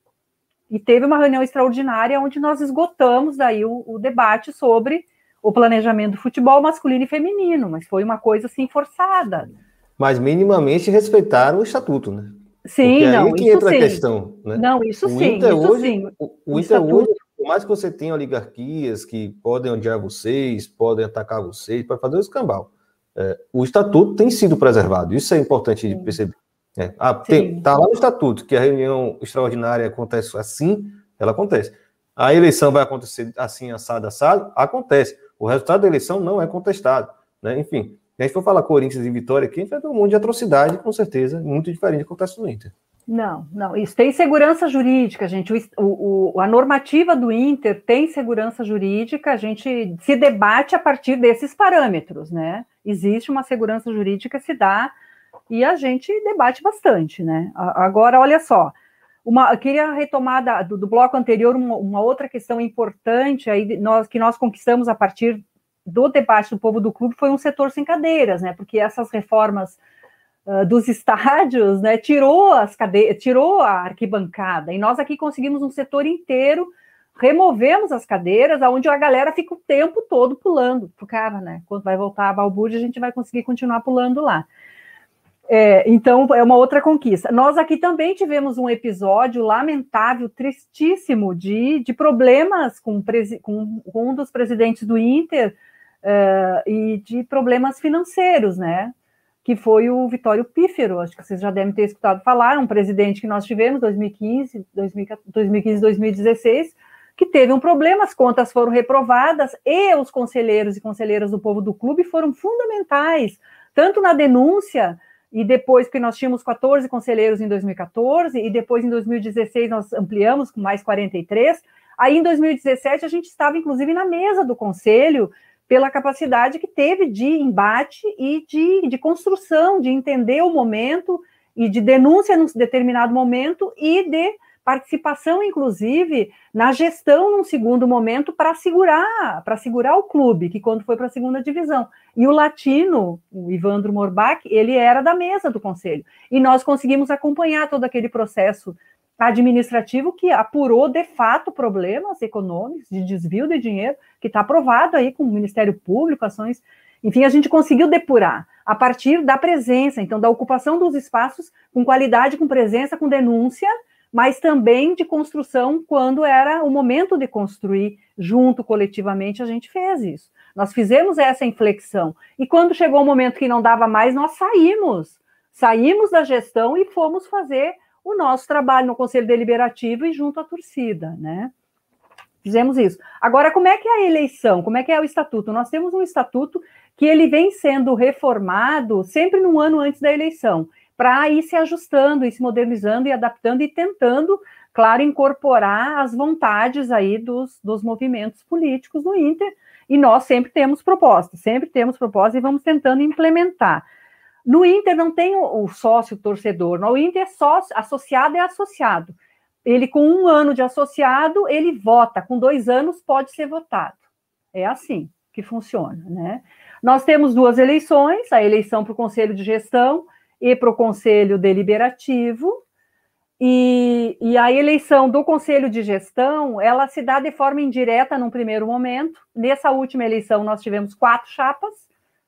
E teve uma reunião extraordinária onde nós esgotamos daí o, o debate sobre o planejamento do futebol masculino e feminino, mas foi uma coisa assim forçada. Mas minimamente respeitaram o estatuto, né? Sim, Porque não, aí que entra sim. a questão, né? Não, isso o sim, Inter isso hoje, sim. O, o Inter hoje, por mais que você tenha oligarquias que podem odiar vocês, podem atacar vocês, para fazer o escambau é, o estatuto tem sido preservado. Isso é importante de perceber. É, tem, tá lá no estatuto que a reunião extraordinária acontece assim, ela acontece. A eleição vai acontecer assim, assado, assado, acontece. O resultado da eleição não é contestado. Né? Enfim, se a gente for falar Corinthians e Vitória aqui, enfrenta um monte de atrocidade, com certeza, muito diferente do que acontece no Inter. Não, não, isso tem segurança jurídica, gente. O, o, a normativa do Inter tem segurança jurídica, a gente se debate a partir desses parâmetros, né? existe uma segurança jurídica se dá e a gente debate bastante, né? Agora, olha só, uma, eu queria retomar da, do, do, bloco anterior uma, uma, outra questão importante aí nós, que nós conquistamos a partir do debate do povo do clube foi um setor sem cadeiras, né? Porque essas reformas uh, dos estádios, né, tirou as cadeiras, tirou a arquibancada, e nós aqui conseguimos um setor inteiro removemos as cadeiras, aonde a galera fica o tempo todo pulando. Cara, né? Quando vai voltar a balbúrdia, a gente vai conseguir continuar pulando lá. É, então, é uma outra conquista. Nós aqui também tivemos um episódio lamentável, tristíssimo, de, de problemas com, com, com um dos presidentes do Inter uh, e de problemas financeiros, né? Que foi o Vitório Pífero, acho que vocês já devem ter escutado falar, um presidente que nós tivemos em 2015, 2015, 2016, que teve um problema, as contas foram reprovadas e os conselheiros e conselheiras do povo do clube foram fundamentais, tanto na denúncia e depois que nós tínhamos 14 conselheiros em 2014 e depois em 2016 nós ampliamos com mais 43. Aí em 2017 a gente estava inclusive na mesa do conselho pela capacidade que teve de embate e de, de construção, de entender o momento e de denúncia num determinado momento e de participação, inclusive, na gestão num segundo momento para segurar, para segurar o clube, que quando foi para a segunda divisão. E o latino, o Ivandro Morbach, ele era da mesa do conselho. E nós conseguimos acompanhar todo aquele processo administrativo que apurou de fato problemas econômicos de desvio de dinheiro, que está aprovado aí com o Ministério Público, ações. Enfim, a gente conseguiu depurar a partir da presença, então, da ocupação dos espaços com qualidade, com presença, com denúncia, mas também de construção quando era o momento de construir junto, coletivamente, a gente fez isso. Nós fizemos essa inflexão. E quando chegou o momento que não dava mais, nós saímos. Saímos da gestão e fomos fazer o nosso trabalho no Conselho Deliberativo e junto à torcida, né? Fizemos isso. Agora, como é que é a eleição? Como é que é o estatuto? Nós temos um estatuto que ele vem sendo reformado sempre no ano antes da eleição, para ir se ajustando, ir se modernizando e adaptando e tentando, claro, incorporar as vontades aí dos, dos movimentos políticos no Inter, e nós sempre temos propostas, sempre temos propostas e vamos tentando implementar. No Inter não tem o, o sócio torcedor, no Inter é sócio, associado é associado. Ele, com um ano de associado, ele vota, com dois anos pode ser votado. É assim que funciona, né? Nós temos duas eleições, a eleição para o Conselho de Gestão e para o Conselho Deliberativo, e, e, a eleição do Conselho de Gestão, ela se dá de forma indireta num primeiro momento. Nessa última eleição, nós tivemos quatro chapas,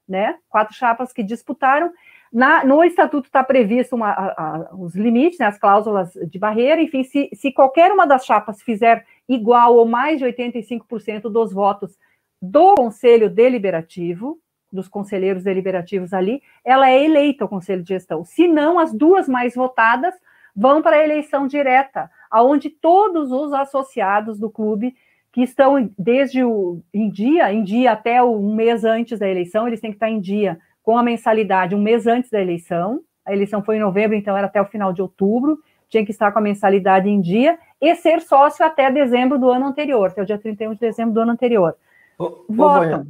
né? Quatro chapas que disputaram, na, no estatuto está previsto uma, a, a, os limites, né, as cláusulas de barreira, enfim, se, se qualquer uma das chapas fizer igual ou mais de 85% dos votos do Conselho Deliberativo, dos conselheiros deliberativos ali, ela é eleita ao Conselho de Gestão. Se não, as duas mais votadas vão para a eleição direta, aonde todos os associados do clube que estão desde o em dia, em dia até um mês antes da eleição, eles têm que estar em dia com a mensalidade um mês antes da eleição. A eleição foi em novembro, então era até o final de outubro. Tinha que estar com a mensalidade em dia e ser sócio até dezembro do ano anterior, até o dia 31 de dezembro do ano anterior. Ô, Votam.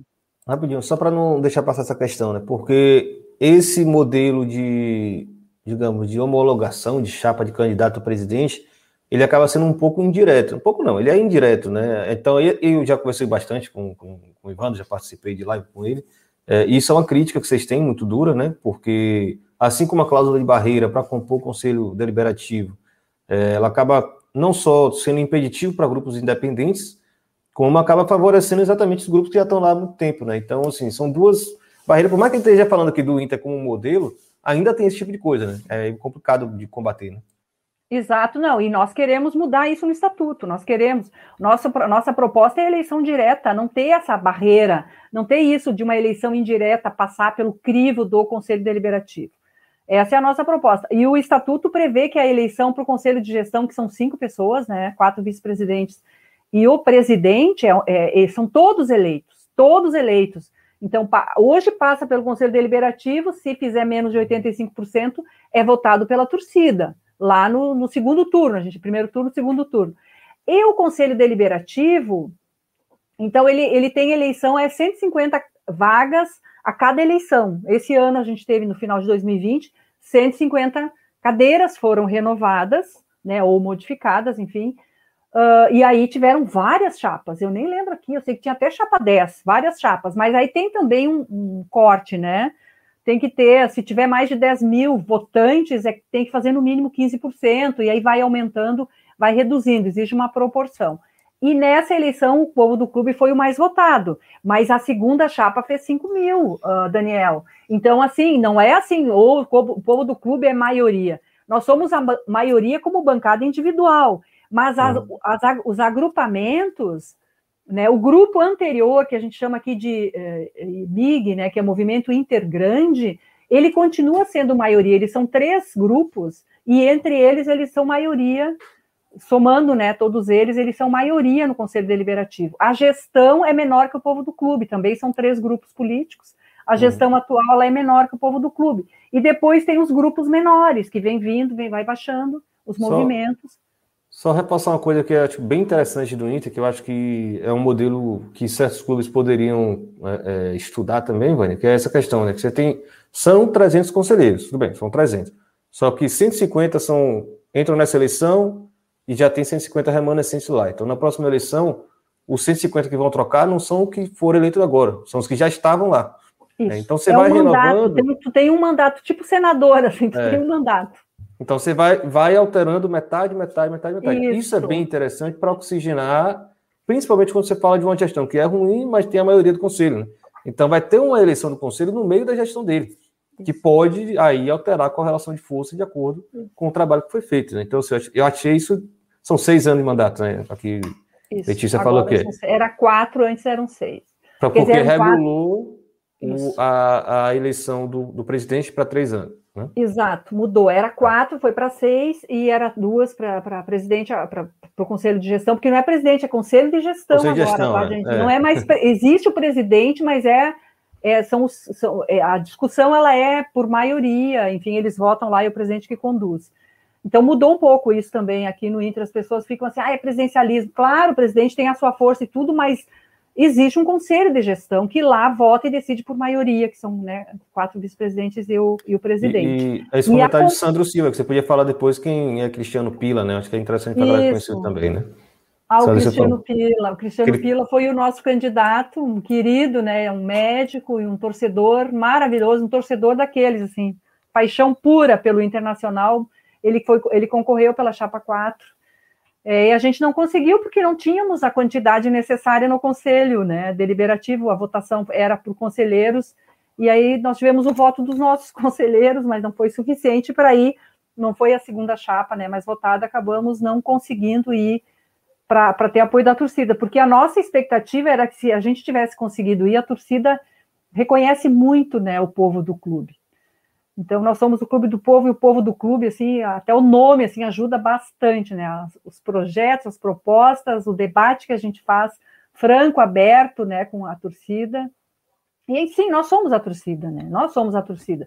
Ô, rapidinho, só para não deixar passar essa questão, né? Porque esse modelo de, digamos, de homologação de chapa de candidato a presidente, ele acaba sendo um pouco indireto. Um pouco não, ele é indireto, né? Então, eu já conversei bastante com, com, com o Ivandro, já participei de live com ele. É, isso é uma crítica que vocês têm muito dura, né? Porque assim como a cláusula de barreira para compor o conselho deliberativo, é, ela acaba não só sendo impeditivo para grupos independentes, como acaba favorecendo exatamente os grupos que já estão lá há muito tempo, né? Então, assim, são duas barreiras. Por mais que a gente esteja falando aqui do Inter como modelo, ainda tem esse tipo de coisa, né? É complicado de combater, né? Exato, não. E nós queremos mudar isso no estatuto. Nós queremos. Nossa, nossa proposta é eleição direta, não ter essa barreira, não ter isso de uma eleição indireta passar pelo crivo do Conselho Deliberativo. Essa é a nossa proposta. E o estatuto prevê que a eleição para o Conselho de Gestão, que são cinco pessoas, né, quatro vice-presidentes, e o presidente é, é, são todos eleitos, todos eleitos. Então, hoje passa pelo Conselho Deliberativo, se fizer menos de 85%, é votado pela torcida lá no, no segundo turno, a gente, primeiro turno, segundo turno. E o Conselho Deliberativo, então, ele, ele tem eleição, é 150 vagas a cada eleição. Esse ano a gente teve, no final de 2020, 150 cadeiras foram renovadas, né, ou modificadas, enfim, uh, e aí tiveram várias chapas, eu nem lembro aqui, eu sei que tinha até chapa 10, várias chapas, mas aí tem também um, um corte, né, tem que ter, se tiver mais de 10 mil votantes, é, tem que fazer no mínimo 15%, e aí vai aumentando, vai reduzindo, existe uma proporção. E nessa eleição, o povo do clube foi o mais votado, mas a segunda chapa fez 5 mil, uh, Daniel. Então, assim, não é assim, ou o povo do clube é maioria. Nós somos a maioria como bancada individual, mas as, uhum. as, os agrupamentos né, o grupo anterior, que a gente chama aqui de eh, MIG, né, que é Movimento Intergrande, ele continua sendo maioria. Eles são três grupos e entre eles eles são maioria, somando, né, todos eles, eles são maioria no Conselho Deliberativo. A gestão é menor que o povo do clube. Também são três grupos políticos. A uhum. gestão uhum. atual é menor que o povo do clube. E depois tem os grupos menores que vem vindo, vem vai baixando os movimentos. Só repassar uma coisa que eu acho bem interessante do Inter, que eu acho que é um modelo que certos clubes poderiam é, é, estudar também, Vânia, que é essa questão, né? Que você tem. São 300 conselheiros, tudo bem, são 300. Só que 150 são, entram nessa eleição e já tem 150 remanescentes lá. Então, na próxima eleição, os 150 que vão trocar não são os que foram eleitos agora, são os que já estavam lá. Né? Então, você é vai um mandato, renovando. Tem, tu tem um mandato, tipo senador, assim, tu é. tem um mandato. Então você vai, vai alterando metade, metade, metade, metade. Isso, Isso é bem interessante para oxigenar, principalmente quando você fala de uma gestão que é ruim, mas tem a maioria do conselho. Né? Então vai ter uma eleição do conselho no meio da gestão dele, que pode aí alterar a correlação de força de acordo com o trabalho que foi feito. Né? Então eu achei isso. São seis anos de mandato, né? Aqui isso. Letícia Agora, falou o quê? Era quatro, antes eram seis. Porque dizer, regulou o, a, a eleição do, do presidente para três anos. Né? Exato, mudou. Era quatro, foi para seis, e era duas para presidente, para o conselho de gestão, porque não é presidente, é conselho de gestão conselho agora, de gestão, tá, é? É. Não é mais. Existe o presidente, mas é. é são, são, é, a discussão ela é por maioria, enfim, eles votam lá e é o presidente que conduz. Então mudou um pouco isso também aqui no Inter, as pessoas ficam assim, ah, é presidencialismo. Claro, o presidente tem a sua força e tudo, mas existe um conselho de gestão que lá vota e decide por maioria, que são né, quatro vice-presidentes e o, e o presidente. E, e esse comentário a... de Sandro Silva, que você podia falar depois quem é Cristiano Pila, né? Acho que é interessante falar conhecido também, né? Ah, o Cristiano Pila. O Cristiano Pila foi o nosso candidato, um querido, né? Um médico e um torcedor maravilhoso, um torcedor daqueles, assim, paixão pura pelo internacional. Ele, foi, ele concorreu pela Chapa 4 é, e a gente não conseguiu porque não tínhamos a quantidade necessária no conselho né, deliberativo, a votação era por conselheiros, e aí nós tivemos o voto dos nossos conselheiros, mas não foi suficiente para ir, não foi a segunda chapa né, mais votada, acabamos não conseguindo ir para ter apoio da torcida, porque a nossa expectativa era que se a gente tivesse conseguido ir, a torcida reconhece muito né, o povo do clube. Então, nós somos o Clube do Povo e o Povo do Clube, assim, até o nome, assim, ajuda bastante, né? Os projetos, as propostas, o debate que a gente faz, franco, aberto, né, com a torcida. E sim, nós somos a torcida, né? Nós somos a torcida.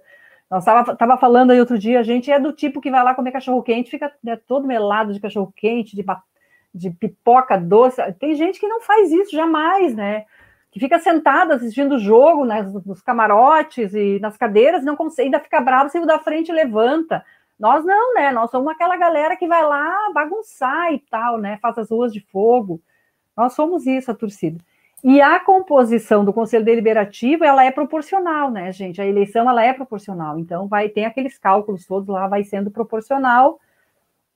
Nós estava tava falando aí outro dia, a gente é do tipo que vai lá comer cachorro-quente, fica né, todo melado de cachorro-quente, de, de pipoca doce. Tem gente que não faz isso jamais, né? Que fica sentado assistindo o jogo nas, nos camarotes e nas cadeiras, não consegue, ainda fica bravo se o da frente levanta. Nós não, né? Nós somos aquela galera que vai lá bagunçar e tal, né? Faz as ruas de fogo. Nós somos isso, a torcida. E a composição do Conselho Deliberativo, ela é proporcional, né, gente? A eleição, ela é proporcional. Então, vai ter aqueles cálculos todos lá, vai sendo proporcional.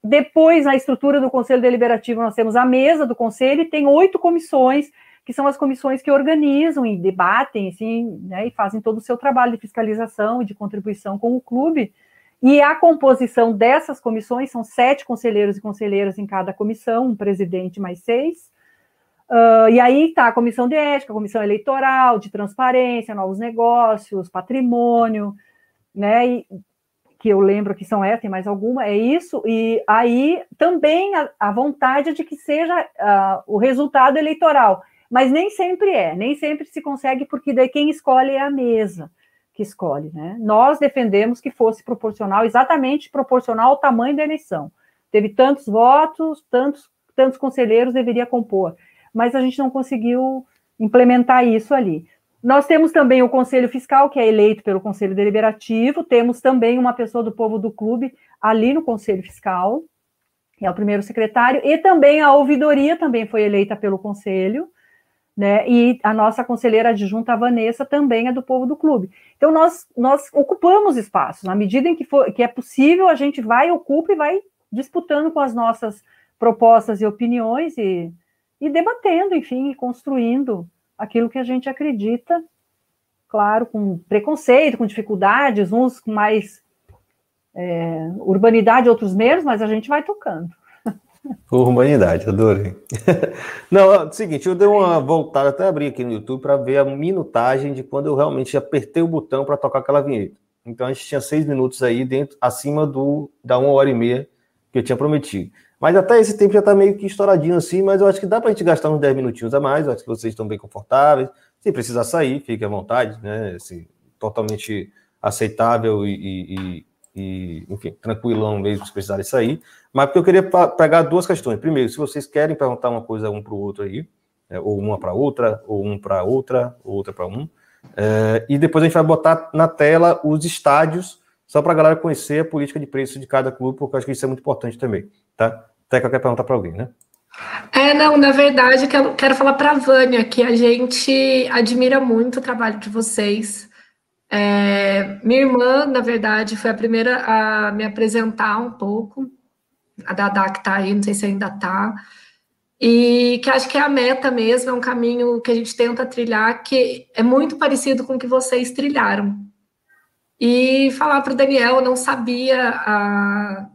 Depois, na estrutura do Conselho Deliberativo, nós temos a mesa do Conselho e tem oito comissões que são as comissões que organizam e debatem, assim, né, e fazem todo o seu trabalho de fiscalização e de contribuição com o clube. E a composição dessas comissões são sete conselheiros e conselheiras em cada comissão, um presidente mais seis. Uh, e aí está a comissão de ética, a comissão eleitoral, de transparência, novos negócios, patrimônio, né? E, que eu lembro que são essas, tem mais alguma, é isso. E aí também a, a vontade de que seja uh, o resultado eleitoral mas nem sempre é, nem sempre se consegue, porque daí quem escolhe é a mesa que escolhe, né? Nós defendemos que fosse proporcional, exatamente proporcional ao tamanho da eleição. Teve tantos votos, tantos, tantos conselheiros deveria compor, mas a gente não conseguiu implementar isso ali. Nós temos também o Conselho Fiscal, que é eleito pelo Conselho Deliberativo, temos também uma pessoa do povo do clube ali no Conselho Fiscal, que é o primeiro secretário, e também a ouvidoria também foi eleita pelo Conselho, né? E a nossa conselheira adjunta, a Vanessa, também é do povo do clube. Então, nós, nós ocupamos espaços. Na medida em que, for, que é possível, a gente vai, ocupa e vai disputando com as nossas propostas e opiniões e, e debatendo, enfim, e construindo aquilo que a gente acredita, claro, com preconceito, com dificuldades, uns com mais é, urbanidade, outros menos, mas a gente vai tocando. Urbanidade, adorei. Não, é o seguinte, eu dei uma voltada, até abri aqui no YouTube para ver a minutagem de quando eu realmente apertei o botão para tocar aquela vinheta. Então a gente tinha seis minutos aí dentro, acima do da uma hora e meia que eu tinha prometido. Mas até esse tempo já está meio que estouradinho assim, mas eu acho que dá para a gente gastar uns 10 minutinhos a mais. Eu acho que vocês estão bem confortáveis. Se precisar sair, fique à vontade, né? Assim, totalmente aceitável e, e e, enfim, tranquilão mesmo se precisarem sair. Mas porque eu queria pegar duas questões. Primeiro, se vocês querem perguntar uma coisa um para o outro aí, é, ou uma para outra, ou um para outra, ou outra para um. É, e depois a gente vai botar na tela os estádios, só para a galera conhecer a política de preço de cada clube, porque eu acho que isso é muito importante também, tá? Teca quer perguntar para alguém, né? É, não, na verdade, quero, quero falar para a Vânia que a gente admira muito o trabalho de vocês É, minha irmã, na verdade, foi a primeira a me apresentar um pouco. A Dada que está aí, não sei se ainda está. E que acho que é a meta mesmo, é um caminho que a gente tenta trilhar, que é muito parecido com o que vocês trilharam. E falar para o Daniel, eu não sabia a,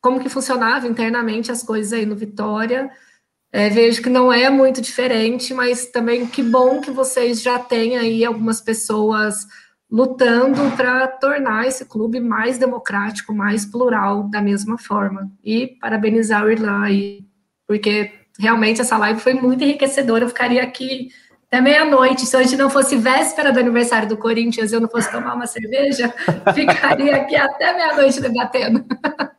como que funcionava internamente as coisas aí no Vitória. É, vejo que não é muito diferente, mas também que bom que vocês já têm aí algumas pessoas lutando para tornar esse clube mais democrático, mais plural da mesma forma. E parabenizar o Irlan aí, porque realmente essa live foi muito enriquecedora. Eu ficaria aqui até meia-noite. Se hoje não fosse véspera do aniversário do Corinthians, eu não fosse tomar uma cerveja, ficaria aqui até meia-noite debatendo.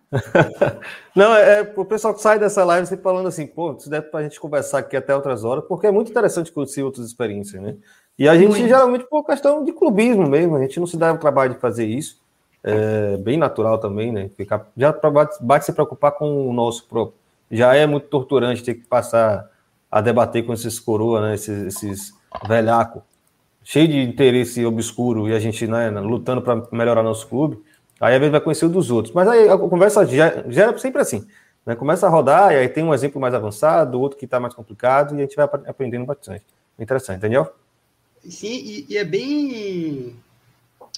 Não, é, o pessoal que sai dessa live sempre falando assim, pô, se der para a gente conversar aqui até outras horas, porque é muito interessante conhecer outras experiências, né? E a gente, muito. geralmente, por questão de clubismo mesmo, a gente não se dá o trabalho de fazer isso. É bem natural também, né? Ficar, já bate se preocupar com o nosso próprio. Já é muito torturante ter que passar a debater com esses coroa, né? Esses, esses velhaco, cheio de interesse obscuro e a gente né, lutando para melhorar nosso clube. Aí a gente vai conhecer o dos outros. Mas aí a conversa gera sempre assim. Né? Começa a rodar e aí tem um exemplo mais avançado, outro que está mais complicado e a gente vai aprendendo bastante. Interessante, Daniel? Sim, e, e, é bem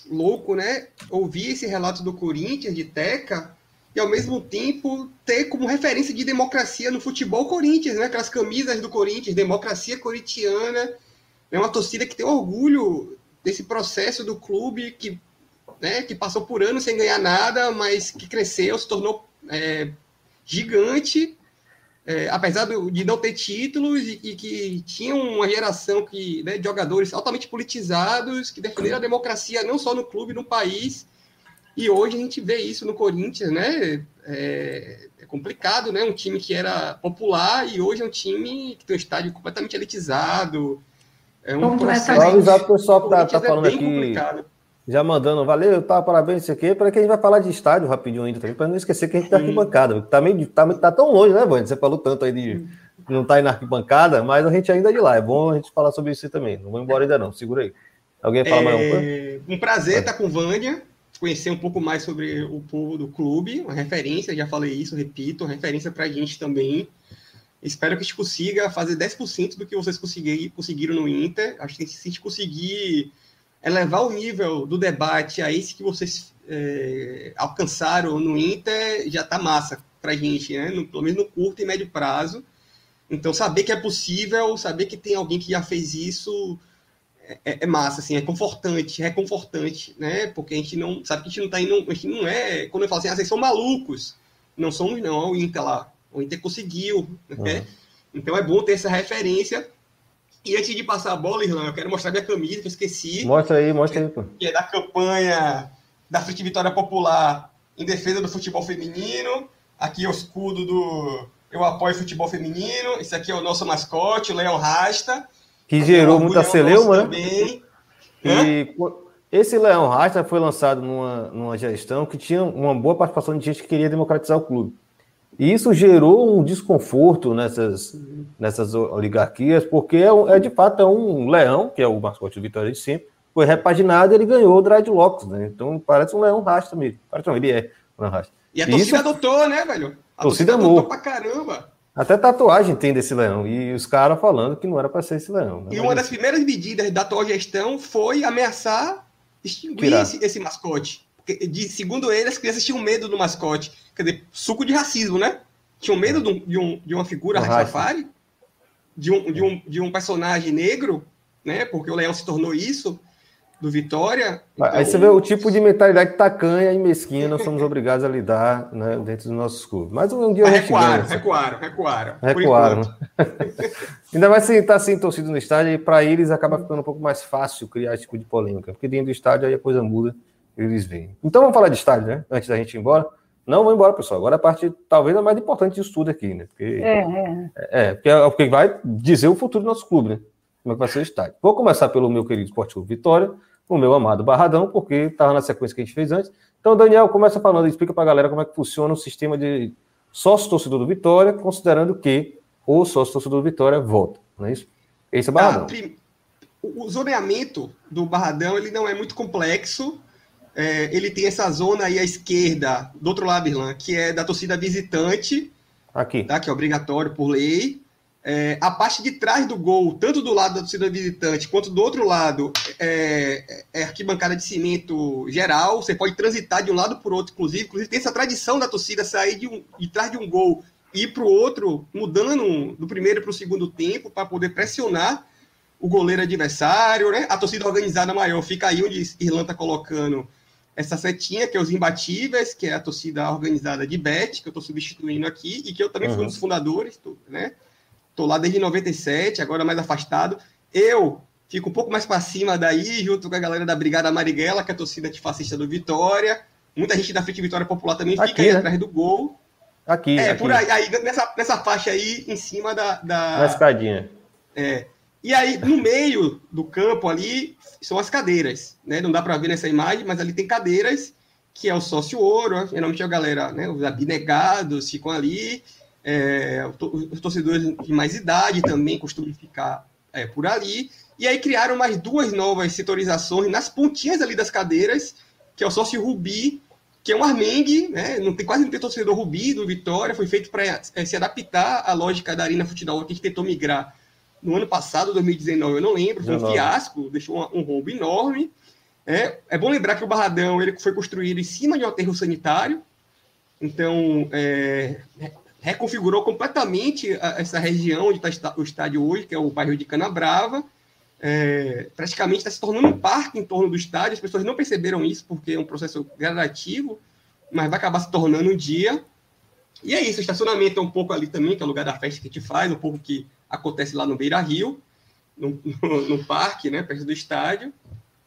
louco, né? Ouvir esse relato do Corinthians, de Teca, e ao mesmo tempo ter como referência de democracia no futebol Corinthians, né? Aquelas camisas do Corinthians, democracia corintiana. É uma torcida que tem orgulho desse processo do clube que, né, que passou por anos sem ganhar nada, mas que cresceu, se tornou é, gigante é, apesar de não ter títulos e, e, que tinha uma geração que, né, de jogadores altamente politizados que defenderam a democracia não só no clube, no país. E hoje a gente vê isso no Corinthians, né? É, é complicado, né? Um time que era popular e hoje é um time que tem um estádio completamente elitizado. É um processo. avisar o pessoal que tá, tá falando é aqui. Complicado já mandando, valeu, tá, parabéns, isso aqui, para que a gente vai falar de estádio rapidinho ainda também, para não esquecer que a gente tá arquibancada. Tá, meio, tá, tá tão longe, né, Vânia? Você falou tanto aí de não tá aí na arquibancada, mas a gente ainda é de lá. É bom a gente falar sobre isso também. Não vou embora ainda não, segura aí. Alguém fala é... mais alguma coisa? Um prazer estar com Vânia, conhecer um pouco mais sobre o povo do clube, uma referência, já falei isso, repito, referência para a gente também. Espero que a gente consiga fazer 10% do que vocês conseguiram no Inter. Acho que se a gente conseguir elevar o nível do debate a esse que vocês é, alcançaram no Inter já está massa para a gente, né? No, pelo menos no curto e médio prazo. Então, saber que é possível, saber que tem alguém que já fez isso é, é massa, assim, é confortante, é confortante, né? Porque a gente não sabe que a gente não está indo, a gente não é, quando eu falo assim, ah, vocês são malucos, não somos não, é o Inter lá, o Inter conseguiu, né? Uhum. Então é bom ter essa referência e antes de passar a bola, Irlan, eu quero mostrar minha camisa, que eu esqueci. Mostra aí, mostra aí, pô. Que é da campanha da Frente Vitória Popular em defesa do futebol feminino. Aqui é o escudo do Eu Apoio Futebol Feminino. Esse aqui é o nosso mascote, o Leão Rasta. Que gerou muita celeuma, né? Também. E esse Leão Rasta foi lançado numa, numa gestão que tinha uma boa participação de gente que queria democratizar o clube. E isso gerou um desconforto nessas, nessas oligarquias, porque é, é, de fato é um leão, que é o mascote do Vitória de sempre, foi repaginado e ele ganhou o dreadlocks, né? Então parece um leão rasta mesmo. Parece, não, ele é um leão rasta. E a torcida isso, adotou, né, velho? A torcida, torcida adotou pra caramba. Até tatuagem tem desse leão. E os caras falando que não era para ser esse leão. Né? E uma das primeiras medidas da atual gestão foi ameaçar extinguir esse, esse mascote de, segundo ele, as crianças tinham medo do mascote. Quer dizer, suco de racismo, né? Tinham medo de, um, de, um, de uma figura Rastafari, de um, de, um, de um personagem negro, né? Porque o Leão se tornou isso, do Vitória. Então... Aí você vê o tipo de mentalidade tacanha e mesquinha nós somos obrigados a lidar né, dentro dos nossos clubes. Mas um dia Mas recuaram, recuaram, recuaram, recuaram. Ainda mais se estar assim torcido no estádio, e para eles acaba ficando um pouco mais fácil criar esse tipo de polêmica, porque dentro do estádio aí a coisa muda eles veem. Então vamos falar de estádio, né? Antes da gente ir embora. Não vou embora, pessoal. Agora a parte talvez a mais importante disso tudo aqui, né? Porque, é, é. é, porque, é porque vai dizer o futuro do nosso clube, né? Como é que vai ser o estádio. Vou começar pelo meu querido Esporte Clube Vitória, o meu amado Barradão, porque estava na sequência que a gente fez antes. Então, Daniel, começa falando, explica para a galera como é que funciona o sistema de sócio-torcedor do Vitória, considerando que o sócio-torcedor do Vitória vota, não é isso? Esse é o Barradão. Ah, prim o, o zoneamento do Barradão ele não é muito complexo. É, ele tem essa zona aí à esquerda, do outro lado, Irlan, que é da torcida visitante. Aqui. Tá, que é obrigatório por lei. É, a parte de trás do gol, tanto do lado da torcida visitante quanto do outro lado, é, é arquibancada de cimento geral. Você pode transitar de um lado para o outro, inclusive. Inclusive, tem essa tradição da torcida sair de, um, de trás de um gol e ir para o outro, mudando do primeiro para o segundo tempo, para poder pressionar o goleiro adversário. Né? A torcida organizada maior fica aí onde Irlanda está colocando essa setinha, que é os imbatíveis, que é a torcida organizada de Bet, que eu estou substituindo aqui, e que eu também uhum. fui um dos fundadores, né? Estou lá desde 97, agora mais afastado. Eu fico um pouco mais para cima daí, junto com a galera da Brigada Marighella, que é a torcida antifascista do Vitória. Muita gente da Frente Vitória Popular também aqui, fica aí né? atrás do gol. Aqui. É, aqui. por aí, aí, nessa, nessa faixa aí, em cima da. da Na escadinha. É. E aí, no meio do campo ali, são as cadeiras, né? Não dá para ver nessa imagem, mas ali tem cadeiras, que é o sócio ouro, geralmente a galera, né? Os abnegados ficam ali, é, os torcedores de mais idade também costumam ficar é, por ali. E aí criaram mais duas novas setorizações nas pontinhas ali das cadeiras, que é o sócio Rubi, que é um armengue, né? não tem quase não tem torcedor Rubi do Vitória, foi feito para é, se adaptar à lógica da Arena Futebol, que tentou migrar no ano passado, 2019, eu não lembro, foi um fiasco, deixou um, um roubo enorme. É, é bom lembrar que o Barradão ele foi construído em cima de um aterro sanitário, então é, reconfigurou completamente essa região onde está o estádio hoje, que é o bairro de Canabrava. É, praticamente está se tornando um parque em torno do estádio. As pessoas não perceberam isso porque é um processo gradativo, mas vai acabar se tornando um dia. E é isso, o estacionamento é um pouco ali também, que é o lugar da festa que a gente faz, um pouco que acontece lá no Beira Rio, no, no, no parque, né, perto do estádio.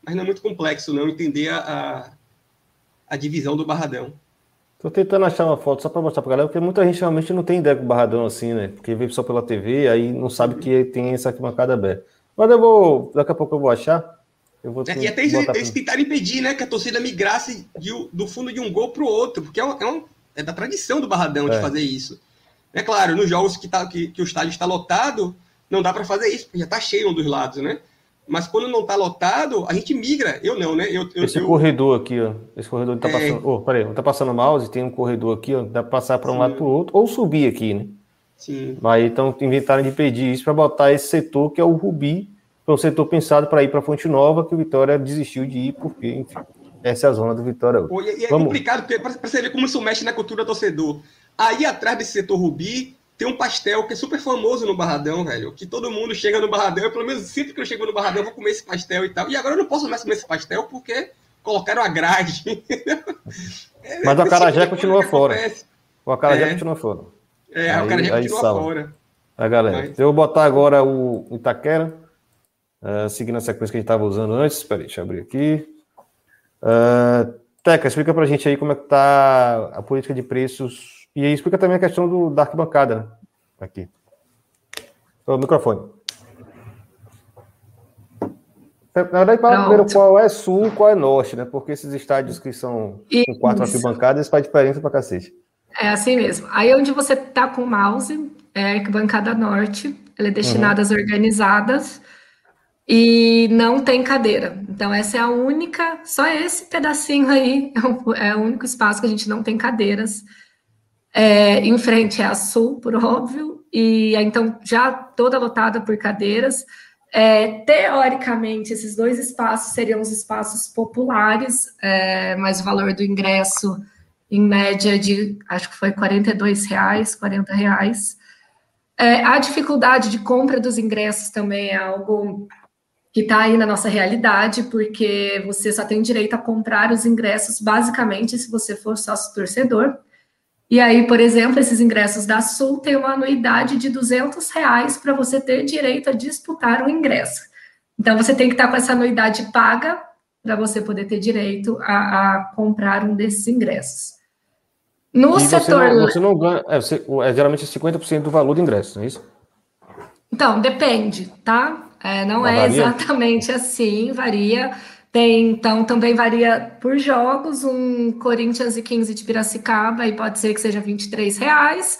Mas não é muito complexo não entender a, a, a divisão do Barradão. Tô tentando achar uma foto só para mostrar para galera, porque muita gente realmente não tem ideia do Barradão assim, né? Porque vê só pela TV, aí não sabe que tem essa arquibancada aberta. Mas eu vou, daqui a pouco eu vou achar. Eu vou é, e até eles, eles tentaram impedir, né, que a torcida migrasse de, do fundo de um gol para o outro, porque é, um, é, um, é, da tradição do Barradão é. de fazer isso. É claro, nos jogos que, tá, que, que o estádio está lotado, não dá para fazer isso, porque já está cheio um dos lados, né? Mas quando não está lotado, a gente migra. Eu não, né? Eu, eu, Esse eu... corredor aqui, ó. Esse corredor tá é... passando. Oh, peraí, tá passando o mouse, tem um corredor aqui, ó. Dá para passar para um Sim. lado para o outro, ou subir aqui, né? Sim. Mas então inventaram de pedir isso para botar esse setor que é o Rubi, que é um setor pensado para ir para Fonte Nova, que o Vitória desistiu de ir, porque, enfim, essa é a zona do Vitória. Pô, e é Vamos... complicado, porque para você ver como isso mexe na cultura do torcedor. Aí atrás desse setor Rubi tem um pastel que é super famoso no Barradão, velho. Que todo mundo chega no Barradão, pelo menos sempre que eu chego no Barradão, eu vou comer esse pastel e tal. E agora eu não posso mais comer esse pastel porque colocaram a grade. Mas o acarajé continua fora. O acarajé é. continua fora. É, aí, o acarajé continua salva. fora. A galera. Mas... Eu vou botar agora o Itaquera, uh, seguindo a sequência que a gente estava usando antes. Espera deixa eu abrir aqui. Uh, Teca, explica pra gente aí como é que tá a política de preços e explica também a questão do, da arquibancada, né? Aqui. O microfone. Na verdade, para ver qual é sul, qual é norte, né? Porque esses estádios que são com quatro arquibancadas faz diferença para cacete. É assim mesmo. Aí onde você tá com o mouse, é a arquibancada norte, ela é destinada uhum. às organizadas e não tem cadeira. Então, essa é a única, só esse pedacinho aí é o, é o único espaço que a gente não tem cadeiras. É, em frente a Sul, por óbvio, e então já toda lotada por cadeiras. É, teoricamente, esses dois espaços seriam os espaços populares, é, mas o valor do ingresso, em média, de acho que foi R$ reais, 40 reais. É, a dificuldade de compra dos ingressos também é algo que está aí na nossa realidade, porque você só tem direito a comprar os ingressos basicamente se você for sócio torcedor. E aí, por exemplo, esses ingressos da Sul têm uma anuidade de 200 reais para você ter direito a disputar o ingresso. Então, você tem que estar com essa anuidade paga para você poder ter direito a, a, comprar um desses ingressos. No e setor. Você não, você não ganha. É, você, é geralmente 50% do valor do ingresso, não é isso? Então, depende, tá? É, não é varia? exatamente assim, varia. Tem, então, também varia por jogos, um Corinthians e 15 de Piracicaba, e pode ser que seja 23 reais,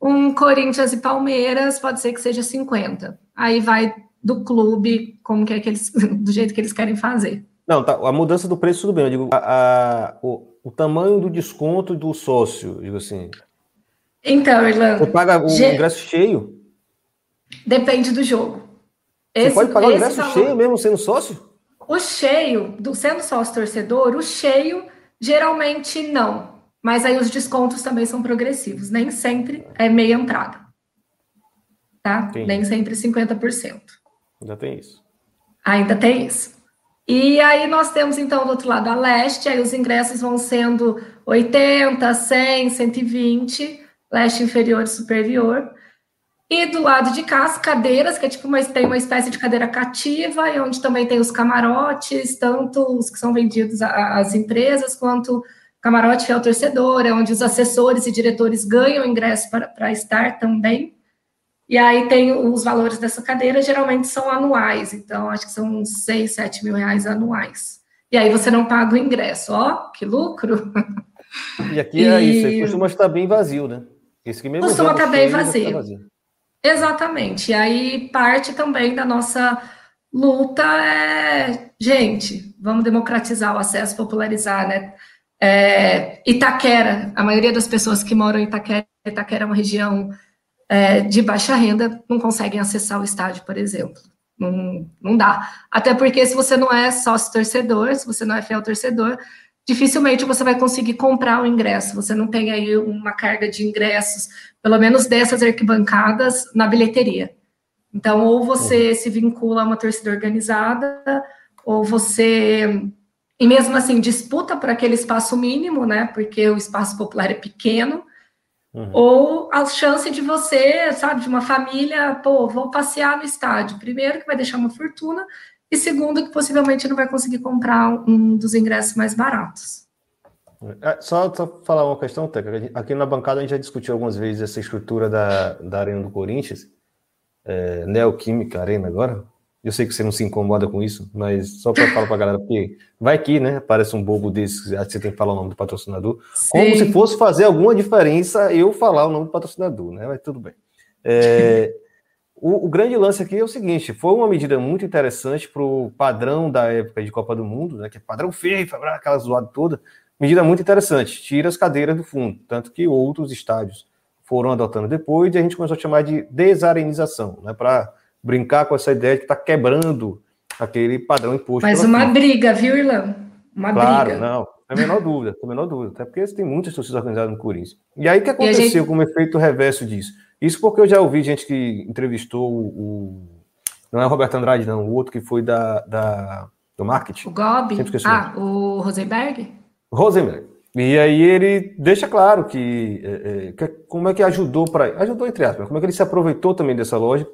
um Corinthians e Palmeiras, pode ser que seja 50. Aí vai do clube, como que é que eles, do jeito que eles querem fazer. Não, tá, a mudança do preço tudo bem, eu digo, a, a, o, o, tamanho do desconto do sócio, digo assim. Então, Irlanda. Você paga o ingresso cheio? Depende do jogo. Esse, Você pode pagar o ingresso valor, cheio mesmo sendo sócio? O cheio, do, sendo sócio torcedor, o cheio geralmente não. Mas aí os descontos também são progressivos. Nem sempre é meia entrada. Tá? Nem sempre 50%. Ainda tem isso. Ainda tem isso. E aí nós temos, então, do outro lado a leste, aí os ingressos vão sendo 80, 100, 120, leste inferior e superior. E do lado de cá, as cadeiras, que é tipo uma, tem uma espécie de cadeira cativa, e onde também tem os camarotes, tanto os que são vendidos às empresas, quanto camarote fiel torcedor, é onde os assessores e diretores ganham ingresso para estar também. E aí tem os valores dessa cadeira, geralmente são anuais, então acho que são uns 6, 7 mil reais anuais. E aí você não paga o ingresso, ó, que lucro! E aqui é e... isso, costuma estar bem vazio, né? Esse que mesmo costuma estar bem vazio. vazio. Exatamente. E aí parte também da nossa luta é, gente, vamos democratizar o acesso, popularizar, né? É, Itaquera, a maioria das pessoas que moram em Itaquera, Itaquera é uma região é, de baixa renda, não conseguem acessar o estádio, por exemplo. Não, não dá. Até porque se você não é sócio torcedor, se você não é fiel torcedor, dificilmente você vai conseguir comprar o ingresso. Você não tem aí uma carga de ingressos, pelo menos dessas arquibancadas, na bilheteria. Então, ou você uhum. se vincula a uma torcida organizada, ou você. E mesmo assim, disputa por aquele espaço mínimo, né? Porque o espaço popular é pequeno. Uhum. Ou a chance de você, sabe, de uma família, pô, vou passear no estádio. Primeiro, que vai deixar uma fortuna, e segundo, que possivelmente não vai conseguir comprar um dos ingressos mais baratos. É, só, só falar uma questão, Teca. Aqui na bancada a gente já discutiu algumas vezes essa estrutura da, da Arena do Corinthians, é, Neoquímica Arena agora. Eu sei que você não se incomoda com isso, mas só para falar para a galera, porque vai que, né, aparece um bobo desse, acho que você tem que falar o nome do patrocinador, Sim. como se fosse fazer alguma diferença eu falar o nome do patrocinador, né, mas tudo bem. É, o, o, grande lance aqui é o seguinte: foi uma medida muito interessante para o padrão da época de Copa do Mundo, né? Que é padrão FIFA, aquela zoada toda. Medida muito interessante, tira as cadeiras do fundo, tanto que outros estádios foram adotando depois e a gente começou a chamar de desarenização, né? Para brincar com essa ideia de que está quebrando aquele padrão imposto. Mas uma briga, viu, Irlão? Uma claro, briga. não, a menor dúvida, a menor dúvida, até porque tem muitas torcidas organizadas no Corinthians. E aí o que aconteceu gente... como efeito reverso disso? Isso porque eu já ouvi gente que entrevistou o. Não é o Roberto Andrade, não, o outro que foi da, da do marketing. O Gobi? Ah, o Rosenberg? Rosenberg. E aí ele deixa claro que, é, é, que como é que ajudou para. Ajudou, entre aspas, como é que ele se aproveitou também dessa lógica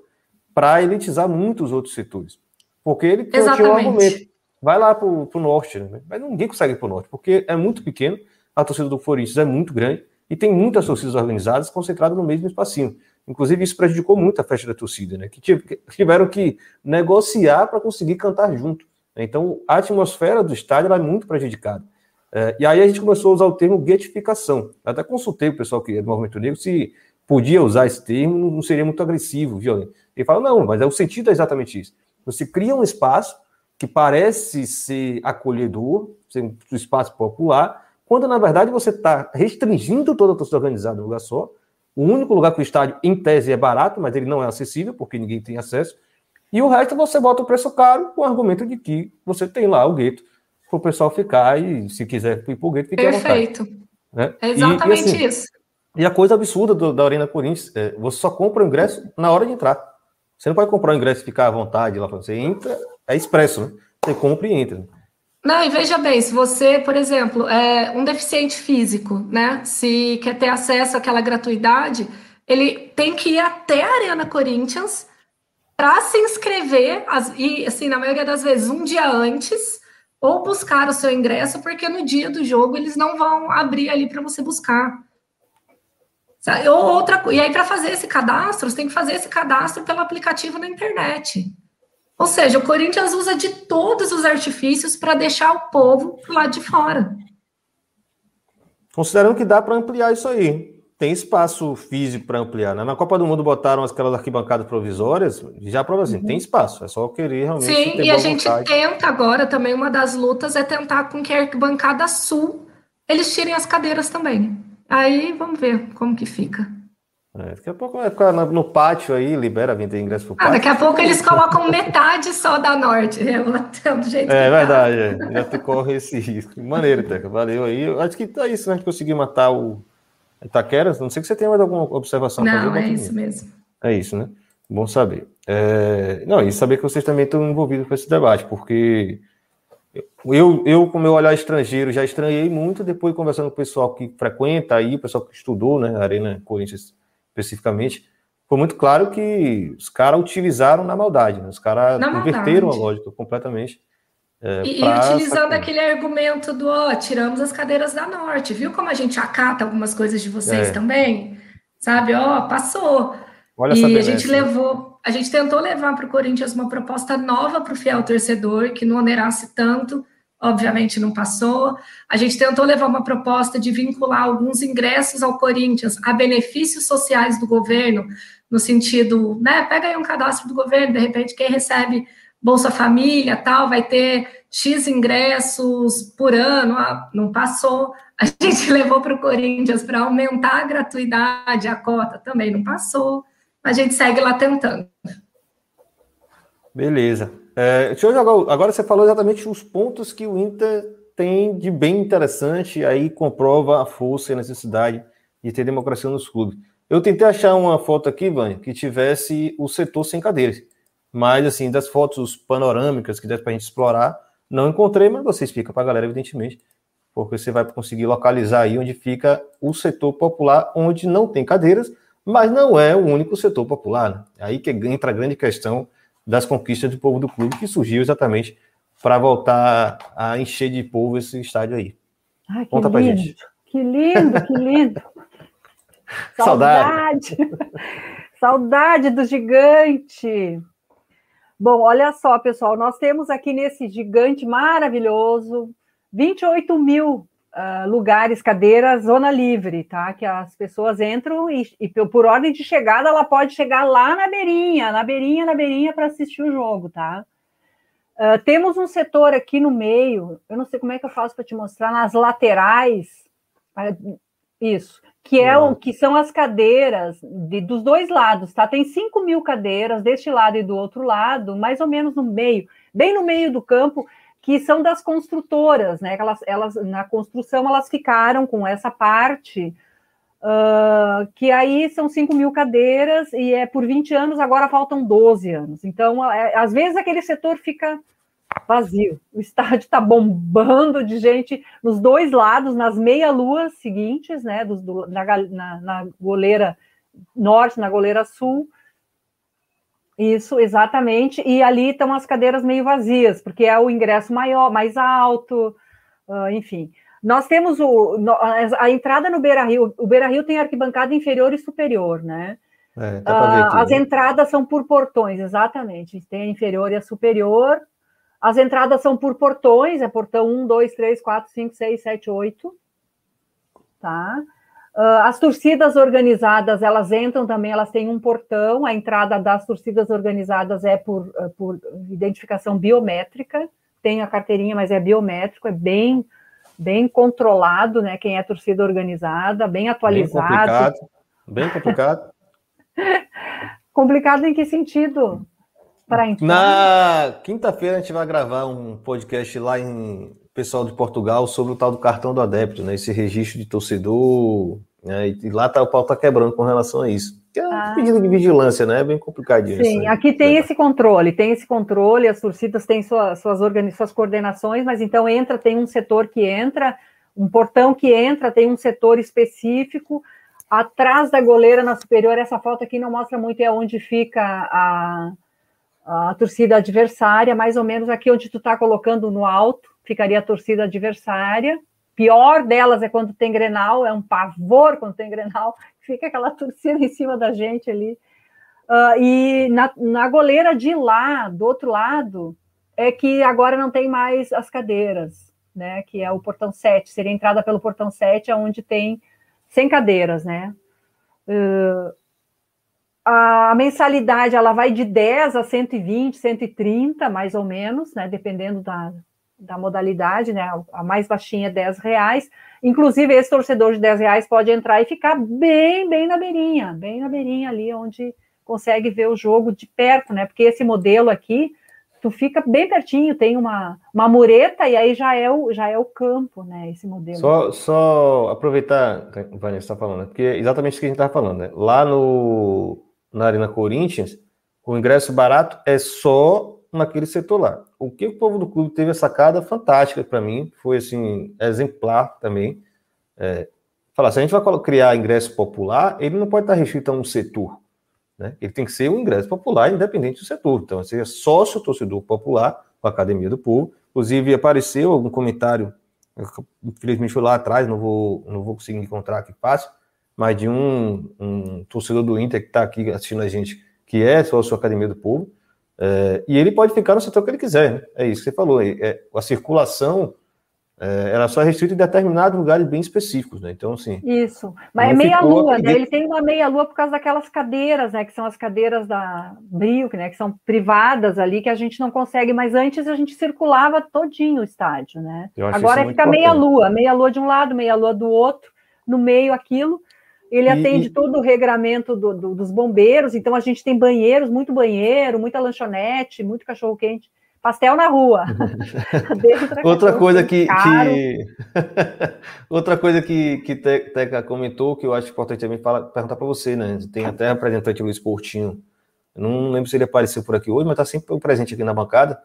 para elitizar muitos outros setores. Porque ele tinha um argumento. Vai lá para o norte, né? mas ninguém consegue ir para o norte, porque é muito pequeno, a torcida do Corinthians é muito grande, e tem muitas torcidas organizadas concentradas no mesmo espacinho. Inclusive, isso prejudicou muito a festa da torcida, né? Que tiveram que negociar para conseguir cantar junto. Né? Então, a atmosfera do estádio é muito prejudicada. É, e aí a gente começou a usar o termo guetificação. Até consultei o pessoal que é do movimento negro se podia usar esse termo, não seria muito agressivo, violento. Ele fala, não, mas é o sentido é exatamente isso. Você cria um espaço que parece ser acolhedor, ser um espaço popular, quando na verdade você está restringindo toda a torcida organizada num lugar só. O único lugar que o estádio, em tese, é barato, mas ele não é acessível, porque ninguém tem acesso. E o resto você bota o preço caro com o argumento de que você tem lá o gueto para o pessoal ficar e, se quiser ir para o gueto, fique Perfeito. Né? É exatamente e, e assim, isso. E a coisa absurda do, da Arena Corinthians é você só compra o ingresso na hora de entrar. Você não pode comprar o ingresso e ficar à vontade lá. Você entra, é expresso, né? Você compra e entra. Não, e veja bem, se você, por exemplo, é um deficiente físico, né? Se quer ter acesso àquela gratuidade, ele tem que ir até a Arena Corinthians para se inscrever, e assim, na maioria das vezes, um dia antes, ou buscar o seu ingresso, porque no dia do jogo eles não vão abrir ali para você buscar. Ou outra, e aí, para fazer esse cadastro, você tem que fazer esse cadastro pelo aplicativo na internet. Ou seja, o Corinthians usa de todos os artifícios para deixar o povo lá de fora. Considerando que dá para ampliar isso aí. Tem espaço físico para ampliar. Né? Na Copa do Mundo botaram aquelas arquibancadas provisórias, já prova assim, uhum. tem espaço, é só querer realmente. Sim, e a gente vontade. tenta agora também, uma das lutas é tentar com que a arquibancada sul eles tirem as cadeiras também. Aí vamos ver como que fica. É, daqui a pouco vai ficar no, pátio aí, libera de ingresso pro pátio. Ah, daqui a pouco eles colocam metade só da norte, do jeito É tá. verdade, é. já corre esse risco. Maneiro, Teca, valeu aí. Acho que tá isso, né? A gente conseguiu matar o Itaquera. Não sei se você tem mais alguma observação. Não, é isso mesmo. É isso, né? Bom saber. É... Não, e saber que vocês também estão envolvidos com esse debate, porque eu, eu, com meu olhar estrangeiro, já estranhei muito depois conversando com o pessoal que frequenta aí, o pessoal que estudou, né, Arena Corinthians especificamente, foi muito claro que os caras utilizaram na maldade, né? os caras inverteram a lógica completamente. É, e, e, utilizando aquele argumento do, ó, tiramos as cadeiras da Norte, viu como a gente acata algumas coisas de vocês é. também? Sabe, ó, passou. Olha e a gente levou, a gente tentou levar para o Corinthians uma proposta nova para o fiel torcedor, que não onerasse tanto, obviamente não passou. A gente tentou levar uma proposta de vincular alguns ingressos ao Corinthians a benefícios sociais do governo, no sentido, né, pega aí um cadastro do governo, de repente quem recebe Bolsa Família, tal, vai ter X ingressos por ano, ah, não passou. A gente levou para o Corinthians para aumentar a gratuidade, a cota também não passou. A gente segue lá tentando. Beleza. É, deixa eu jogar, agora você falou exatamente os pontos que o Inter tem de bem interessante, aí comprova a força e a necessidade de ter democracia nos clubes. Eu tentei achar uma foto aqui, Vânia, que tivesse o setor sem cadeiras. Mas, assim, das fotos panorâmicas que dá para a gente explorar, não encontrei, mas você explica para a galera, evidentemente, porque você vai conseguir localizar aí onde fica o setor popular, onde não tem cadeiras, mas não é o único setor popular. Né? Aí que entra a grande questão das conquistas do povo do clube, que surgiu exatamente para voltar a encher de povo esse estádio aí. Ai, Conta pra gente. Que lindo, que lindo. Saudade. Saudade do gigante. Bom, olha só, pessoal, nós temos aqui nesse gigante maravilhoso 28 mil uh, lugares, cadeiras, zona livre, tá? Que as pessoas entram e, e, por ordem de chegada ela pode chegar lá na beirinha, na beirinha, na beirinha para assistir o jogo, tá? Uh, temos um setor aqui no meio, eu não sei como é que eu faço para te mostrar, nas laterais, isso, que é o que são as cadeiras de, dos dois lados, tá? Tem 5 mil cadeiras deste lado e do outro lado, mais ou menos no meio, bem no meio do campo, que são das construtoras, né? Elas, elas na construção elas ficaram com essa parte, uh, que aí são 5 mil cadeiras e é por 20 anos, agora faltam 12 anos. Então, é, às vezes aquele setor fica vazio. O estádio está bombando de gente nos dois lados, nas meia-luas seguintes, né? Dos, do, na, na, na goleira norte, na goleira sul. Isso, exatamente. E ali estão as cadeiras meio vazias, porque é o ingresso maior, mais alto, uh, enfim. Nós temos o, a entrada no Beira Rio. O Beira Rio tem arquibancada inferior e superior, né? É, uh, aqui, as entradas são por portões, exatamente. Tem a inferior e a superior. As entradas são por portões, é portão 1, 2, 3, 4, 5, 6, 7, 8. Tá? Uh, as torcidas organizadas, elas entram também, elas têm um portão, a entrada das torcidas organizadas é por, uh, por identificação biométrica, tem a carteirinha, mas é biométrico, é bem, bem controlado, né, quem é torcida organizada, bem atualizado. Bem complicado, bem complicado. complicado em que sentido? Para Na quinta-feira a gente vai gravar um podcast lá em pessoal de Portugal sobre o tal do cartão do adepto, né? Esse registro de torcedor é, e lá tá, o pau tá quebrando com relação a isso. Que é um ah. pedido de vigilância, né? É bem complicadinho. Sim, aqui tem é. esse controle, tem esse controle, as torcidas têm sua, suas, organi suas coordenações, mas então entra, tem um setor que entra, um portão que entra, tem um setor específico. Atrás da goleira na superior, essa foto aqui não mostra muito, é onde fica a, a torcida adversária, mais ou menos aqui onde tu está colocando no alto, ficaria a torcida adversária pior delas é quando tem Grenal, é um pavor quando tem Grenal, fica aquela torcida em cima da gente ali. Uh, e na, na goleira de lá, do outro lado, é que agora não tem mais as cadeiras, né? Que é o portão 7, seria entrada pelo portão 7, onde tem 100 cadeiras, né? Uh, a mensalidade ela vai de 10 a 120, 130, mais ou menos, né? Dependendo da, da modalidade, né? A mais baixinha é 10 reais. Inclusive, esse torcedor de 10 reais pode entrar e ficar bem, bem na beirinha, bem na beirinha ali, onde consegue ver o jogo de perto, né? Porque esse modelo aqui, tu fica bem pertinho, tem uma, uma mureta e aí já é o, já é o campo, né? Esse modelo. Só, só aproveitar, Vanessa está falando, né? porque é exatamente isso que a gente estava falando, né? Lá no, na Arena Corinthians, o ingresso barato é só naquele setor lá. O que o povo do clube teve a sacada fantástica para mim, foi assim, exemplar também. É, falar, se a gente vai criar ingresso popular, ele não pode estar restrito a um setor. Né? Ele tem que ser um ingresso popular, independente do setor. Então, seja sócio torcedor popular com a Academia do Povo. Inclusive, apareceu algum comentário, infelizmente foi lá atrás, não vou, não vou conseguir encontrar aqui fácil, mas de um, um torcedor do Inter que está aqui assistindo a gente, que é sócio Academia do Povo, é, e ele pode ficar no setor que ele quiser, né? é isso que você falou. É, a circulação é, ela só é restrita em determinados lugares bem específicos, né? Então, assim. Isso, mas é meia-lua, né? Ele tem uma meia-lua por causa daquelas cadeiras, né? Que são as cadeiras da Brio, né? Que são privadas ali, que a gente não consegue, mas antes a gente circulava todinho o estádio, né? Agora fica meia-lua, meia-lua de um lado, meia-lua do outro, no meio aquilo. Ele e, atende e... todo o regramento do, do, dos bombeiros, então a gente tem banheiros, muito banheiro, muita lanchonete, muito cachorro-quente, pastel na rua. outra coisa que, que... outra coisa que, que Teca comentou, que eu acho importante também falar, perguntar para você, né? Tem até representante Luiz Portinho, eu não lembro se ele apareceu por aqui hoje, mas está sempre presente aqui na bancada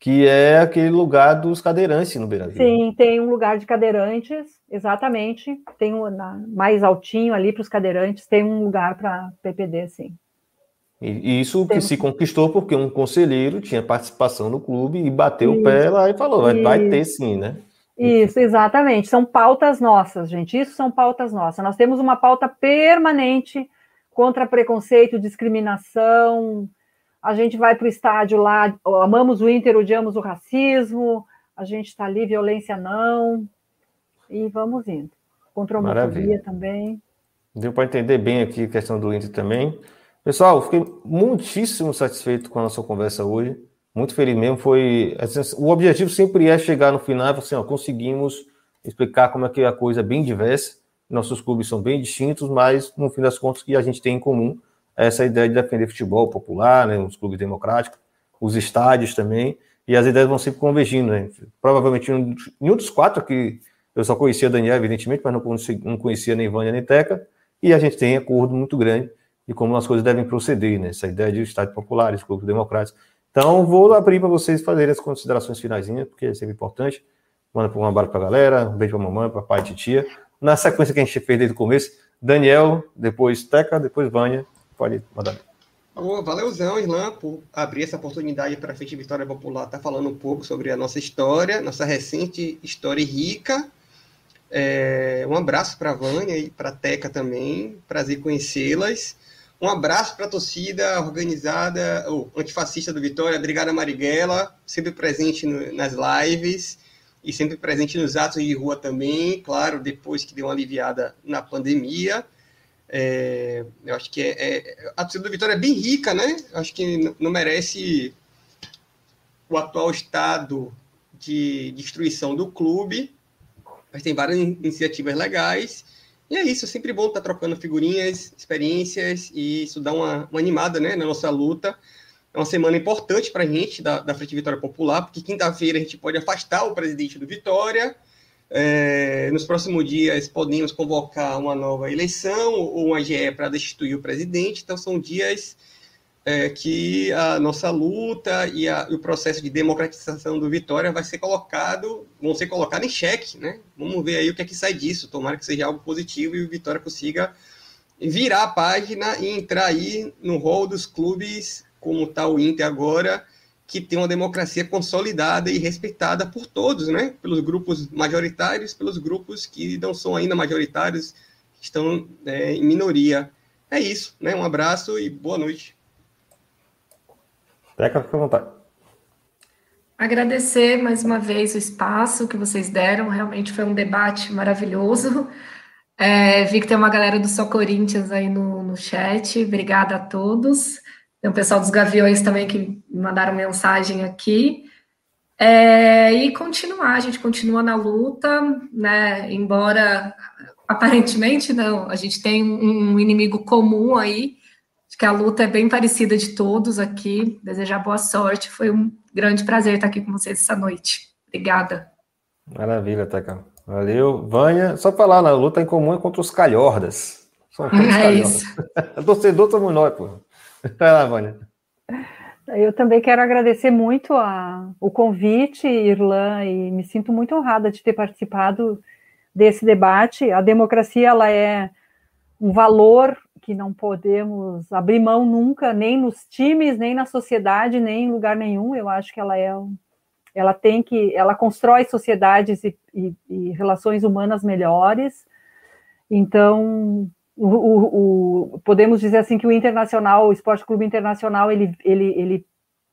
que é aquele lugar dos cadeirantes no Beira Rio. Sim, tem um lugar de cadeirantes, exatamente. Tem um mais altinho ali para os cadeirantes, tem um lugar para PPD, sim. E isso que se conquistou porque um conselheiro tinha participação no clube e bateu isso. o pé lá e falou, vai, vai ter sim, né? Isso, exatamente. São pautas nossas, gente. Isso são pautas nossas. Nós temos uma pauta permanente contra preconceito, discriminação, a gente vai para o estádio lá, amamos o Inter, odiamos o racismo, a gente está ali, violência não, e vamos indo. Contra a homofobia também. Deu para entender bem aqui a questão do Inter também. Pessoal, fiquei muitíssimo satisfeito com a nossa conversa hoje. Muito feliz mesmo. Foi assim, o objetivo sempre é chegar no final, assim, ó, conseguimos explicar como é que a coisa é bem diversa. Nossos clubes são bem distintos, mas no fim das contas que a gente tem em comum essa ideia de defender futebol popular, né, os clubes democráticos, os estádios também, e as ideias vão sempre convergindo. Né? Provavelmente um dos quatro que eu só conhecia Daniel, evidentemente, mas não, não conhecia nem Vânia nem Teca, e a gente tem acordo muito grande de como as coisas devem proceder, né? essa ideia de estádio popular, os clubes democráticos. Então, vou abrir para vocês fazerem as considerações finais, porque é sempre importante. Manda um abraço para a galera, um beijo para a mamãe, para pai e tia. Na sequência que a gente fez desde o começo, Daniel, depois Teca, depois Vânia, Pode mandar. Valeuzão, Irlan, por abrir essa oportunidade para a Frente Vitória Popular estar tá falando um pouco sobre a nossa história, nossa recente história rica. É, um abraço para a Vânia e para a Teca também, prazer conhecê-las. Um abraço para a torcida organizada, ou antifascista do Vitória, Brigada Marighella, sempre presente no, nas lives e sempre presente nos atos de rua também, claro, depois que deu uma aliviada na pandemia. É, eu acho que é, é, a torcida do Vitória é bem rica, né? Eu acho que não merece o atual estado de destruição do clube, mas tem várias iniciativas legais. E é isso, é sempre bom estar trocando figurinhas, experiências, e isso dá uma, uma animada né, na nossa luta. É uma semana importante para a gente, da, da Frente Vitória Popular, porque quinta-feira a gente pode afastar o presidente do Vitória, é, nos próximos dias podemos convocar uma nova eleição ou uma AGE para destituir o presidente. Então, são dias é, que a nossa luta e, a, o processo de democratização do Vitória vai ser colocado, vão ser colocados em xeque, né? Vamos ver aí o que é que sai disso. Tomara que seja algo positivo e o Vitória consiga virar a página e entrar aí no rol dos clubes, como está o Inter agora, que tem uma democracia consolidada e respeitada por todos, né? Pelos grupos majoritários, pelos grupos que não são ainda majoritários, que estão é, em minoria. É isso, né? Um abraço e boa noite. Teca, fica à vontade. Agradecer mais uma vez o espaço que vocês deram, realmente foi um debate maravilhoso. É, vi que tem uma galera do Só Corinthians aí no, no chat. Obrigada a todos. Tem o pessoal dos Gaviões também que mandaram mensagem aqui. É, e continuar, a gente continua na luta, né? Embora aparentemente não, a gente tem um inimigo comum aí. Que a luta é bem parecida de todos aqui. Desejar boa sorte. Foi um grande prazer estar aqui com vocês essa noite. Obrigada. Maravilha, Teca. Valeu. Vânia, só falar, na luta em comum é contra os calhordas. São é calhordas. isso. Torcedor somos nós, pô. Vai lá, Vânia. Eu também quero agradecer muito a, o convite, Irlan, e me sinto muito honrada de ter participado desse debate. A democracia ela é um valor que não podemos abrir mão nunca, nem nos times, nem na sociedade, nem em lugar nenhum. Eu acho que ela é ela tem que, ela constrói sociedades e, e, e relações humanas melhores. Então, o, o, podemos dizer assim que o Internacional, o Esporte Clube Internacional, ele, ele, ele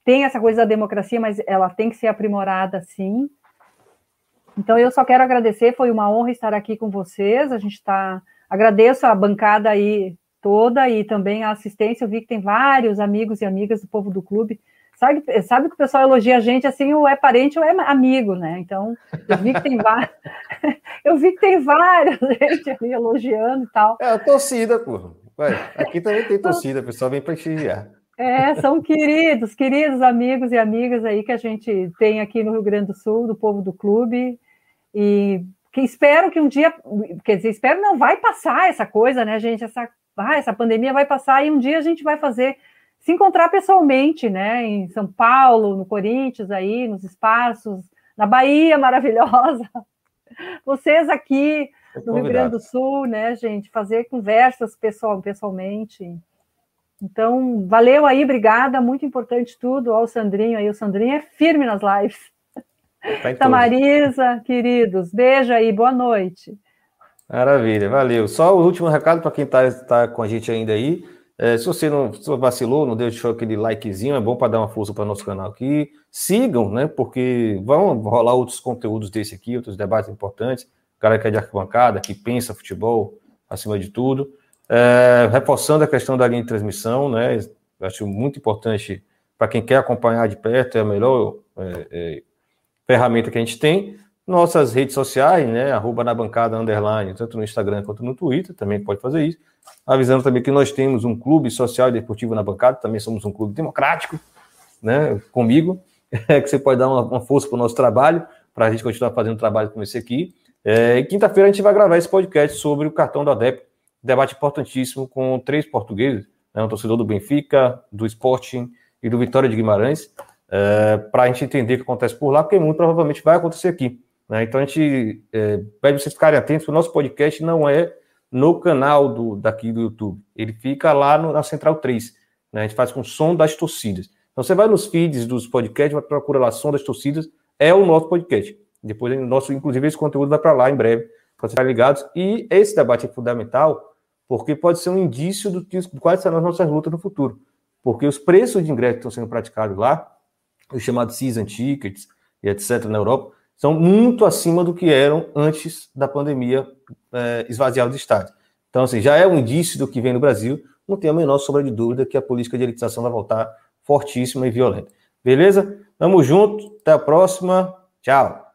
tem essa coisa da democracia, mas ela tem que ser aprimorada, sim. Então, eu só quero agradecer, foi uma honra estar aqui com vocês. A gente está. Agradeço a bancada aí toda e também a assistência. Eu vi que tem vários amigos e amigas do povo do clube Sabe, sabe que o pessoal elogia a gente assim, ou é parente ou é amigo, né? Então, eu vi que tem vários. eu vi que tem vários gente ali elogiando e tal. É a torcida, pô. Ué, aqui também tem torcida, o pessoal vem prestigiar. É, são queridos, queridos amigos e amigas aí que a gente tem aqui no Rio Grande do Sul, do povo do clube. E que espero que um dia, quer dizer, espero não vai passar essa coisa, né, gente? Essa, ah, essa pandemia vai passar e um dia a gente vai fazer se encontrar pessoalmente, né? Em São Paulo, no Corinthians, aí, nos espaços, na Bahia maravilhosa. Vocês aqui no Rio Grande do Sul, né, gente? Fazer conversas pessoal, pessoalmente. Então, valeu aí, obrigada, muito importante tudo. Ó, o Sandrinho aí, o Sandrinho é firme nas lives. Tá Tamarisa, queridos, beijo aí, boa noite. Maravilha, valeu. Só o último recado para quem está tá com a gente ainda aí. É, se você não se vacilou, não deixou aquele likezinho, é bom para dar uma força para nosso canal aqui. Sigam, né? Porque vão rolar outros conteúdos desse aqui, outros debates importantes. O cara que é de arquibancada, que pensa futebol acima de tudo. É, reforçando a questão da linha de transmissão, né? Acho muito importante para quem quer acompanhar de perto, é a melhor é, é, ferramenta que a gente tem. Nossas redes sociais, né? Arroba na bancada underline, tanto no Instagram quanto no Twitter, também pode fazer isso. Avisando também que nós temos um clube social e deportivo na bancada, também somos um clube democrático, né? Comigo, é que você pode dar uma, uma força para o nosso trabalho, para a gente continuar fazendo trabalho como esse aqui. É, Quinta-feira a gente vai gravar esse podcast sobre o cartão da DEP, debate importantíssimo com três portugueses, né, um torcedor do Benfica, do Sporting e do Vitória de Guimarães, é, para a gente entender o que acontece por lá, porque muito provavelmente vai acontecer aqui. Né? Então a gente é, pede vocês ficarem atentos, o nosso podcast não é no canal do, daqui do YouTube, ele fica lá no, na Central 3. Né? A gente faz com o som das torcidas. Então você vai nos feeds dos podcasts, vai procurar lá som das torcidas, é o nosso podcast. Depois, nosso, inclusive, esse conteúdo vai para lá em breve, para ficarem ligados. E esse debate é fundamental, porque pode ser um indício do que quais serão as nossas lutas no futuro. Porque os preços de ingresso que estão sendo praticados lá, os chamados season tickets e etc. na Europa, são muito acima do que eram antes da pandemia é, esvaziar os estádios. Então, assim, já é um indício do que vem no Brasil. Não tem a menor sombra de dúvida que a política de elitização vai voltar fortíssima e violenta. Beleza? Tamo junto. Até a próxima. Tchau.